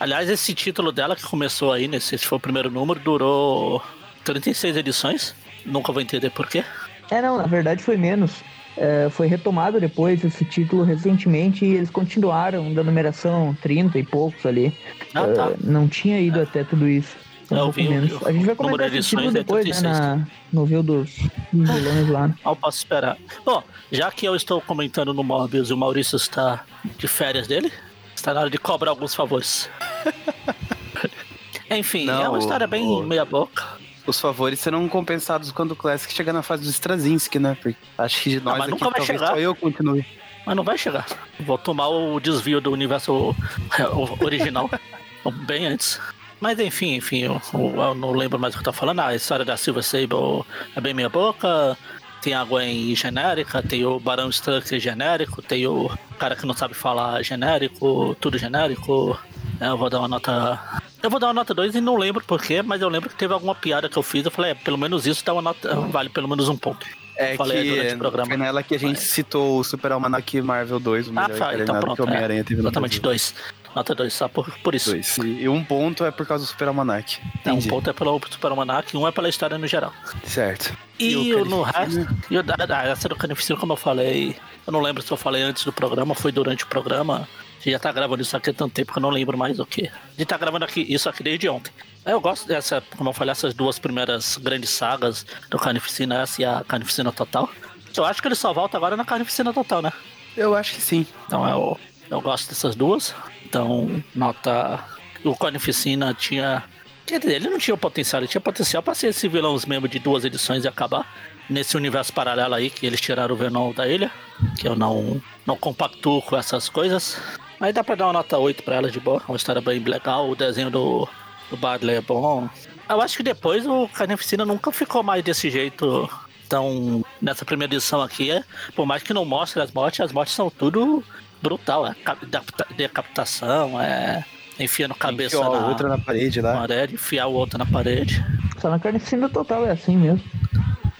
Speaker 2: Aliás, esse título dela que começou aí, nesse esse foi o primeiro número, durou 36 edições. Nunca vou entender por quê.
Speaker 4: É, não, na verdade foi menos. É, foi retomado depois esse título recentemente e eles continuaram da numeração 30 e poucos ali.
Speaker 2: Ah, tá.
Speaker 4: É, não tinha ido até tudo isso. Um
Speaker 2: Eu
Speaker 4: pouco
Speaker 2: vi,
Speaker 4: menos.
Speaker 2: eu-
Speaker 4: A gente vai comentar esse título
Speaker 2: é
Speaker 4: depois, né,
Speaker 2: 36.
Speaker 4: na, no View dos, dos vilões lá. né?
Speaker 2: Mal posso esperar. Bom, já que eu estou comentando no Mobius e o Maurício está de férias dele, está na hora de cobrar alguns favores. (laughs) Enfim,
Speaker 3: Não,
Speaker 2: é uma história bem
Speaker 3: o-
Speaker 2: meia boca.
Speaker 3: Os favores serão compensados quando o Classic chegar na fase do Straczynski, né? Porque acho que de nós
Speaker 2: mas
Speaker 3: aqui
Speaker 2: nunca vai
Speaker 3: talvez
Speaker 2: chegar.
Speaker 3: só eu continue.
Speaker 2: Mas não vai chegar. Vou tomar o desvio do universo (laughs) original (laughs) bem antes. Mas enfim, enfim, eu, eu- não lembro mais o que eu tô falando. A história da Silver Sable é bem meia boca. Tem a Gwen genérica, tem o Barão Strucker genérico, tem o cara que não sabe falar genérico, tudo genérico. É, Eu vou dar uma nota. Eu vou dar uma nota 2 e não lembro porquê, mas eu lembro que teve alguma piada que eu fiz. Eu falei, é, pelo menos isso dá uma nota. Vale pelo menos um ponto.
Speaker 3: É
Speaker 2: Falei durante
Speaker 3: que
Speaker 2: o programa.
Speaker 3: foi nela que a gente citou o Super Almanac Marvel 2, o
Speaker 2: Ah,
Speaker 3: melhor
Speaker 2: tá, então pronto.
Speaker 3: que o Homem-Aranha
Speaker 2: é,
Speaker 3: teve no
Speaker 2: exatamente
Speaker 3: Brasil.
Speaker 2: dois. Nota 2, só por, por isso.
Speaker 3: Dois. E e um ponto é por causa do Super Almanac.
Speaker 2: É, um ponto é pelo Super Almanac e um é pela história no geral.
Speaker 3: Certo.
Speaker 2: E,
Speaker 3: o
Speaker 2: o no resto. E o da, da, essa do Carnificina, como eu falei. Eu não lembro se eu falei antes do programa, foi durante o programa. A gente já tá gravando isso aqui há tanto tempo que eu não lembro mais o que. A gente tá gravando aqui, isso aqui desde ontem. Eu gosto dessa, como eu falei, essas duas primeiras grandes sagas do Carnificina, essa e a Carnificina Total. Eu acho que ele só volta agora na Carnificina Total, né?
Speaker 3: Eu acho que sim.
Speaker 2: Então eu, eu gosto dessas duas. Então, nota. O Carnificina tinha. Quer dizer, ele não tinha potencial, ele tinha potencial pra ser esse vilão mesmo de duas edições e acabar. Nesse universo paralelo aí, que eles tiraram o Venom da ilha. Que eu não, não compactuo com essas coisas. Mas dá pra dar uma nota 8 pra ela de boa. Uma história bem legal. O desenho do, do Badley é bom. Eu acho que depois o Carnificina nunca ficou mais desse jeito. Então, nessa primeira edição aqui, é, por mais que não mostre as mortes, as mortes são tudo brutal. É cap- decapita- decapitação, é enfiando cabeça
Speaker 3: Enfiou a
Speaker 2: na
Speaker 3: outra na parede lá.
Speaker 2: parede, enfiar o outro na parede.
Speaker 4: Só na carnificina total é assim mesmo.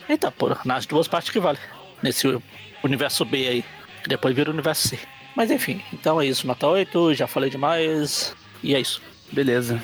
Speaker 2: Eita, pô, nas duas partes que vale. Nesse universo B aí. Que depois vira o universo C. Mas enfim, então é isso, nota 8, já falei demais. E é isso.
Speaker 3: Beleza.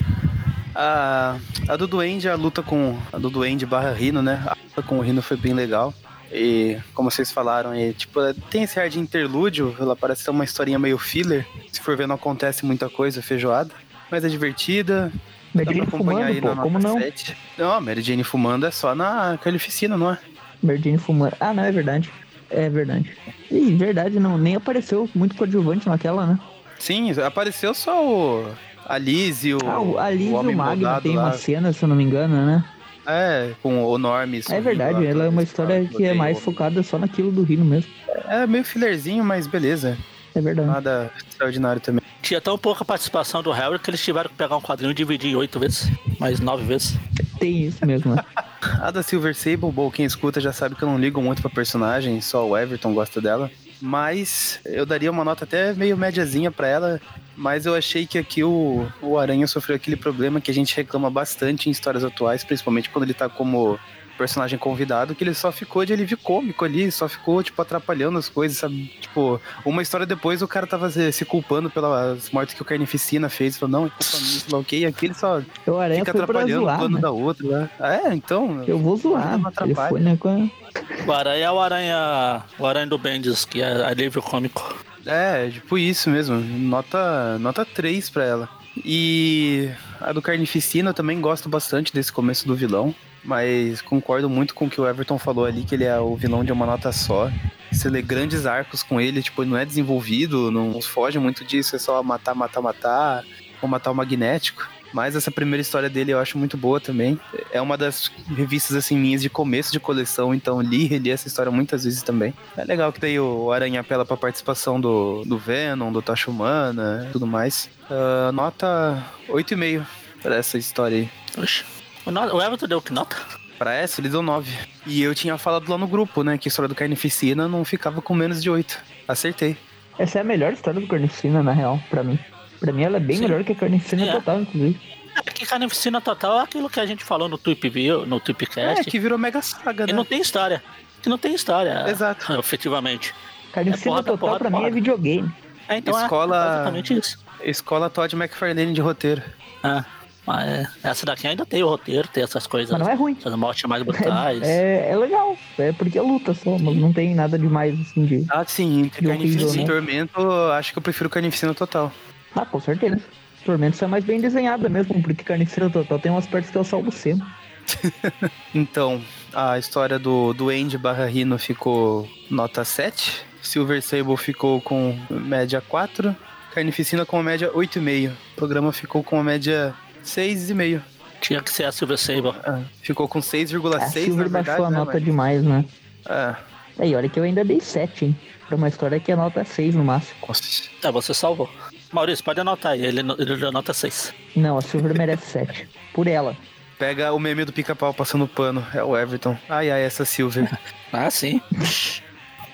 Speaker 3: A, a do Duende, a luta com. A do Duende barra Rino, né? A luta com o Rino foi bem legal. E como vocês falaram, e, tipo, tem esse ar de interlúdio, ela parece ser uma historinha meio filler. Se for ver, não acontece muita coisa, feijoada. Mas é divertida.
Speaker 4: Mary
Speaker 3: pra
Speaker 4: Jane
Speaker 3: acompanhar aí
Speaker 4: fumando,
Speaker 3: na
Speaker 4: pô, como
Speaker 3: nota
Speaker 4: não?
Speaker 3: 7. Não, a Mary Jane fumando é só na Carnificina, não é?
Speaker 4: Mary Jane fumando. Ah, não, é verdade. É verdade. Ih, verdade, não. Nem apareceu muito coadjuvante naquela, né?
Speaker 3: Sim, apareceu só o. A Liz e o.
Speaker 4: ah, o Alice e o Magno tem
Speaker 3: lá.
Speaker 4: uma cena, se eu não me engano, né?
Speaker 3: É, com o Norme.
Speaker 4: É verdade,
Speaker 3: lá,
Speaker 4: ela é uma história que é mais
Speaker 3: o-
Speaker 4: focada só naquilo do Rino mesmo.
Speaker 3: É meio fillerzinho, mas beleza.
Speaker 4: É verdade.
Speaker 3: Nada extraordinário também.
Speaker 2: Tinha tão pouca participação do Harry que eles tiveram que pegar um quadrinho e dividir em oito vezes. Mais nove vezes.
Speaker 4: Tem isso mesmo, né? (laughs)
Speaker 3: A da Silver Sable, bom, quem escuta já sabe que eu não ligo muito pra personagem, só o Everton gosta dela. Mas eu daria uma nota até meio médiazinha pra ela. Mas eu achei que aqui o, o Aranha sofreu aquele problema que a gente reclama bastante em histórias atuais, principalmente quando ele tá como personagem convidado, que ele só ficou de alívio cômico ali, só ficou, tipo, atrapalhando as coisas, sabe? Tipo, uma história depois o cara tava se, se culpando pelas mortes que o Carnificina fez, falou, não, é culpa minha, sei lá o quê, e aqui ele só
Speaker 4: O Aranha
Speaker 3: fica atrapalhando o
Speaker 4: zoar,
Speaker 3: plano
Speaker 4: né?
Speaker 3: da outra, né? É, então.
Speaker 4: Eu vou zoar.
Speaker 3: Não atrapalha.
Speaker 4: foi, né, com a...
Speaker 2: O Aranha é o Aranha. O Aranha do Bendis, que é alívio cômico.
Speaker 3: É, tipo isso mesmo. Nota, nota 3 pra ela. E a do Carnificina eu também gosto bastante desse começo do vilão. Mas concordo muito com o que o Everton falou ali, que ele é o vilão de uma nota só. Você lê grandes arcos com ele, tipo, não é desenvolvido, não foge muito disso, é só matar, matar, matar, ou matar o magnético. Mas essa primeira história dele eu acho muito boa também. É uma das revistas, assim, minhas de começo de coleção, então li e reli essa história muitas vezes também. É legal que daí o Aranha apela pra participação do, do Venom, do Tocha Humana tudo mais. Ah, nota 8,5 pra essa história aí.
Speaker 2: Oxe. O, no- o Everton deu que nota?
Speaker 3: Pra essa, ele deu 9. E eu tinha falado lá no grupo, né, que a história do Carnificina não ficava com menos de 8. Acertei.
Speaker 4: Essa é a melhor história do Carnificina, na real, pra mim. Pra mim ela é bem
Speaker 2: Sim.
Speaker 4: melhor que a Carnificina
Speaker 2: É.
Speaker 4: total, inclusive.
Speaker 2: É porque Carnificina Total é aquilo que a gente falou no Tweep View, no
Speaker 3: É,
Speaker 2: Tweepcast.
Speaker 3: que virou mega saga,
Speaker 2: que
Speaker 3: né?
Speaker 2: não tem história. Que não tem história.
Speaker 3: Exato. (laughs)
Speaker 2: Efetivamente.
Speaker 4: Carnificina
Speaker 2: porrada,
Speaker 4: total
Speaker 2: porrada,
Speaker 4: pra mim é videogame.
Speaker 2: É, então é
Speaker 3: Escola-
Speaker 2: exatamente isso.
Speaker 3: Escola Todd McFarlane de roteiro.
Speaker 2: É. Mas essa daqui ainda tem o roteiro, tem essas coisas.
Speaker 4: Mas não é ruim.
Speaker 2: Essas mortes mais (laughs) brutais.
Speaker 4: É, é legal, é porque é luta só, mas não tem nada demais assim de.
Speaker 3: Ah, sim, entre Carnificina e
Speaker 4: né?
Speaker 3: Tormento, acho que eu prefiro Carnificina total.
Speaker 4: Ah, com certeza. Tormento é mais bem desenhada mesmo, porque Carniceiro Total tem umas partes que eu salvo sempre. (laughs)
Speaker 3: Então, a história do, do Andy barra Rino ficou nota 7. Silver Sable ficou com média 4. Carnificina com média 8,5. O programa ficou com média 6,5.
Speaker 2: Tinha que ser a Silver Sable.
Speaker 3: Ah, ficou com
Speaker 4: A
Speaker 3: 6,6 na
Speaker 4: Silver
Speaker 3: verdade,
Speaker 4: baixou a
Speaker 3: né,
Speaker 4: nota
Speaker 3: mas-
Speaker 4: demais, né?
Speaker 3: Ah,
Speaker 4: Aí, olha que eu ainda dei 7, hein? Pra uma história que a nota é 6 no máximo.
Speaker 3: nossa.
Speaker 2: É, você salvou. Maurício, pode anotar aí, ele, ele deu nota 6.
Speaker 4: Não, a Silver merece 7. Por ela.
Speaker 3: Pega o meme do pica-pau passando pano. É o Everton. Ai, ai, essa Silver. (laughs)
Speaker 2: Ah, sim. (laughs)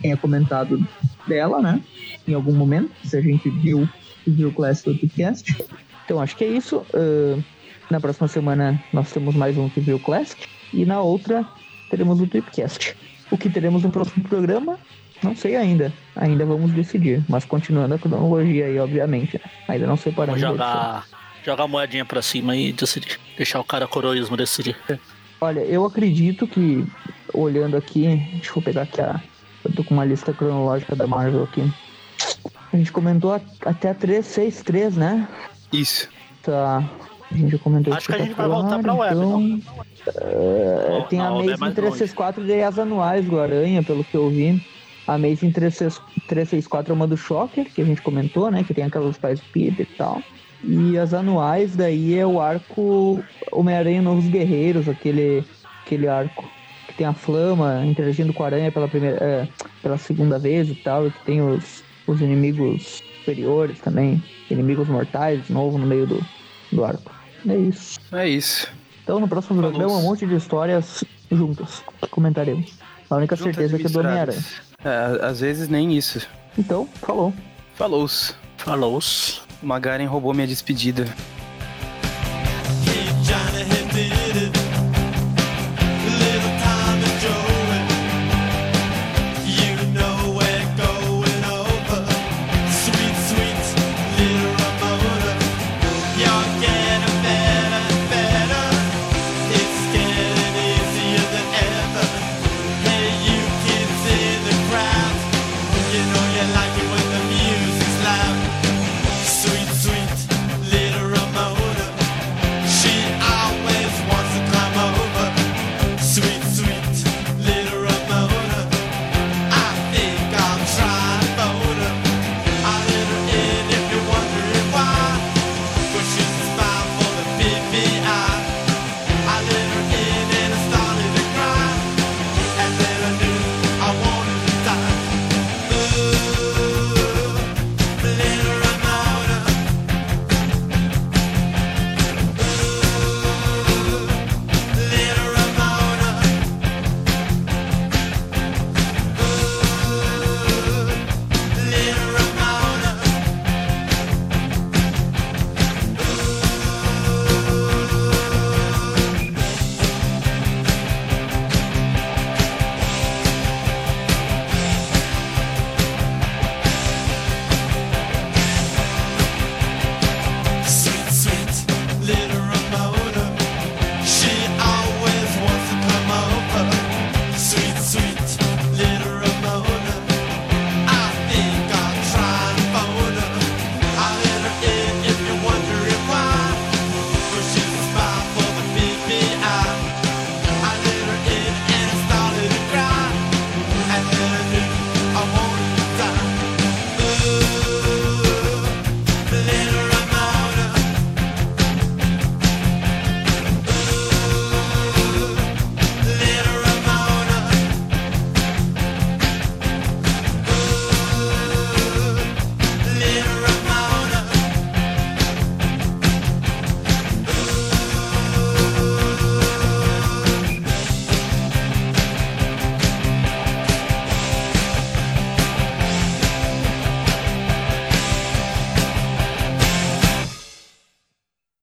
Speaker 4: tenha comentado dela, né, em algum momento, se a gente viu, viu o Classic Podcast. Então acho que é isso. Ah, na próxima semana nós temos mais um Review Classic e na outra teremos o Tripcast. O que teremos no próximo programa, não sei ainda. Ainda vamos decidir, mas continuando a cronologia aí, obviamente. né? Ainda não separamos. edição.
Speaker 2: jogar, jogar a moedinha pra cima e decidir. Deixar o cara coroísmo decidir.
Speaker 4: Olha, eu acredito que, olhando aqui, deixa eu pegar aqui a. Eu tô com uma lista cronológica da Marvel aqui. A gente comentou a- até a 363, né?
Speaker 3: Isso.
Speaker 4: Tá. A gente já comentou
Speaker 2: Acho que a gente vai voltar pra web,
Speaker 4: então, é,
Speaker 2: Não,
Speaker 4: tem a
Speaker 2: é
Speaker 4: Amazing
Speaker 2: mais
Speaker 4: 364 e as anuais do Aranha, pelo que eu vi. A Amazing 36 364 é uma do Shocker, que a gente comentou, né? Que tem aquelas pais Peter e tal. E as anuais daí é o arco Homem-Aranha Novos Guerreiros, aquele, aquele arco tem a Flama interagindo com a Aranha pela primeira, é, pela segunda vez e tal, e que tem os, os inimigos superiores também, inimigos mortais de novo no meio do, do arco. É isso.
Speaker 3: É isso.
Speaker 4: Então no próximo
Speaker 3: Falou.
Speaker 4: programa um monte de histórias juntas que comentaremos. A única
Speaker 3: Juntas
Speaker 4: certeza é que é do Homem-Aranha.
Speaker 3: É, às vezes nem isso.
Speaker 4: Então, falou.
Speaker 3: Falou.
Speaker 2: Falou.
Speaker 3: O Magaren roubou minha despedida.